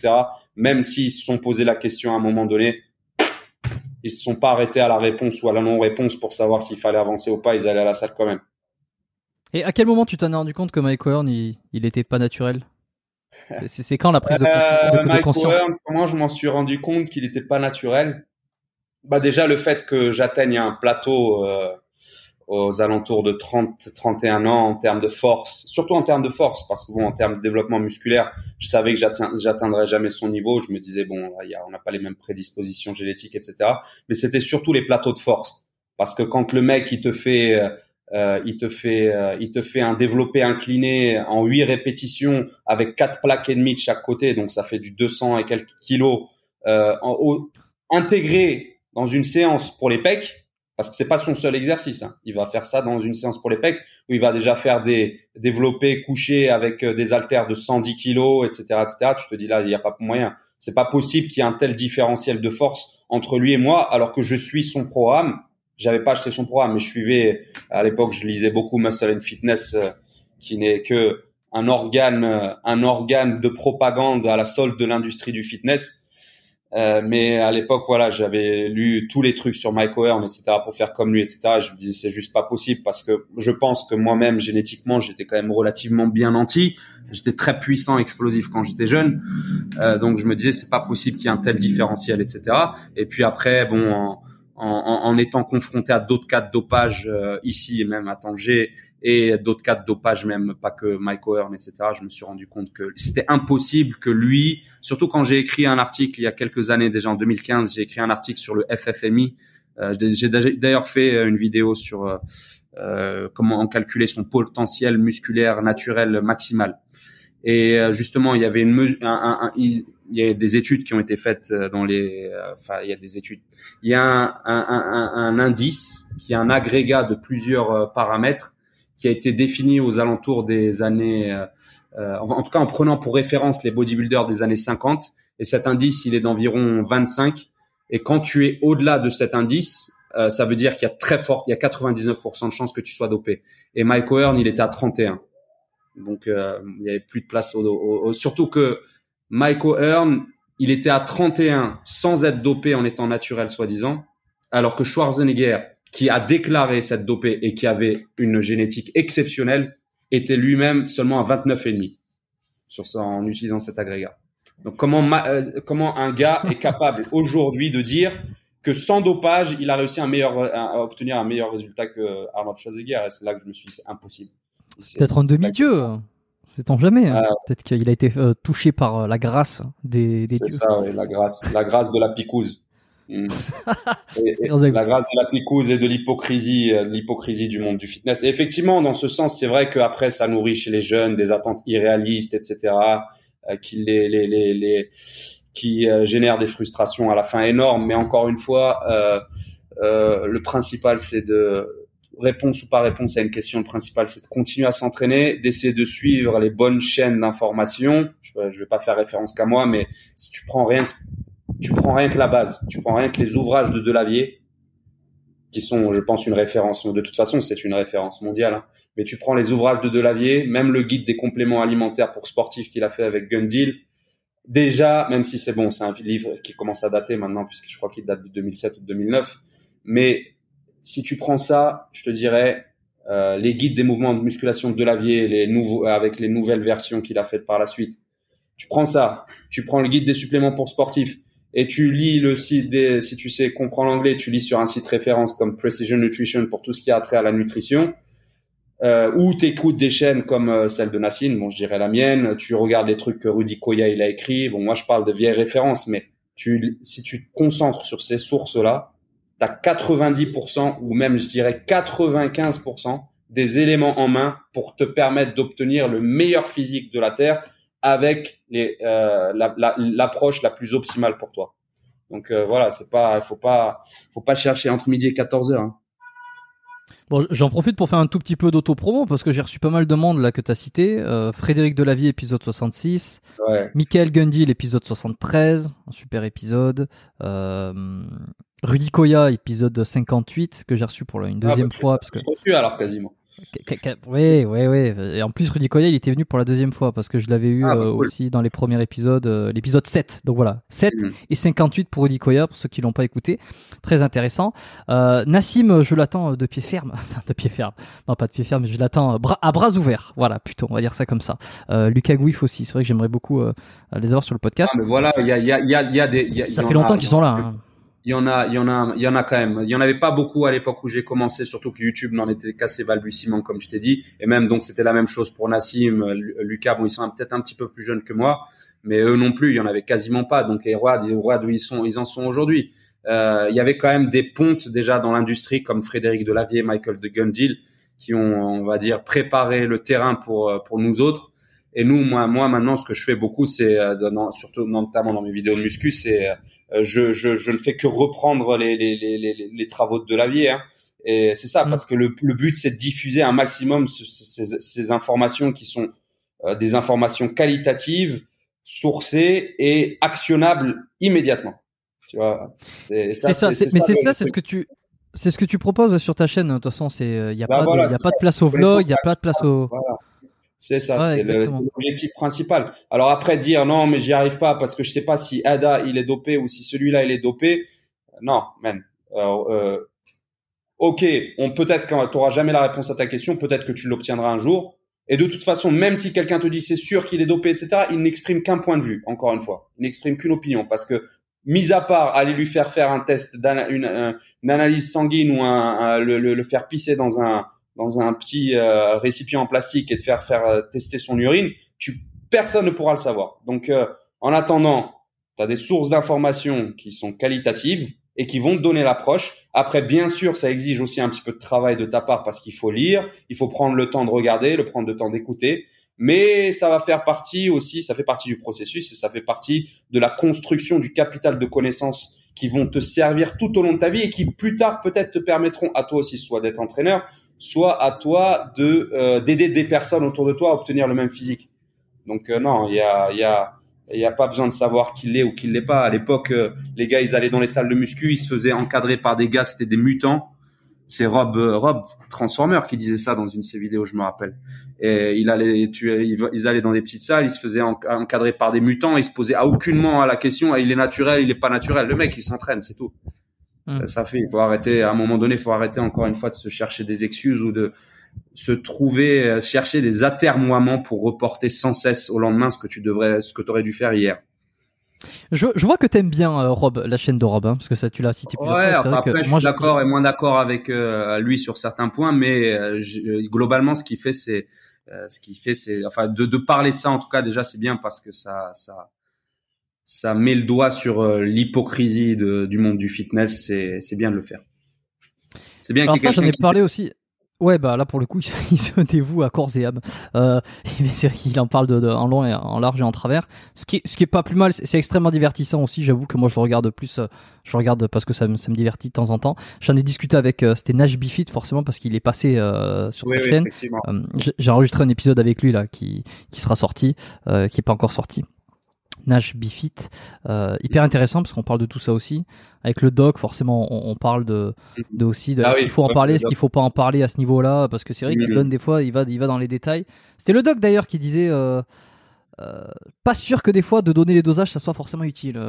Même s'ils se sont posé la question à un moment donné, ils se sont pas arrêtés à la réponse ou à la non-réponse pour savoir s'il fallait avancer ou pas. Ils allaient à la salle quand même. Et à quel moment tu t'en es rendu compte que Mike Horn il, il était pas naturel? C'est quand la prise de, euh, conscience Comment je m'en suis rendu compte qu'il n'était pas naturel? Bah déjà le fait que j'atteigne un plateau euh, aux alentours de 30, 31 ans en termes de force, surtout en termes de force, parce que bon, en termes de développement musculaire, je savais que j'atteindrais jamais son niveau. Je me disais bon, on n'a pas les mêmes prédispositions génétiques, etc. Mais c'était surtout les plateaux de force, parce que quand le mec il te fait euh, il te fait, euh, il te fait un développé incliné en 8 répétitions avec quatre plaques et demie de chaque côté, donc ça fait du 200 et quelques kilos euh, en, intégré dans une séance pour les pecs, parce que c'est pas son seul exercice. Hein. Il va faire ça dans une séance pour les pecs où il va déjà faire des développés couchés avec euh, des haltères de 110 kilos, etc., etc. Tu te dis là, il n'y a pas moyen. C'est pas possible qu'il y ait un tel différentiel de force entre lui et moi, alors que je suis son programme j'avais pas acheté son programme, mais je suivais à l'époque, je lisais beaucoup Muscle and Fitness, euh, qui n'est que un organe, euh, un organe de propagande à la solde de l'industrie du fitness. Euh, mais à l'époque, voilà, j'avais lu tous les trucs sur Mike O'Hearn, etc., pour faire comme lui, etc. Et je me disais, c'est juste pas possible parce que je pense que moi-même, génétiquement, j'étais quand même relativement bien nanti. J'étais très puissant, explosif quand j'étais jeune. Euh, donc je me disais, c'est pas possible qu'il y ait un tel différentiel, etc. Et puis après, bon, en, en, étant confronté à d'autres cas de dopage euh, ici et même à Tanger et d'autres cas de dopage même pas que Mike O'Hearn etc je me suis rendu compte que c'était impossible que lui surtout quand j'ai écrit un article il y a quelques années déjà en 2015 j'ai écrit un article sur le FFMI euh, j'ai d'ailleurs fait une vidéo sur euh, euh comment calculer son potentiel musculaire naturel maximal. Et justement il y avait une un, un, il y a des études qui ont été faites euh, dans les, euh, enfin, il y a des études. Il y a un, un, un, un indice qui est un agrégat de plusieurs euh, paramètres qui a été défini aux alentours des années, euh, en, tout cas en prenant pour référence les bodybuilders des années 50. Et cet indice, il est d'environ 25. Et quand tu es au-delà de cet indice, euh, ça veut dire qu'il y a très fort, il y a 99% de chances que tu sois dopé. Et Mike O'Hearn, il était à 31. Donc, euh, il y avait plus de place au, au, surtout que Michael Hearn, il était à 31 sans être dopé en étant naturel, soi-disant, alors que Schwarzenegger, qui a déclaré cette dopé et qui avait une génétique exceptionnelle, était lui-même seulement à 29,5 sur ça, en utilisant cet agrégat. Donc comment, euh, comment un gars est capable aujourd'hui de dire que sans dopage, il a réussi un meilleur, à obtenir un meilleur résultat que Arnold Schwarzenegger? C'est là que je me suis dit, c'est impossible. Peut-être un demi-dieu. C'est tant jamais. Hein. Peut-être qu'il a été euh, touché par euh, la grâce des. C'est ça, oui, la grâce, la grâce de la picouse. Hmm. la grâce de la picouse et de l'hypocrisie, euh, l'hypocrisie du monde du fitness. Et effectivement, dans ce sens, c'est vrai qu'après, ça nourrit chez les jeunes des attentes irréalistes, etc., qui les, les, les, les qui génèrent des frustrations à la fin énormes. Mais encore une fois, le principal, c'est de réponse ou pas réponse à une question principale, c'est de continuer à s'entraîner, d'essayer de suivre les bonnes chaînes d'information. Je, ne vais pas faire référence qu'à moi, mais si tu prends rien, tu prends rien que la base, tu prends rien que les ouvrages de Delavier, qui sont, je pense, une référence. De toute façon, c'est une référence mondiale. Hein. Mais tu prends les ouvrages de Delavier, même le guide des compléments alimentaires pour sportifs qu'il a fait avec Gundil. Déjà, même si c'est bon, c'est un livre qui commence à dater maintenant, puisque je crois qu'il date de 2007 ou 2009. Mais si tu prends ça, je te dirais euh, les guides des mouvements de musculation de Delavier, les nouveaux avec les nouvelles versions qu'il a faites par la suite. Tu prends ça, tu prends le guide des suppléments pour sportifs et tu lis le site des, si tu sais comprendre l'anglais, tu lis sur un site référence comme Precision Nutrition pour tout ce qui a trait à la nutrition. Euh, ou tu écoutes des chaînes comme euh, celle de Nassine, bon je dirais la mienne, tu regardes les trucs que Rudy Koya il a écrit, bon moi je parle de vieilles références, mais tu, si tu te concentres sur ces sources-là, tu as 90% ou même je dirais 95% des éléments en main pour te permettre d'obtenir le meilleur physique de la Terre avec les, euh, l'approche la, plus optimale pour toi. Donc euh, voilà, c'est pas, faut pas, faut pas chercher entre midi et 14 heures. Hein. Bon, j'en profite pour faire un tout petit peu d'auto-promo parce que j'ai reçu pas mal de monde là que tu as cité. Euh, Frédéric Delavie, épisode 66. Ouais. Michael Gundy, l'épisode 73. Un super épisode. Euh, Rudy Koya, épisode 58, que j'ai reçu pour une deuxième Ah, bah, fois. Parce que... reçu alors quasiment. Oui, oui, oui. Et en plus, Rudy Koya, il était venu pour la deuxième fois parce que je l'avais eu Ah, bah, euh, aussi dans les premiers épisodes, euh, l'épisode 7. Donc voilà, 7 Mhm. et 58 pour Rudy Koya, pour ceux qui l'ont pas écouté. Très intéressant. Euh, Nassim, je l'attends de pied ferme. Enfin, de pied ferme. Non, pas de pied ferme, mais je l'attends à bras ouverts. Voilà, plutôt, on va dire ça comme ça. Lucas Gouif aussi. C'est vrai que j'aimerais beaucoup les avoir sur le podcast. Ah, mais voilà, il y a, y, a, y, a, y a des. ça fait longtemps qu'ils sont là. hein. Il y en a, il y en a, il y en a quand même. Il y en avait pas beaucoup à l'époque où j'ai commencé, surtout que YouTube n'en était qu'à ses balbutiements, comme je t'ai dit. Et même donc c'était la même chose pour Nassim, euh, Lu- Lucas. Bon, ils sont peut-être un petit peu plus jeunes que moi, mais eux non plus, il y en avait quasiment pas. Donc et Road, où ils sont, ils en sont aujourd'hui. Euh, il y avait quand même des pontes déjà dans l'industrie, comme Frédéric Delavier, Michael de Gundil, qui ont, on va dire, préparé le terrain pour euh, pour nous autres. Et nous, moi, moi maintenant, ce que je fais beaucoup, c'est euh, dans- surtout notamment dans mes vidéos de muscu, c'est euh, euh, je, je, je ne fais que reprendre les, les, les, les, les travaux de Delavier. Hein. Et c'est ça, Mm. parce que le, le but, c'est de diffuser un maximum ce- ces, ces informations qui sont euh, des informations qualitatives, sourcées et actionnables immédiatement. Tu vois C'est ça, mais c'est ça, c'est ce que tu. C'est ce que tu proposes sur ta chaîne. De toute façon, c'est il y a Bah pas voilà, de, y a pas de place au vlog, il y a pas de place au. Voilà. C'est ça, Ouais, c'est l'objectif principal. Alors après dire non, mais j'y arrive pas parce que je sais pas si Ada il est dopé ou si celui-là il est dopé. Non, man. Euh, euh, ok, on peut-être quand tu auras jamais la réponse à ta question, peut-être que tu l'obtiendras un jour. Et de toute façon, même si quelqu'un te dit c'est sûr qu'il est dopé, etc., il n'exprime qu'un point de vue. Encore une fois, il n'exprime qu'une opinion parce que mis à part aller lui faire faire un test, une, un- une analyse sanguine ou un, un- le, le- le faire pisser dans un dans un petit euh, récipient en plastique et de faire faire euh, tester son urine, tu personne ne pourra le savoir. Donc euh, en attendant, tu as des sources d'informations qui sont qualitatives et qui vont te donner l'approche. Après bien sûr, ça exige aussi un petit peu de travail de ta part parce qu'il faut lire, il faut prendre le temps de regarder, le prendre le temps d'écouter, mais ça va faire partie aussi, ça fait partie du processus et ça fait partie de la construction du capital de connaissances qui vont te servir tout au long de ta vie et qui plus tard peut-être te permettront à toi aussi soit d'être entraîneur, soit à toi de euh, d'aider des personnes autour de toi à obtenir le même physique. Donc euh, non, il y a il y a il y a pas besoin de savoir qui l'est ou qui l'est pas. À l'époque, euh, les gars, ils allaient dans les salles de muscu, ils se faisaient encadrer par des gars, c'était des mutants. C'est Rob Rob Transformer qui disait ça dans une de ses vidéos, je me rappelle. Et ils, allaient dans des petites salles, ils se faisaient en- encadrer par des mutants, ils se posaient à aucunement à la question ah, il est naturel, il est pas naturel. Le mec, il s'entraîne, c'est tout. Mm. Ça, ça fait, il faut arrêter, à un moment donné, il faut arrêter encore une fois de se chercher des excuses ou de se trouver, euh, chercher des atermoiements pour reporter sans cesse au lendemain ce que tu devrais, ce que tu aurais dû faire hier. Je, je vois que t'aimes bien euh, Rob, la chaîne de Rob, hein, parce que ça tu l'as cité plusieurs Ouais, fois. enfin, que après, je moi, suis d'accord et moins d'accord avec euh, lui sur certains points, mais globalement, ce qu'il fait, c'est, ce qu'il fait, c'est, enfin, de, de parler de ça, en tout cas, déjà, c'est bien parce que ça, ça, ça met le doigt sur euh, l'hypocrisie du monde du fitness. C'est, bien de le faire. C'est bien Alors ça, j'en ai qui parlé aussi. Ouais, bah là pour le coup, il se, il se dévoue à corps et âme. Euh, mais c'est vrai qu'il en parle de, de- en long et en large et en travers. Ce qui, est- ce qui est pas plus mal, c'est extrêmement divertissant aussi. J'avoue que moi je le regarde plus, euh, je le regarde parce que ça, me- ça me divertit de temps en temps. J'en ai discuté avec, euh, c'était Nash Bifit forcément parce qu'il est passé euh, sur Oui, sa oui, chaîne. Euh, j'ai- J'ai enregistré un épisode avec lui là qui, qui sera sorti, euh, qui est pas encore sorti. Nash Bifit, euh, hyper intéressant parce qu'on parle de tout ça aussi. Avec le doc, forcément, on, on parle de, de aussi de Ah est-ce oui, qu'il faut en parler, est-ce doc. qu'il faut pas en parler à ce niveau-là, parce que c'est vrai qu'il donne des fois, il va, il va dans les détails. C'était le doc d'ailleurs qui disait, euh, euh, pas sûr que des fois de donner les dosages ça soit forcément utile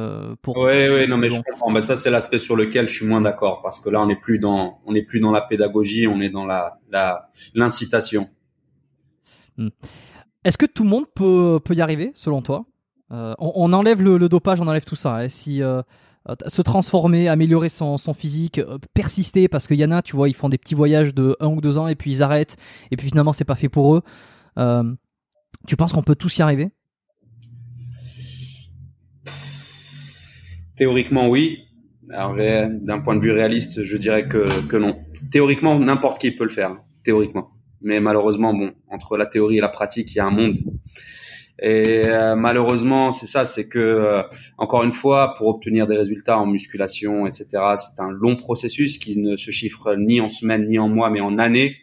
pour. Oui, oui, non, mais bon. je comprends. Mais ça, c'est l'aspect sur lequel je suis moins d'accord parce que là, on n'est plus dans, on n'est plus dans la pédagogie, on est dans la, la, l'incitation. Est-ce que tout le monde peut, peut y arriver, selon toi? On, on enlève le, dopage, on enlève tout ça. hein. Si euh, euh, se transformer, améliorer son, physique, euh, persister, parce qu'il y en a, tu vois, ils font des petits voyages de un ou deux ans et puis ils arrêtent, et puis finalement c'est pas fait pour eux. Euh, tu penses qu'on peut tous y arriver? Théoriquement, oui. Alors, d'un point de vue réaliste, je dirais que, que non. Théoriquement, n'importe qui peut le faire. Théoriquement. Mais malheureusement, bon, entre la théorie et la pratique, il y a un monde. Et euh, malheureusement, c'est ça, c'est que euh, encore une fois, pour obtenir des résultats en musculation, etc., c'est un long processus qui ne se chiffre ni en semaines ni en mois, mais en années.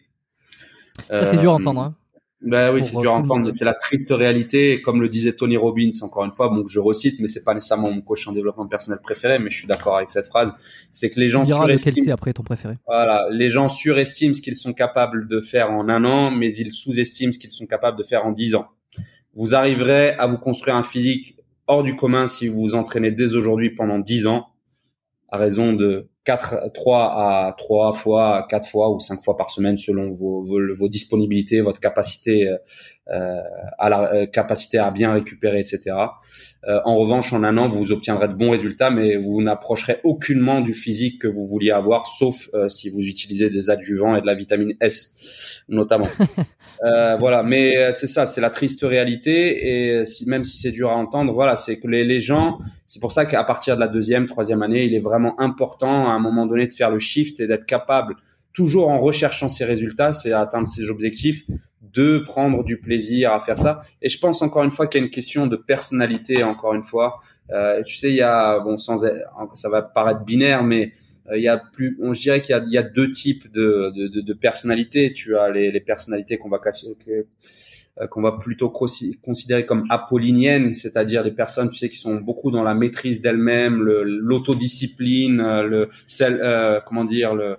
Ça, c'est dur à entendre. Hein. Ben oui, c'est dur à entendre. C'est la triste réalité. comme le disait Tony Robbins, encore une fois, bon, je recite, mais c'est pas nécessairement mon coach en développement personnel préféré, mais je suis d'accord avec cette phrase. C'est que les gens surestiment. après ton préféré. Voilà, les gens surestiment ce qu'ils sont capables de faire en un an, mais ils sous-estiment ce qu'ils sont capables de faire en dix ans. Vous arriverez à vous construire un physique hors du commun si vous vous entraînez dès aujourd'hui pendant 10 ans, à raison de 4, 3 à 3 fois, 4 fois ou 5 fois par semaine selon vos, vos, vos disponibilités, votre capacité euh, euh, à la euh, capacité à bien récupérer, etc. Euh, en revanche, en un an, vous obtiendrez de bons résultats, mais vous n'approcherez aucunement du physique que vous vouliez avoir, sauf si vous utilisez des adjuvants et de la vitamine S, notamment. voilà, mais c'est ça, c'est la triste réalité. Et si, même si c'est dur à entendre, voilà, c'est que les, les gens, c'est pour ça qu'à partir de la deuxième, troisième année, il est vraiment important à un moment donné de faire le shift et d'être capable toujours en recherchant ses résultats, c'est atteindre ses objectifs, de prendre du plaisir à faire ça. Et je pense encore une fois qu'il y a une question de personnalité, encore une fois. Euh, tu sais, il y a, bon, sans, ça va paraître binaire, mais il y a plus, on, je dirais qu'il y y a deux types de, de, de, de personnalités. Tu as les, les personnalités qu'on va euh, qu'on va plutôt considérer comme apolliniennes, c'est-à-dire des personnes, tu sais, qui sont beaucoup dans la maîtrise d'elles-mêmes, l'autodiscipline, le, le celle, euh, comment dire, le,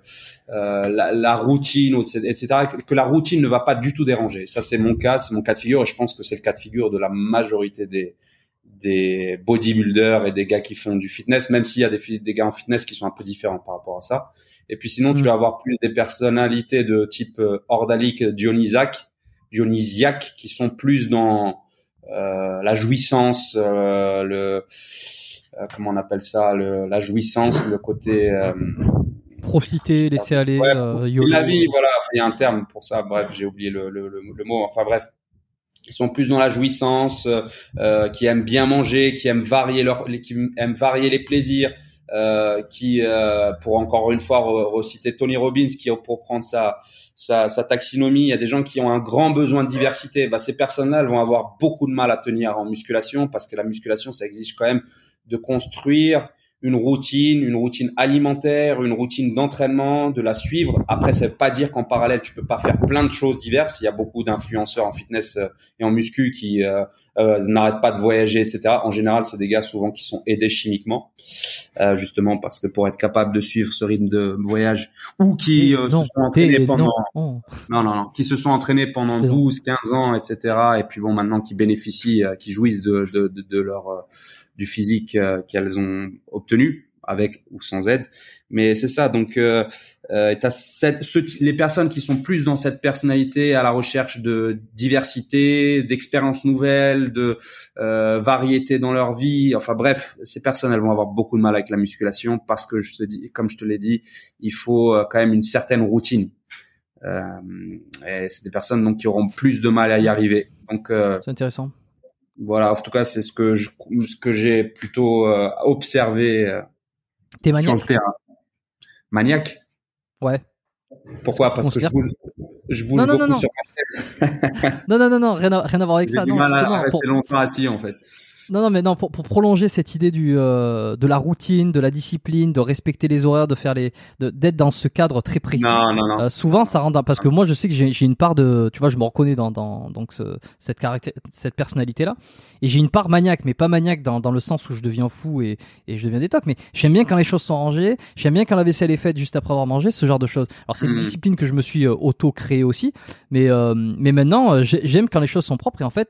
euh, la, la, routine, etc. Que la routine ne va pas du tout déranger. Ça, c'est mon cas, c'est mon cas de figure, et je pense que c'est le cas de figure de la majorité des des bodybuilders et des gars qui font du fitness, même s'il y a des, des gars en fitness qui sont un peu différents par rapport à ça. Et puis sinon, tu mm. vas avoir plus des personnalités de type ordalique, dionysaque, dionysiaques qui sont plus dans euh, la jouissance, euh, le euh, comment on appelle ça, le, la jouissance, le côté profiter, laisser aller, la vie, voilà, il y a un terme pour ça. Bref, j'ai oublié le, le, le, mot. Enfin bref, qui sont plus dans la jouissance, euh, qui aiment bien manger, qui aiment varier leur, qui aiment varier les plaisirs, euh, qui, euh, pour encore une fois reciter Tony Robbins, qui pour prendre sa, sa, sa, taxinomie, il y a des gens qui ont un grand besoin de diversité. Bah, ces personnes-là, elles vont avoir beaucoup de mal à tenir en musculation parce que la musculation, ça exige quand même de construire une routine, une routine alimentaire, une routine d'entraînement, de la suivre. Après, ça veut pas dire qu'en parallèle, tu peux pas faire plein de choses diverses. Il y a beaucoup d'influenceurs en fitness euh, et en muscu qui euh, euh, n'arrêtent pas de voyager, etc. En général, c'est des gars souvent qui sont aidés chimiquement, euh, justement parce que pour être capable de suivre ce rythme de voyage ou qui se sont entraînés pendant non. non. non qui se sont entraînés pendant 12, 15 ans, etc. Et puis bon, maintenant qui bénéficient, qui jouissent de, de, de, de leur du physique euh, qu'elles ont obtenu avec ou sans aide. Mais c'est ça. Donc, euh, euh, cette, les personnes qui sont plus dans cette personnalité à la recherche de diversité, d'expériences nouvelles, de euh, variété dans leur vie. Enfin bref, ces personnes, elles vont avoir beaucoup de mal avec la musculation parce que je te dis, comme je te l'ai dit, il faut euh, quand même une certaine routine. Euh, et c'est des personnes donc qui auront plus de mal à y arriver. Donc, c'est intéressant. Voilà, en tout cas, c'est ce que je, ce que j'ai plutôt euh, observé euh, T'es maniaque. sur le terrain. Maniaque? Ouais. Pourquoi? Parce que je bouge, je non, non, beaucoup non, sur ma tête. non, non, non, non, rien à, rien à voir avec ça. Du mal à rester longtemps assis, en fait. Non, non, mais non, pour, pour prolonger cette idée du, euh, de la routine, de la discipline, de respecter les horaires, de faire les, d'être dans ce cadre très précis. Non, non, non. Euh, souvent, ça rend, parce que moi, je sais que j'ai une part de, tu vois, je me reconnais dans, dans donc ce, cette caractère, cette personnalité-là, et j'ai une part maniaque, mais pas maniaque dans, dans le sens où je deviens fou et, et je deviens détox, mais j'aime bien quand les choses sont rangées, j'aime bien quand la vaisselle est faite juste après avoir mangé, ce genre de choses. Alors c'est une hmm. discipline que je me suis euh, auto créée aussi, mais euh, mais maintenant, j'aime quand les choses sont propres et en fait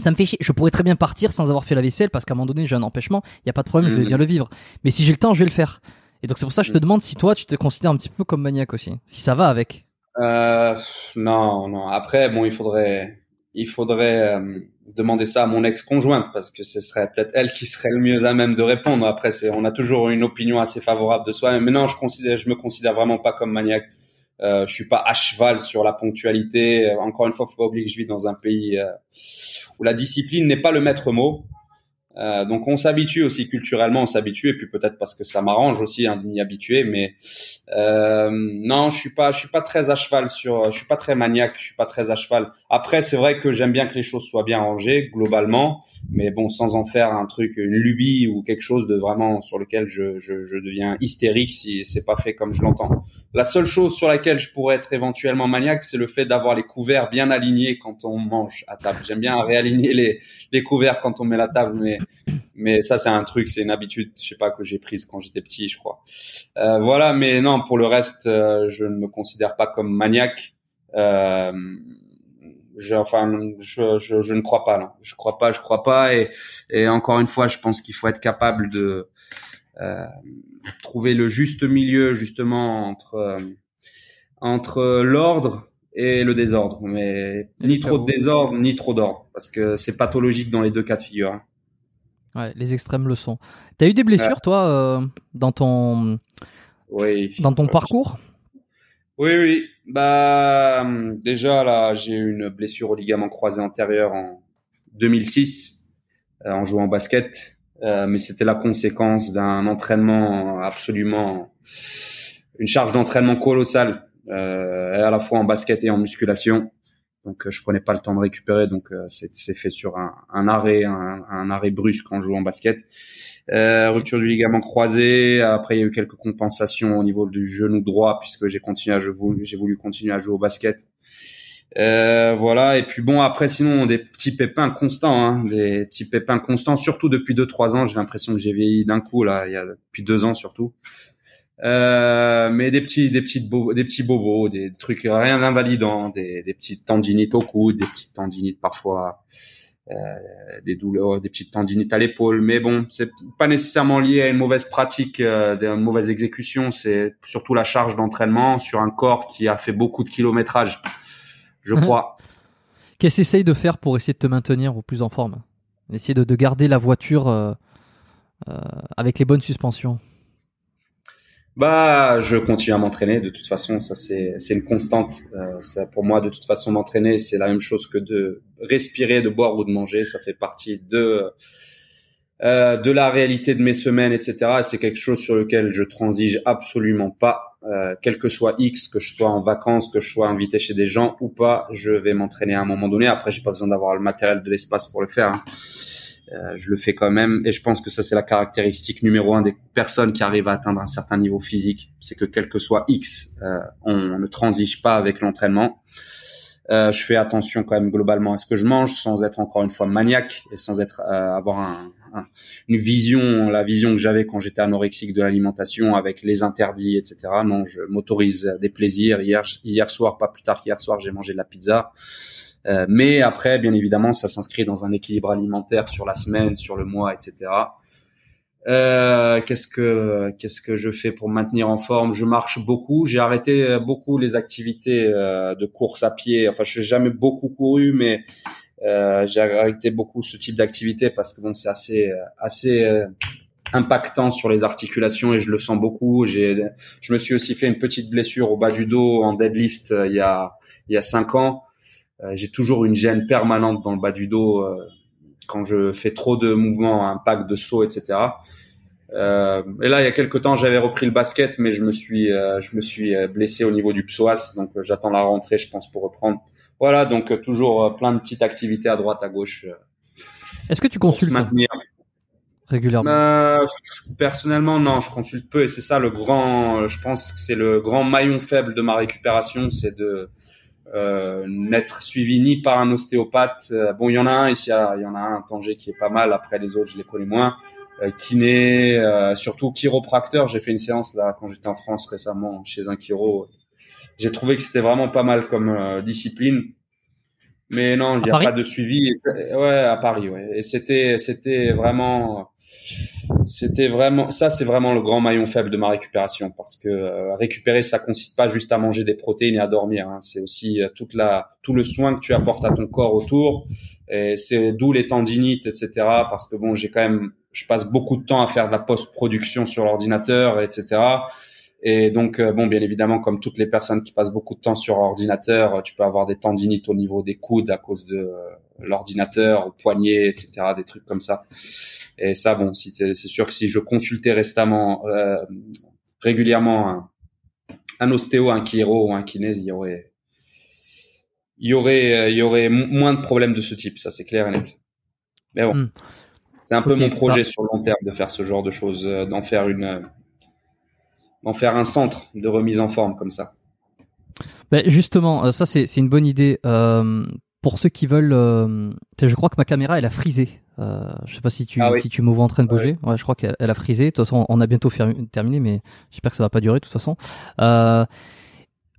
ça me fait chier. Je pourrais très bien partir sans avoir fait la vaisselle parce qu'à un moment donné, j'ai un empêchement. Il n'y a pas de problème, je vais bien le vivre. Mais si j'ai le temps, je vais le faire. Et donc c'est pour ça que je te mhm. demande si toi, tu te considères un petit peu comme maniaque aussi. Si ça va avec. Euh, non, non. Après, bon, il faudrait, il faudrait euh, demander ça à mon ex-conjointe parce que ce serait peut-être elle qui serait le mieux à même de répondre. Après, c'est, on a toujours une opinion assez favorable de soi. Mais non, je considère, je me considère vraiment pas comme maniaque. Euh, je suis pas à cheval sur la ponctualité. Encore une fois, faut pas oublier que je vis dans un pays euh, où la discipline n'est pas le maître mot. Euh, donc on s'habitue aussi culturellement, on s'habitue et puis peut-être parce que ça m'arrange aussi hein, de m'y habituer. Mais euh, non, je suis pas, je suis pas très à cheval sur, je suis pas très maniaque, je suis pas très à cheval. Après, c'est vrai que j'aime bien que les choses soient bien rangées globalement, mais bon, sans en faire un truc, une lubie ou quelque chose de vraiment sur lequel je, je, je deviens hystérique si c'est pas fait comme je l'entends. La seule chose sur laquelle je pourrais être éventuellement maniaque, c'est le fait d'avoir les couverts bien alignés quand on mange à table. J'aime bien réaligner les, les couverts quand on met la table, mais mais ça c'est un truc, c'est une habitude, je sais pas que j'ai prise quand j'étais petit, je crois. Euh, voilà, mais non, pour le reste, euh, je ne me considère pas comme maniaque. Euh, je, enfin, je, je, je, ne crois pas. Non. Je crois pas, je crois pas. Et, et encore une fois, je pense qu'il faut être capable de euh, trouver le juste milieu, justement, entre euh, entre l'ordre et le désordre. Mais ni trop de désordre, ni trop d'ordre, parce que c'est pathologique dans les deux cas de figure. Hein. Ouais, les extrêmes le sont. T'as eu des blessures, toi, euh, dans ton, oui. dans ton parcours? Oui, oui. Bah, déjà là, j'ai eu une blessure au ligament croisé antérieur en 2006 euh, en jouant au basket, euh, mais c'était la conséquence d'un entraînement absolument, une charge d'entraînement colossale, euh, à la fois en basket et en musculation. Donc euh, je prenais pas le temps de récupérer, donc c'est fait sur un, arrêt, un, un, arrêt brusque en jouant en basket. Euh, rupture du ligament croisé. Après, il y a eu quelques compensations au niveau du genou droit puisque j'ai continué à j'ai voulu, continuer à jouer au basket. Euh, voilà. Et puis bon, après, sinon, des petits pépins constants, hein, des petits pépins constants, surtout depuis deux trois ans. J'ai l'impression que j'ai vieilli d'un coup là, il y a depuis deux ans surtout. Euh, mais des petits, des petites, des petits bobos, des trucs rien d'invalidant, des, des petites tendinites au cou, des petites tendinites parfois, des douleurs, des petites tendinites à l'épaule. Mais bon, c'est pas nécessairement lié à une mauvaise pratique, euh, une mauvaise exécution. C'est surtout la charge d'entraînement sur un corps qui a fait beaucoup de kilométrage, je mhm. crois. Qu'est-ce que tu de faire pour essayer de te maintenir au plus en forme? Essayer de, de garder la voiture euh, euh, avec les bonnes suspensions? Bah, je continue à m'entraîner. De toute façon, ça c'est c'est une constante. Euh, ça, pour moi, de toute façon, m'entraîner, c'est la même chose que de respirer, de boire ou de manger. Ça fait partie de euh, de la réalité de mes semaines, etc. C'est quelque chose sur lequel je transige absolument pas. Euh, quel que soit X, que je sois en vacances, que je sois invité chez des gens ou pas, je vais m'entraîner à un moment donné. Après, j'ai pas besoin d'avoir le matériel, de l'espace pour le faire. Hein. Euh, je le fais quand même et je pense que ça c'est la caractéristique numéro un des personnes qui arrivent à atteindre un certain niveau physique, c'est que quel que soit X, euh, on ne transige pas avec l'entraînement. Euh, je fais attention quand même globalement à ce que je mange, sans être encore une fois maniaque et sans être euh, avoir un, une vision, la vision que j'avais quand j'étais anorexique de l'alimentation avec les interdits, etc. Non, je m'autorise des plaisirs. Hier, hier soir, pas plus tard qu'hier soir, j'ai mangé de la pizza. Euh, mais après, bien évidemment, ça s'inscrit dans un équilibre alimentaire sur la semaine, sur le mois, etc. Euh, qu'est-ce que qu'est-ce que je fais pour me maintenir en forme? Je marche beaucoup. J'ai arrêté beaucoup les activités euh, de course à pied. Enfin, je n'ai jamais beaucoup couru, mais euh, j'ai arrêté beaucoup ce type d'activité parce que bon, c'est assez assez euh, impactant sur les articulations et je le sens beaucoup. J'ai, je me suis aussi fait une petite blessure au bas du dos en deadlift il y a il y a cinq ans. Euh, j'ai toujours une gêne permanente dans le bas du dos euh, quand je fais trop de mouvements, impact de saut, etc. Euh, et là, il y a quelques temps, j'avais repris le basket, mais je me suis, je me suis blessé au niveau du psoas, donc j'attends la rentrée, je pense, pour reprendre. Voilà, donc toujours plein de petites activités à droite, à gauche. Est-ce que tu consultes régulièrement Personnellement, non, je consulte peu, et c'est ça le grand. Je pense que c'est le grand maillon faible de ma récupération, c'est de euh, n'être suivi ni par un ostéopathe. Euh, bon, il y en a un ici, il y en a un, Tanger, qui est pas mal. Après, les autres, je les connais moins. Euh, kiné, euh, surtout chiropracteur. J'ai fait une séance là quand j'étais en France récemment chez un chiro. J'ai trouvé que c'était vraiment pas mal comme euh, discipline. Mais non, il n'y a pas de suivi. ouais, à Paris, ouais. Et c'était, c'était vraiment, c'était vraiment, ça, c'est vraiment le grand maillon faible de ma récupération parce que euh, récupérer, ça consiste pas juste à manger des protéines et à dormir. Hein. C'est aussi euh, toute la, tout le soin que tu apportes à ton corps autour. Et c'est d'où les tendinites, etc. Parce que bon, j'ai quand même, je passe beaucoup de temps à faire de la post-production sur l'ordinateur, etc. Et donc, bon, bien évidemment, comme toutes les personnes qui passent beaucoup de temps sur ordinateur, tu peux avoir des tendinites au niveau des coudes à cause de l'ordinateur, au poignet, etc., des trucs comme ça. Et ça, bon, si c'est sûr que si je consultais récemment, régulièrement un, un ostéo, un chiro ou un kiné, il y aurait, il y aurait, il y aurait moins de problèmes de ce type. Ça, c'est clair et net. Mais bon, hmm. c'est un peu mon projet sur le long terme de faire ce genre de choses, euh, d'en faire une, euh, d'en faire un centre de remise en forme comme ça. Ben justement, euh, ça c'est une bonne idée. pour ceux qui veulent, je crois que ma caméra elle a frisé. Euh, je sais pas si tu, ah si tu me vois en train de bouger. Ouais, je crois qu'elle a frisé. De toute façon, on a bientôt terminé, mais j'espère que ça va pas durer de toute façon.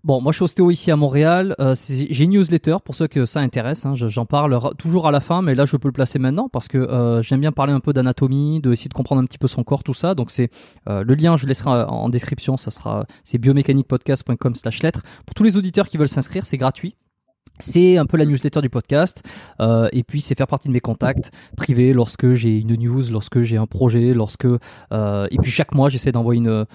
Euh, bon, moi je suis ostéo ici à Montréal. Euh, j'ai une newsletter pour ceux que ça intéresse. Hein. J'en parle toujours à la fin, mais là je peux le placer maintenant parce que euh, j'aime bien parler un peu d'anatomie, de essayer de comprendre un petit peu son corps, tout ça. Donc c'est euh, le lien, je laisserai en description. Ça sera c'est biomécaniquepodcast.com/lettres. Pour tous les auditeurs qui veulent s'inscrire, c'est gratuit. C'est un peu la newsletter du podcast. Euh, et puis, c'est faire partie de mes contacts privés lorsque j'ai une news, lorsque j'ai un projet, lorsque. Euh, et puis, chaque mois, j'essaie d'envoyer une,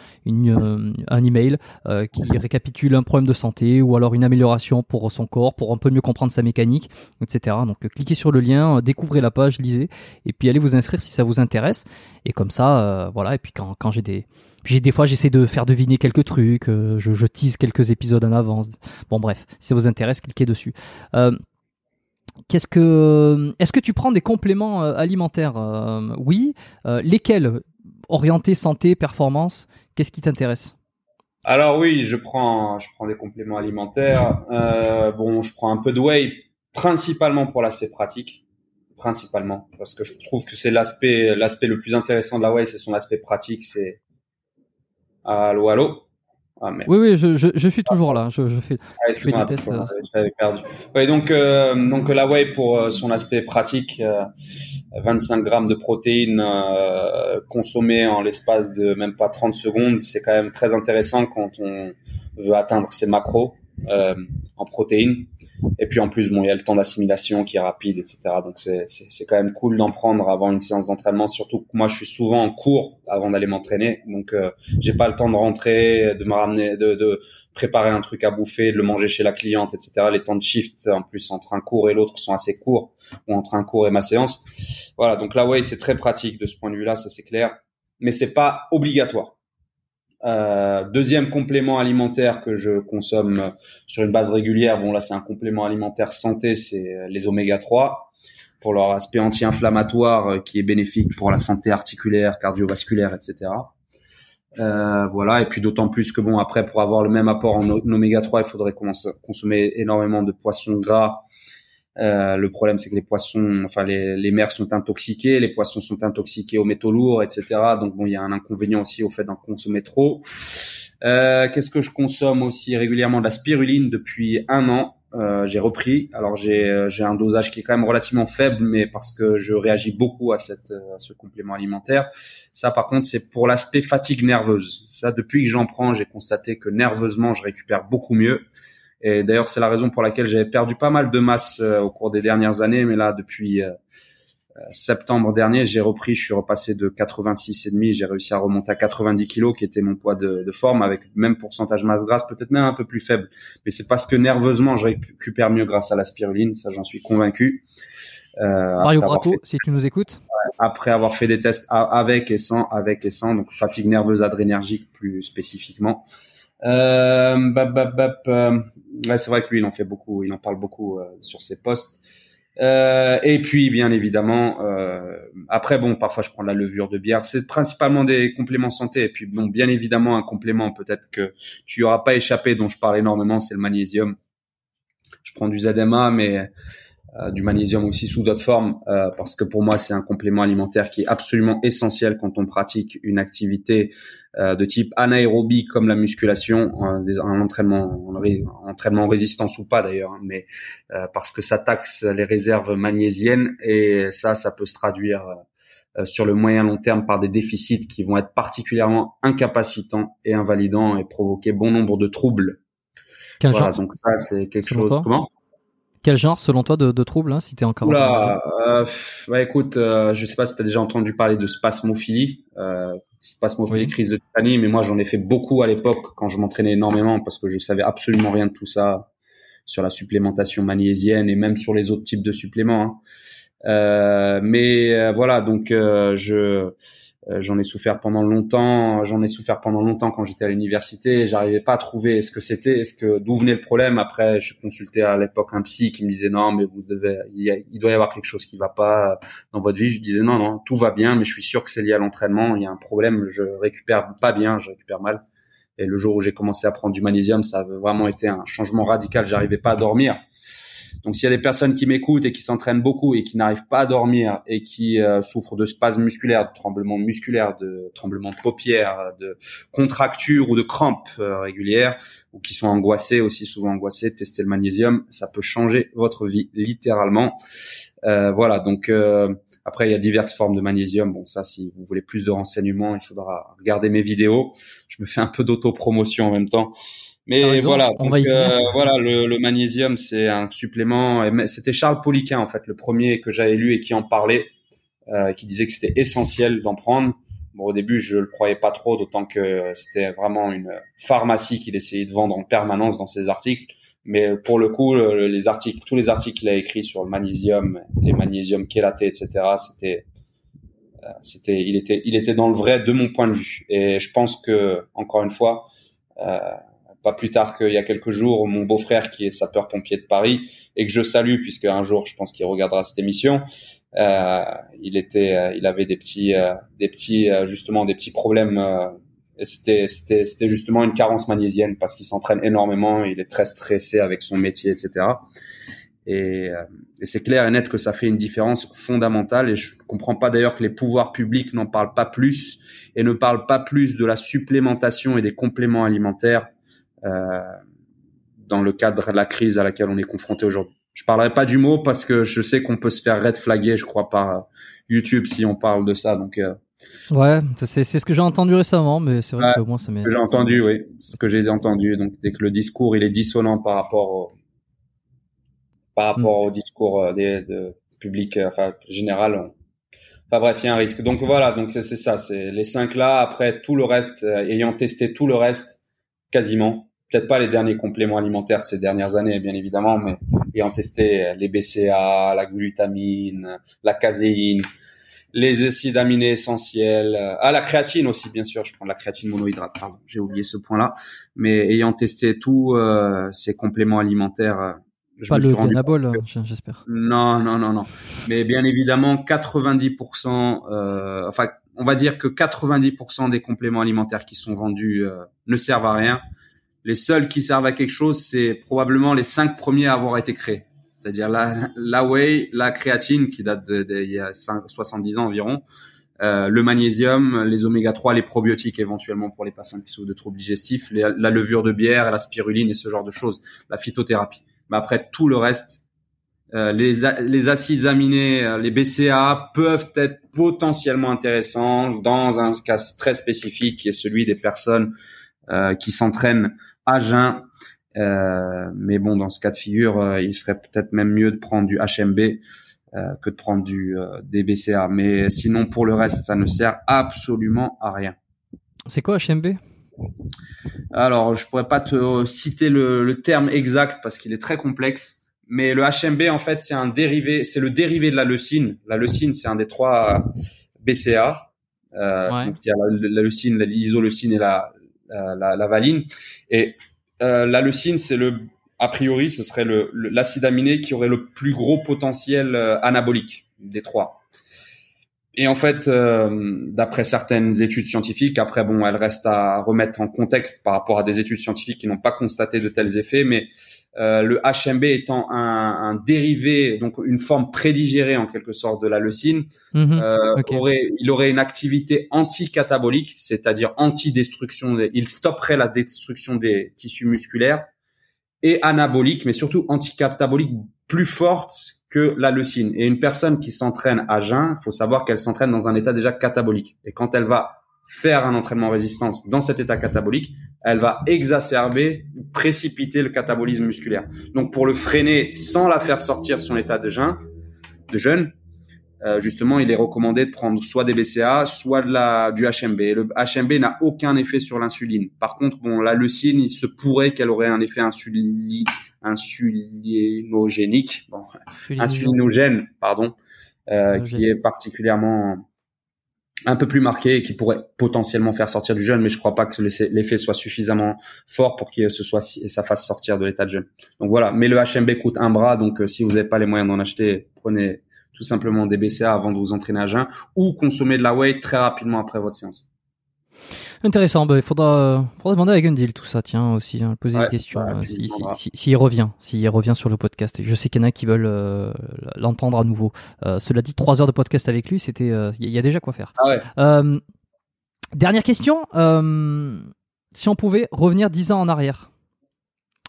euh, un email euh, qui récapitule un problème de santé ou alors une amélioration pour son corps, pour un peu mieux comprendre sa mécanique, etc. Donc, cliquez sur le lien, découvrez la page, lisez. Et puis, allez vous inscrire si ça vous intéresse. Et comme ça, voilà. Et puis, quand, quand j'ai des j'ai des fois j'essaie de faire deviner quelques trucs, euh, je, tease quelques épisodes en avance. Bon bref, si ça vous intéresse, cliquez dessus. Euh, qu'est-ce que, est-ce que tu prends des compléments euh, alimentaires Oui. lesquels Orientés santé, performance. Qu'est-ce qui t'intéresse? Alors oui, je prends, je prends des compléments alimentaires. bon, je prends un peu de whey, principalement pour l'aspect pratique principalement parce que je trouve que c'est l'aspect l'aspect le plus intéressant de la whey c'est son aspect pratique c'est Allô, allô ah, Oui, oui, je, je, je, suis toujours là. Je, je fais, ah, je fais des tests. Euh. J'avais perdu. Donc, euh, donc la whey pour euh, son aspect pratique, 25 grammes de protéines consommées en l'espace de même pas 30 secondes, c'est quand même très intéressant quand on veut atteindre ses macros en protéines. Et puis en plus, bon, il y a le temps d'assimilation qui est rapide, etc. Donc c'est c'est quand même cool d'en prendre avant une séance d'entraînement. Surtout que moi, je suis souvent en cours avant d'aller m'entraîner, donc euh, j'ai pas le temps de rentrer, de me ramener, de, de préparer un truc à bouffer, de le manger chez la cliente, etc. Les temps de shift en plus entre un cours et l'autre sont assez courts, ou entre un cours et ma séance. Voilà, donc là, ouais, c'est très pratique de ce point de vue-là, ça c'est clair. Mais c'est pas obligatoire. Euh, deuxième complément alimentaire que je consomme sur une base régulière, bon là c'est un complément alimentaire santé, c'est les oméga 3 pour leur aspect anti-inflammatoire euh, qui est bénéfique pour la santé articulaire, cardiovasculaire, etc. Euh, voilà, et puis d'autant plus que bon après pour avoir le même apport en oméga 3, il faudrait consommer énormément de poissons gras euh, le problème, c'est que les poissons, enfin les, les mers sont intoxiquées, les poissons sont intoxiqués aux métaux lourds, etc. Donc bon, il y a un inconvénient aussi au fait d'en consommer trop. Euh, Qu'est-ce que je consomme aussi régulièrement de la spiruline depuis un an? Euh, j'ai repris. Alors j'ai euh, j'ai un dosage qui est quand même relativement faible, mais parce que je réagis beaucoup à cette à ce complément alimentaire. Ça, par contre, c'est pour l'aspect fatigue nerveuse. Ça, depuis que j'en prends, j'ai constaté que nerveusement, je récupère beaucoup mieux. Et d'ailleurs, c'est la raison pour laquelle j'avais perdu pas mal de masse euh, au cours des dernières années. Mais là, depuis euh, euh, septembre dernier, j'ai repris, je suis repassé de 86 et demi, j'ai réussi à remonter à 90 kilos, qui était mon poids de, de forme, avec même pourcentage masse grasse, peut-être même un peu plus faible. Mais c'est parce que nerveusement, je récupère mieux grâce à la spiruline, ça j'en suis convaincu. Euh, Mario Braco, si tu nous écoutes. Après avoir fait des tests avec et sans, avec et sans, donc fatigue nerveuse adrénergique plus spécifiquement. Euh, euh, c'est vrai que lui, il en fait beaucoup, il en parle beaucoup euh, sur ses posts. Euh, et puis, bien évidemment, euh, après, bon, parfois je prends la levure de bière. C'est principalement des compléments santé. Et puis, bon, bien évidemment, un complément peut-être que tu auras pas échappé, dont je parle énormément, c'est le magnésium. Je prends du ZMA, mais du magnésium aussi sous d'autres formes, euh, parce que pour moi c'est un complément alimentaire qui est absolument essentiel quand on pratique une activité euh, de type anaérobie comme la musculation, un, entraînement, un entraînement résistance ou pas d'ailleurs, hein, mais parce que ça taxe les réserves magnésiennes et ça, ça peut se traduire sur le moyen long terme par des déficits qui vont être particulièrement incapacitants et invalidants et provoquer bon nombre de troubles. Genre donc ça c'est quelque chose. Comment? Quel genre, selon toi, de, de troubles, hein, si t'es encore Oula, euh, bah écoute, euh, je sais pas si tu as déjà entendu parler de spasmophilie, euh, spasmophilie, crise de tétanie, mais moi j'en ai fait beaucoup à l'époque quand je m'entraînais énormément parce que je savais absolument rien de tout ça sur la supplémentation magnésienne et même sur les autres types de suppléments. Hein. Euh, mais voilà, donc je j'en ai souffert pendant longtemps. J'en ai souffert pendant longtemps quand j'étais à l'université. J'arrivais pas à trouver ce que c'était, est-ce que d'où venait le problème. Après, je consultais à l'époque un psy qui me disait non, mais vous devez, il, doit y avoir quelque chose qui va pas dans votre vie. Je disais non, non, tout va bien, mais je suis sûr que c'est lié à l'entraînement. Il y a un problème. Je récupère pas bien, je récupère mal. Et le jour où j'ai commencé à prendre du magnésium, ça a vraiment été un changement radical. J'arrivais pas à dormir. Donc s'il y a des personnes qui m'écoutent et qui s'entraînent beaucoup et qui n'arrivent pas à dormir et qui euh, souffrent de spasmes musculaires, de tremblements musculaires, de tremblements de paupières, de contractures ou de crampes euh, régulières, ou qui sont angoissés aussi souvent angoissés, tester le magnésium, ça peut changer votre vie littéralement. Euh, voilà, donc après il y a diverses formes de magnésium. Bon ça, si vous voulez plus de renseignements, il faudra regarder mes vidéos. Je me fais un peu d'auto-promotion en même temps. Mais voilà, donc, euh, voilà, le, le magnésium, c'est un supplément. C'était Charles Poliquin, en fait, le premier que j'avais lu et qui en parlait, euh, qui disait que c'était essentiel d'en prendre. Bon, au début, je le croyais pas trop, d'autant que c'était vraiment une pharmacie qu'il essayait de vendre en permanence dans ses articles. Mais pour le coup, les articles, tous les articles qu'il a écrits sur le magnésium, les magnésiums chélatés, etc., c'était, euh, c'était, il était, il était dans le vrai de mon point de vue. Et je pense que, encore une fois, euh, pas plus tard qu'il y a quelques jours, mon beau-frère qui est sapeur-pompier de Paris et que je salue puisque un jour, je pense qu'il regardera cette émission. Euh, il était, euh, il avait des petits, euh, des petits, justement, des petits problèmes. c'était, c'était, c'était justement une carence magnésienne parce qu'il s'entraîne énormément. Il est très stressé avec son métier, etc. Et, et c'est clair et net que ça fait une différence fondamentale. Et je comprends pas d'ailleurs que les pouvoirs publics n'en parlent pas plus et ne parlent pas plus de la supplémentation et des compléments alimentaires dans le cadre de la crise à laquelle on est confronté aujourd'hui. Je parlerai pas du mot parce que je sais qu'on peut se faire red flaguer, je crois, par YouTube si on parle de ça. Donc euh, ouais, c'est ce que j'ai entendu récemment, mais c'est vrai que moi ça m'est. J'ai entendu, oui, ce que j'ai entendu. Donc dès que le discours il est dissonant par rapport au, par rapport mm. au discours euh, des de public, enfin général. Enfin bref, il y a un risque. Donc voilà, donc c'est ça, c'est les cinq là. Après tout le reste, ayant testé tout le reste, quasiment. Peut-être pas les derniers compléments alimentaires de ces dernières années, bien évidemment, mais ayant testé les BCA, la glutamine, la caséine, les acides aminés essentiels, ah la créatine aussi bien sûr, je prends de la créatine monohydrate, pardon, j'ai oublié ce point-là, mais ayant testé tous euh, ces compléments alimentaires, euh, je pas me le suis rendu j'espère. Non, non, non, non. Mais bien évidemment, 90%, euh, enfin on va dire que 90% des compléments alimentaires qui sont vendus euh, ne servent à rien. Les seuls qui servent à quelque chose, c'est probablement les cinq premiers à avoir été créés. C'est-à-dire la, la whey, la créatine qui date d'il y a 70 ans environ, euh, le magnésium, les oméga 3, les probiotiques éventuellement pour les patients qui souffrent de troubles digestifs, la levure de bière, la spiruline et ce genre de choses, la phytothérapie. Mais après tout le reste, euh, les, les, acides aminés, euh, les BCA peuvent être potentiellement intéressants dans un cas très spécifique qui est celui des personnes euh, qui s'entraînent à jeun. mais bon, dans ce cas de figure, il serait peut-être même mieux de prendre du HMB que de prendre du des BCA. Mais sinon, pour le reste, ça ne sert absolument à rien. C'est quoi HMB Alors, je pourrais pas te citer le, le terme exact parce qu'il est très complexe. Mais le HMB, en fait, c'est un dérivé, c'est le dérivé de la leucine. La leucine, c'est un des trois BCA. Euh, Donc, il y a la, leucine, l'isoleucine et la, la, la, valine. Et euh, la leucine, c'est le, a priori, ce serait le, l'acide aminé qui aurait le plus gros potentiel euh, anabolique des trois. Et en fait, euh, d'après certaines études scientifiques, après bon, elles restent à remettre en contexte par rapport à des études scientifiques qui n'ont pas constaté de tels effets, mais euh, le HMB étant un, un, dérivé, donc une forme prédigérée en quelque sorte de la leucine, mhm. euh, aurait, il aurait une activité anti-catabolique, c'est-à-dire anti-destruction. il stopperait la destruction des tissus musculaires et anabolique, mais surtout anti-catabolique plus forte que la leucine. Et une personne qui s'entraîne à jeun, faut savoir qu'elle s'entraîne dans un état déjà catabolique. Et quand elle va faire un entraînement résistance dans cet état catabolique, elle va exacerber, précipiter le catabolisme musculaire. Donc pour le freiner sans la faire sortir son état de jeûne, de euh, justement, il est recommandé de prendre soit des BCA, soit de la, du HMB. Le HMB n'a aucun effet sur l'insuline. Par contre, bon, la leucine, il se pourrait qu'elle aurait un effet insulinogénique, bon, insulinogène, pardon, euh, qui est particulièrement un peu plus marqué et qui pourrait potentiellement faire sortir du jeûne, mais je crois pas que l'effet soit suffisamment fort pour que ce soit et ça fasse sortir de l'état de jeûne. Donc voilà, mais le HMB coûte un bras, donc euh, si vous n'avez pas les moyens d'en acheter, prenez tout simplement des BCA avant de vous entraîner à jeun ou consommer de la whey très rapidement après votre séance. Intéressant. Bah, il faudra, faudra demander à Gundil tout ça, tiens, aussi, hein, poser des questions. Euh, s'il si, si, revient, s'il revient sur le podcast. Je sais qu'il y en a qui veulent euh, l'entendre à nouveau. Euh, cela dit, trois heures de podcast avec lui, c'était, il y a déjà quoi faire. Ah dernière question. si on pouvait revenir dix ans en arrière,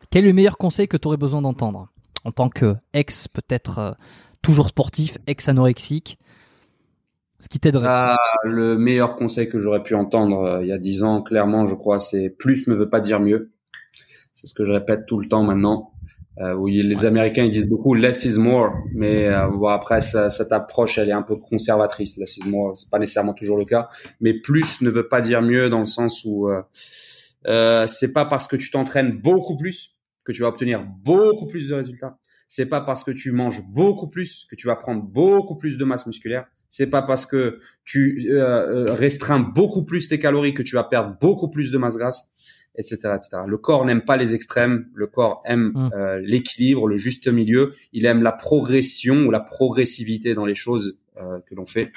quel est le meilleur conseil que tu aurais besoin d'entendre? En tant que ex, peut-être toujours sportif, ex-anorexique ce qui t'aiderait ah, Le meilleur conseil que j'aurais pu entendre euh, il y a dix ans, clairement, je crois, c'est plus ne veut pas dire mieux. C'est ce que je répète tout le temps maintenant. Euh, oui, les Américains ils disent beaucoup less is more, mais euh, bon, après cette approche elle est un peu conservatrice. Less is more, c'est pas nécessairement toujours le cas, mais plus ne veut pas dire mieux dans le sens où euh, euh c'est pas parce que tu t'entraînes beaucoup plus que tu vas obtenir beaucoup plus de résultats. C'est pas parce que tu manges beaucoup plus que tu vas prendre beaucoup plus de masse musculaire. C'est pas parce que tu euh, euh, restreins beaucoup plus tes calories que tu vas perdre beaucoup plus de masse grasse, etc., etc. Le corps n'aime pas les extrêmes. Le corps aime mmh. euh, l'équilibre, le juste milieu. Il aime la progression ou la progressivité dans les choses que l'on fait.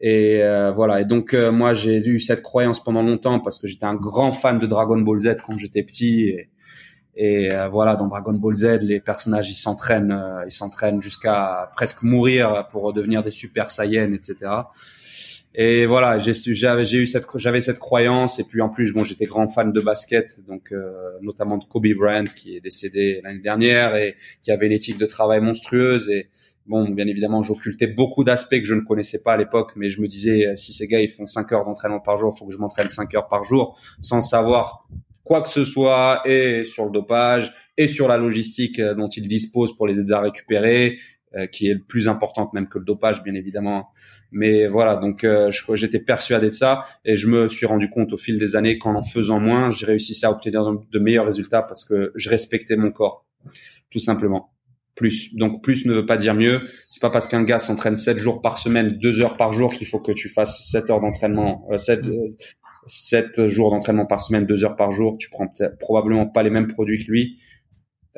Et voilà. Et donc moi j'ai eu cette croyance pendant longtemps parce que j'étais un grand fan de Dragon Ball Z quand j'étais petit. Et, et euh, voilà, dans Dragon Ball Z, les personnages ils s'entraînent, euh, ils s'entraînent jusqu'à presque mourir pour devenir des Super Saiyans, etc. Et voilà, j'avais eu cette j'avais cette croyance et puis en plus bon j'étais grand fan de basket donc euh, notamment de Kobe Bryant qui est décédé l'année dernière et qui avait une éthique de travail monstrueuse et bon bien évidemment j'occultais beaucoup d'aspects que je ne connaissais pas à l'époque mais je me disais si ces gars ils font 5 heures d'entraînement par jour, faut que je m'entraîne 5 heures par jour sans savoir quoi que ce soit et sur le dopage et sur la logistique euh, dont ils disposent pour les aider à récupérer, euh, qui est le plus importante même que le dopage, bien évidemment. Mais voilà, donc euh, j'étais persuadé de ça et je me suis rendu compte au fil des années qu'en en faisant moins, j'ai réussi à obtenir de meilleurs résultats parce que je respectais mon corps, tout simplement. Plus. Donc plus ne veut pas dire mieux. C'est pas parce qu'un gars s'entraîne 7 jours par semaine, 2 heures par jour qu'il faut que tu fasses 7 heures d'entraînement, euh, 7, 7 jours d'entraînement par semaine, 2 heures par jour, tu prends probablement pas les mêmes produits que lui,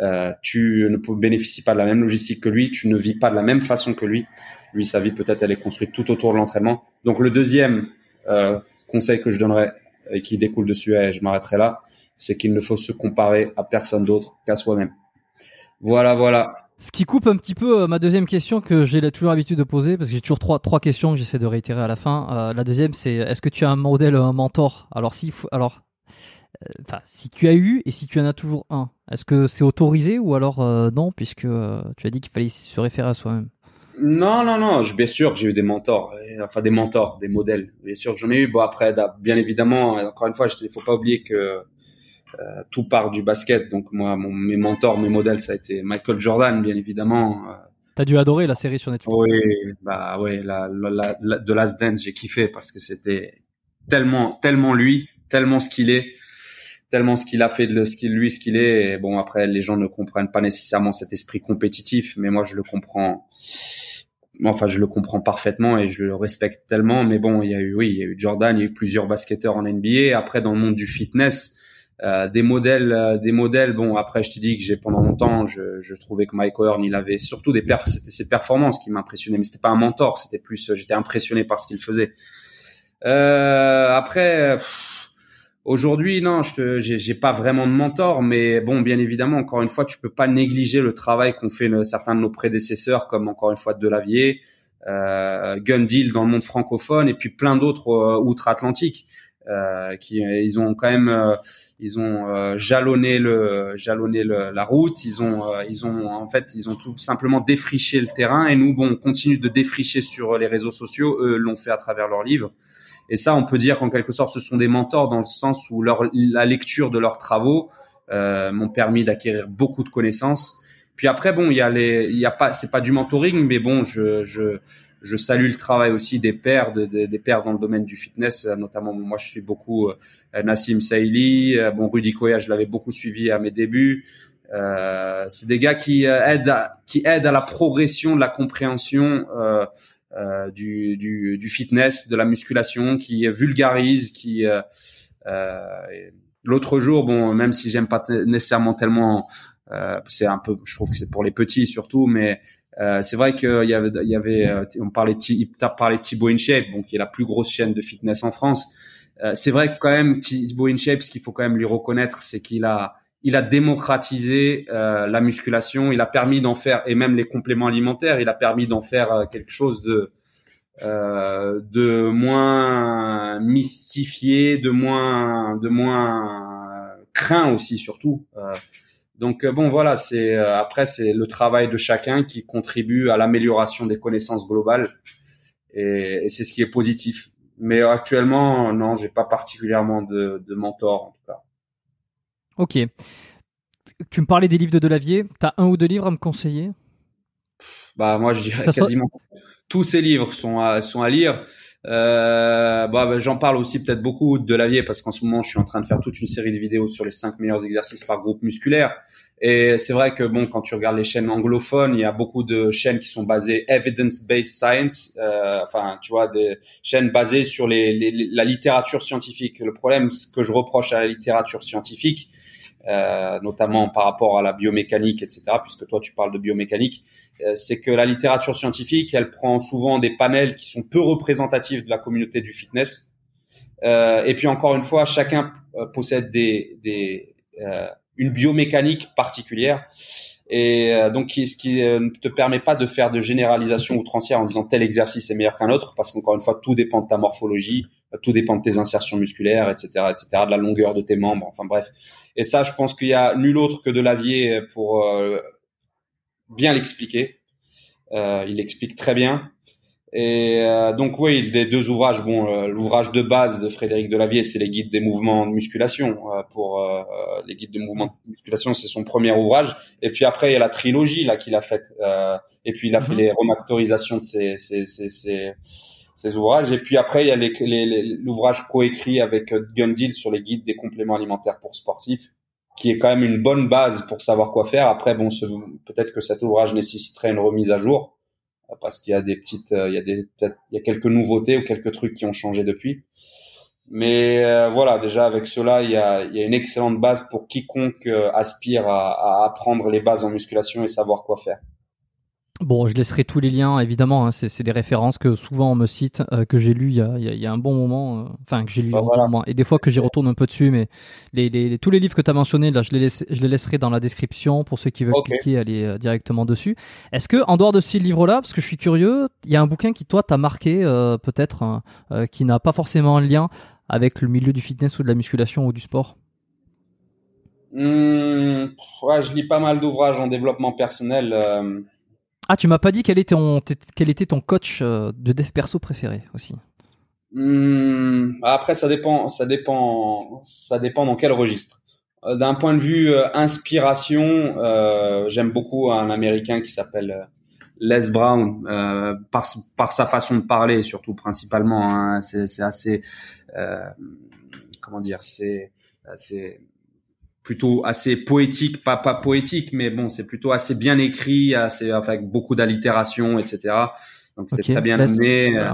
euh, tu ne bénéficies pas de la même logistique que lui, tu ne vis pas de la même façon que lui. Lui, sa vie peut-être elle est construite tout autour de l'entraînement. Donc le deuxième euh, conseil que je donnerais et qui découle dessus, et je m'arrêterai là, c'est qu'il ne faut se comparer à personne d'autre qu'à soi-même. Voilà, voilà. Ce qui coupe un petit peu euh, ma deuxième question que j'ai toujours l'habitude de poser, parce que j'ai toujours trois, trois questions que j'essaie de réitérer à la fin. Euh, la deuxième, c'est est-ce que tu as un modèle, un mentor? Alors, si, alors, euh, enfin, si tu as eu et si tu en as toujours un, est-ce que c'est autorisé ou alors non, puisque tu as dit qu'il fallait se référer à soi-même? Non, non, non. Je, bien sûr j'ai eu des mentors, enfin des mentors, des modèles. Bien sûr j'en ai eu. Bon après, bien évidemment, encore une fois, il faut pas oublier que euh, tout part du basket. Donc moi, mon, mes mentors, mes modèles, ça a été Michael Jordan, bien évidemment. Euh. T'as dû adorer la série sur Netflix. Oui, bah oui, la, la, la, de Last Dance, j'ai kiffé parce que c'était tellement, tellement lui, tellement ce qu'il est, tellement ce qu'il a fait de ce qu'il lui, ce qu'il est. Et bon, après, les gens ne comprennent pas nécessairement cet esprit compétitif, mais moi, je le comprends. Enfin, je le comprends parfaitement et je le respecte tellement. Mais bon, il y a eu, oui, il y a eu Jordan, il y a eu plusieurs basketteurs en NBA. Après, dans le monde du fitness, euh, des modèles, euh, des modèles. Bon, après, je te dis que j'ai pendant longtemps, je, je trouvais que Mike Horn, il avait surtout des perf, c'était ses performances qui m'impressionnaient, mais c'était pas un mentor, c'était plus, j'étais impressionné par ce qu'il faisait. Euh, après, aujourd'hui, non, je j'ai pas vraiment de mentor, mais bon, bien évidemment, encore une fois, tu peux pas négliger le travail qu'ont fait certains de nos prédécesseurs, comme encore une fois Delavier, euh, Gundil dans le monde francophone, et puis plein d'autres euh, outre-Atlantique. Euh, qui ils ont quand même euh, ils ont euh, jalonné le jalonné le, la route. Ils ont ils ont en fait ils ont tout simplement défriché le terrain. Et nous bon on continue de défricher sur les réseaux sociaux. Eux l'ont fait à travers leurs livres. Et ça, on peut dire qu'en quelque sorte, ce sont des mentors dans le sens où leur, la lecture de leurs travaux euh, m'ont permis d'acquérir beaucoup de connaissances. Puis après, bon, il y a les, il y a pas, c'est pas du mentoring, mais bon, je, je, je salue le travail aussi des pairs, de, des pairs dans le domaine du fitness, notamment moi je suis beaucoup euh, Nassim Saïli, euh, bon Rudy Koya, je l'avais beaucoup suivi à mes débuts. Euh, c'est des gars qui euh, aident à, qui aident à la progression de la compréhension euh, euh, du, du, du, fitness, de la musculation, qui vulgarise, qui l'autre jour, bon, même si j'aime pas nécessairement tellement, c'est un peu, je trouve que c'est pour les petits surtout, mais euh, c'est vrai qu'il y avait, il y avait, on parlait, il parlé de Thibaut InShape, bon, qui est la plus grosse chaîne de fitness en France. Euh, c'est vrai que quand même Thibaut InShape, ce qu'il faut quand même lui reconnaître, c'est qu'il a, il a démocratisé euh, la musculation, il a permis d'en faire et même les compléments alimentaires, il a permis d'en faire euh, quelque chose de euh, de moins mystifié, de moins de moins craint aussi surtout. Euh, donc bon voilà, c'est après c'est le travail de chacun qui contribue à l'amélioration des connaissances globales et, et c'est ce qui est positif. Mais actuellement non, j'ai pas particulièrement de, de mentor en tout cas. Ok. Tu me parlais des livres de Delavier. T'as un ou deux livres à me conseiller? Bah moi je dirais quasiment tous ces livres sont à, sont à lire. Euh, bah, bah, j'en parle aussi peut-être beaucoup de Delavier parce qu'en ce moment je suis en train de faire toute une série de vidéos sur les cinq meilleurs exercices par groupe musculaire. Et c'est vrai que bon, quand tu regardes les chaînes anglophones, il y a beaucoup de chaînes qui sont basées evidence-based science, euh, enfin tu vois des chaînes basées sur les, les, la littérature scientifique. Le problème, que je reproche à la littérature scientifique, euh, notamment par rapport à la biomécanique, etc., puisque toi tu parles de biomécanique, euh, c'est que la littérature scientifique, elle prend souvent des panels qui sont peu représentatifs de la communauté du fitness. Euh, et puis encore une fois, chacun possède des, des une biomécanique particulière. Et donc, ce qui ne te permet pas de faire de généralisation outrancière en disant tel exercice est meilleur qu'un autre, parce qu'encore une fois, tout dépend de ta morphologie, tout dépend de tes insertions musculaires, etc., etc., de la longueur de tes membres, enfin bref. Et ça, je pense qu'il y a nul autre que de Delavier pour euh, bien l'expliquer. Euh, il explique très bien. Et euh, donc oui, les deux ouvrages. Bon, l'ouvrage de base de Frédéric Delavier, c'est les guides des mouvements de musculation. Pour les guides de mouvements de musculation, c'est son premier ouvrage. Et puis après, il y a la trilogie là qu'il a faite. et puis il a fait mhm. les remasterisations de ses, ses, ses, ses ces ouvrages. Et puis après, il y a l'ouvrage coécrit avec euh, Gundil sur les guides des compléments alimentaires pour sportifs, qui est quand même une bonne base pour savoir quoi faire. Après, bon, peut-être que cet ouvrage nécessiterait une remise à jour euh, parce qu'il y a des petites, euh, il y a des, peut-être, il y a quelques nouveautés ou quelques trucs qui ont changé depuis. Mais voilà, déjà avec cela, il y a, il y a une excellente base pour quiconque aspire à, à apprendre les bases en musculation et savoir quoi faire. Bon, je laisserai tous les liens, évidemment. Hein, c'est des références que souvent on me cite, euh, que j'ai lu il y, a, il y, a, un bon moment. Euh, enfin, que j'ai lu bah, un bon moment. Et des fois que j'y retourne un peu dessus. Mais les, les, tous les livres que tu as mentionnés, là, je les, laisse, je les laisserai dans la description pour ceux qui veulent cliquer, aller euh, directement dessus. Est-ce que, en dehors de ces livres-là, parce que je suis curieux, il y a un bouquin qui, toi, t'a marqué, peut-être, hein, qui n'a pas forcément un lien avec le milieu du fitness ou de la musculation ou du sport? Mmh, ouais, Je lis pas mal d'ouvrages en développement personnel. Ah, tu m'as pas dit quel était ton, quel était ton coach euh, de dev perso préféré aussi? Hmm, après, ça dépend, ça dépend, ça dépend dans quel registre. Euh, d'un point de vue euh, inspiration, j'aime beaucoup un Américain qui s'appelle Les Brown par, sa façon de parler, surtout principalement. Hein, c'est assez, comment dire, c'est plutôt assez poétique, pas pas poétique, mais bon, c'est plutôt assez bien écrit, assez avec beaucoup d'allitération, etc. Donc c'est très bien amené. Euh,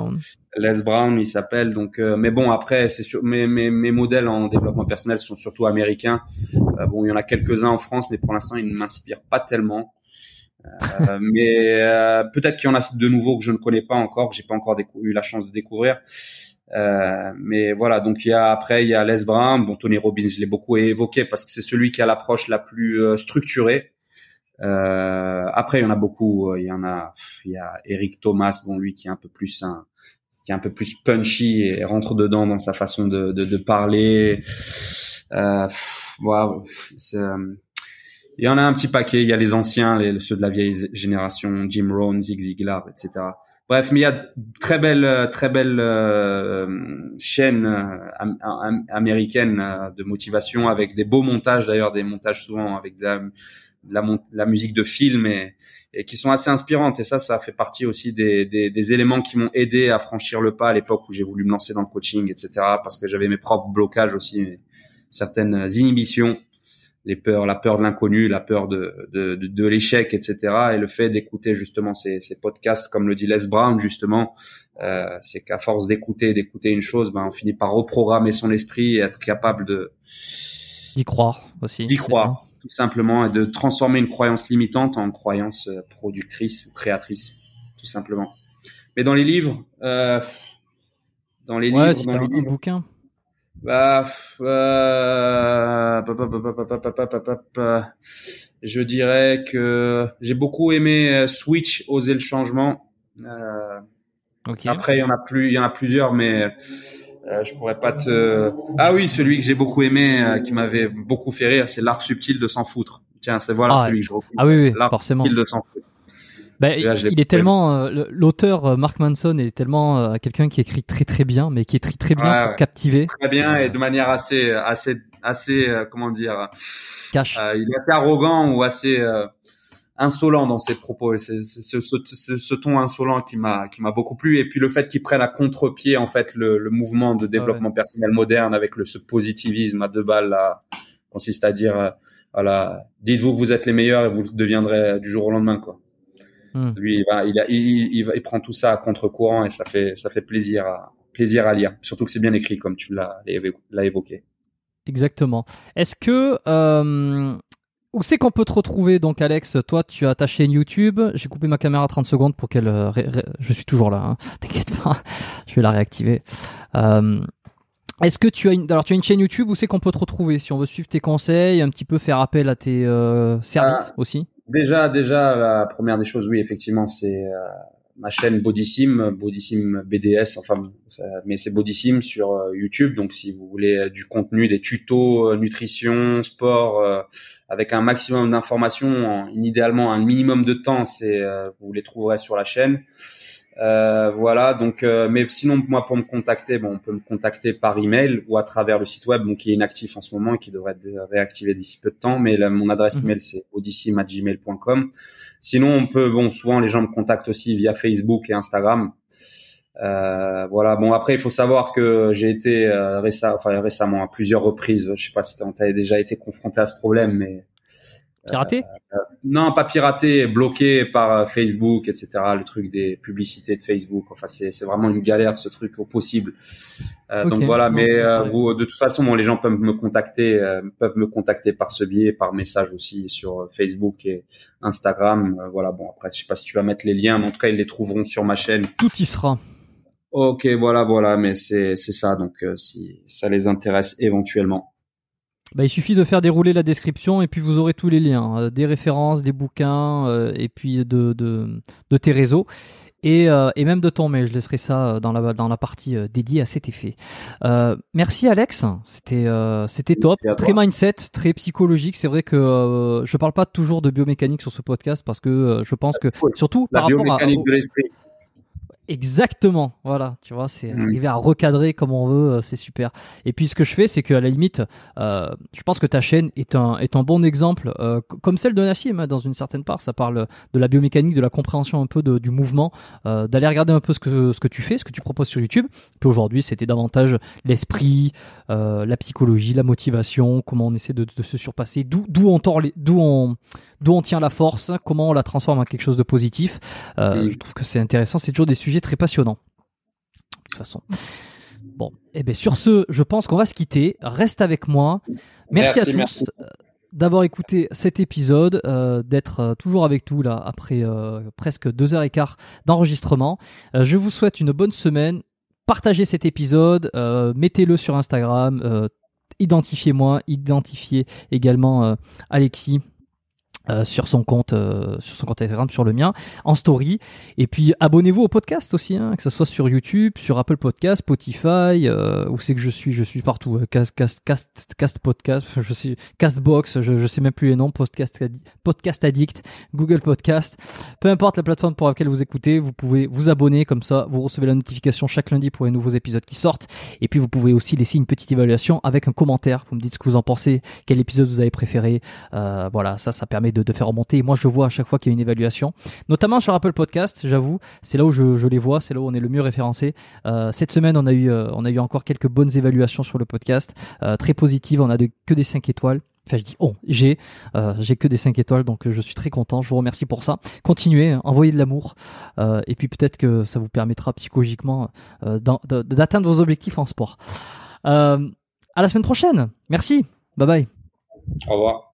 Les Brown, il s'appelle. Donc, euh, mais bon, après, c'est sur mes, mes, mes modèles en développement personnel sont surtout américains. Euh, bon, il y en a quelques-uns en France, mais pour l'instant, ils ne m'inspirent pas tellement. mais peut-être qu'il y en a de nouveaux que je ne connais pas encore, que j'ai pas encore eu la chance de découvrir. Euh, mais voilà, donc il y a après il y a Les Brown, bon Tony Robbins, je l'ai beaucoup évoqué parce que c'est celui qui a l'approche la plus euh, structurée. Euh, après il y en a beaucoup, il y en a, il y a Eric Thomas, bon lui qui est un peu plus qui est un peu plus punchy et rentre dedans dans sa façon de, parler. Voilà, il y en a un petit paquet. Il y a les anciens, ceux de la vieille génération, Jim Rohn, Zig Ziglar, etc. Bref, mais il y a très belle, très belle euh, chaîne euh, américaine euh, de motivation avec des beaux montages d'ailleurs, des montages souvent avec de la, musique de film et, qui sont assez inspirantes. Et ça, ça fait partie aussi des éléments qui m'ont aidé à franchir le pas à l'époque où j'ai voulu me lancer dans le coaching, etc. Parce que j'avais mes propres blocages aussi, certaines inhibitions les peurs, la peur de l'inconnu, la peur de, de, de, de l'échec, etc. Et le fait d'écouter justement ces, ces, podcasts, comme le dit Les Brown justement, euh, c'est qu'à force d'écouter, d'écouter une chose, ben on finit par reprogrammer son esprit et être capable de d'y croire aussi. D'y croire, tout simplement, et de transformer une croyance limitante en croyance euh, productrice ou créatrice, tout simplement. Mais dans les livres, euh, dans les ouais, livres, dans les un livres, bouquin bah, euh, je dirais que j'ai beaucoup aimé Switch, oser le changement. Euh, okay. Après, il y en a plus, il y en a plusieurs, mais euh, je pourrais pas te. Ah oui, celui que j'ai beaucoup aimé, euh, qui m'avait beaucoup fait rire, c'est l'art subtil de s'en foutre. Tiens, c'est voilà ah, celui que je. Ah oui, oui, l'art forcément. subtil de s'en foutre. Bah, il est tellement euh, l'auteur euh, Mark Manson est tellement euh, quelqu'un qui écrit très très bien, mais qui écrit très bien Ouais, pour ouais. captiver. Très bien et de manière assez, assez, assez, euh, comment dire, Cash. il est assez arrogant ou assez insolent dans ses propos. Et c'est ce, ton insolent qui m'a, qui m'a beaucoup plu. Et puis le fait qu'il prenne à contre-pied en fait le, le mouvement de développement personnel moderne avec le ce positivisme à deux balles là, consiste à dire, voilà, dites-vous que vous êtes les meilleurs et vous le deviendrez du jour au lendemain quoi. Hmm. Lui, il, va, il, a, il, il, prend tout ça à contre-courant et ça fait, ça fait plaisir à, plaisir à lire. Surtout que c'est bien écrit, comme tu l'as, l'as évoqué. Exactement. Est-ce que euh, où c'est qu'on peut te retrouver donc Alex? Toi, tu as ta chaîne YouTube. J'ai coupé ma caméra 30 secondes pour qu'elle. euh, ré- Je suis toujours là. Hein. T'inquiète pas. Je vais la réactiver. Euh, est-ce que tu as une alors tu as une chaîne YouTube où c'est qu'on peut te retrouver? Si on veut suivre tes conseils, un petit peu faire appel à tes euh, services aussi Déjà, déjà, la première des choses, oui, effectivement, c'est euh, ma chaîne Bodysim, Bodysim BDS, enfin, mais c'est Bodysim sur euh, YouTube. Donc, si vous voulez euh, du contenu, des tutos, nutrition, sport, avec un maximum d'informations, en- idéalement un minimum de temps, vous les trouverez sur la chaîne. Euh, voilà, donc, euh, mais sinon, moi, pour me contacter, bon, on peut me contacter par email ou à travers le site web, donc qui est inactif en ce moment et qui devrait être réactivé d'ici peu de temps. Mais là, mon adresse Mhm. email, c'est odyssey@gmail.com. Sinon, on peut, bon, souvent les gens me contactent aussi via Facebook et Instagram. Euh, voilà. Bon, après, il faut savoir que j'ai été euh, récem- enfin, récemment à plusieurs reprises. Je sais pas si tu as déjà été confronté à ce problème, mais Piraté? Non, pas piraté, bloqué par euh, Facebook, etc. Le truc des publicités de Facebook. Enfin, c'est vraiment une galère ce truc au possible. Euh. Donc voilà, Non, mais euh, vous, de toute façon, bon, les gens peuvent me contacter, euh, peuvent me contacter par ce biais, par message aussi sur euh, Facebook et Instagram. Euh, voilà, bon après, je sais pas si tu vas mettre les liens, mais en tout cas, ils les trouveront sur ma chaîne. Tout y sera. Ok, voilà, voilà, mais c'est c'est ça. Donc euh, si ça les intéresse éventuellement. Bah, il suffit de faire dérouler la description et puis vous aurez tous les liens, euh, des références, des bouquins euh, et puis de, de, de tes réseaux. Et, euh, et même de ton mail, je laisserai ça dans la, dans la partie dédiée à cet effet. Euh, merci Alex, c'était euh, c'était top, très mindset, très psychologique. C'est vrai que je parle pas toujours de biomécanique sur ce podcast parce que je pense que c'est cool. surtout La par rapport à, biomécanique de l'esprit. Exactement, voilà, tu vois, c'est Mm. arriver à recadrer comme on veut, euh, c'est super. Et puis ce que je fais, c'est qu'à la limite, euh, je pense que ta chaîne est un est un bon exemple, euh, comme celle de Nassim, hein, dans une certaine part. Ça parle de la biomécanique, de la compréhension un peu de- du mouvement, euh, d'aller regarder un peu ce que ce que tu fais, ce que tu proposes sur YouTube. Puis aujourd'hui, c'était davantage l'esprit, euh, la psychologie, la motivation, comment on essaie de, de se surpasser, d'où on d'où on tient la force, comment on la transforme en quelque chose de positif. Euh, Mm. Je trouve que c'est intéressant, c'est toujours des sujets très passionnants. De toute façon. Bon, et bien sur ce, je pense qu'on va se quitter. Reste avec moi. Merci, Merci, à tous merci. euh, d'avoir écouté cet épisode, euh, d'être euh, toujours avec nous là après euh, presque deux heures et quart d'enregistrement. Euh, je vous souhaite une bonne semaine. Partagez cet épisode, mettez-le sur Instagram, identifiez-moi, identifiez également Alexis Euh, sur son compte euh, sur son compte Instagram sur le mien en story. Et puis abonnez-vous au podcast aussi hein, que ce soit sur YouTube sur Apple Podcast Spotify euh, où c'est que je suis. Je suis partout euh, cast cast cast, cast podcast je sais Castbox je, je sais même plus les noms podcast podcast addict Google Podcast. Peu importe la plateforme pour laquelle vous écoutez vous pouvez vous abonner. Comme ça vous recevez la notification chaque lundi pour les nouveaux épisodes qui sortent. Et puis vous pouvez aussi laisser une petite évaluation avec un commentaire. Vous me dites ce que vous en pensez quel épisode vous avez préféré. Euh, voilà ça ça permet de, faire remonter. moi, je vois à chaque fois qu'il y a une évaluation, notamment sur Apple Podcast. J'avoue, c'est là où je, les vois, c'est là où on est le mieux référencé. Euh, cette semaine, on a eu, euh, on a eu encore quelques bonnes évaluations sur le podcast, euh, très positives. On a que des 5 étoiles. Enfin, je dis oh, j'ai, j'ai que des 5 étoiles, donc je suis très content. Je vous remercie pour ça. Continuez, envoyez de l'amour, et puis peut-être que ça vous permettra psychologiquement d'atteindre vos objectifs en sport. à la semaine prochaine. Merci. Bye bye. Au revoir.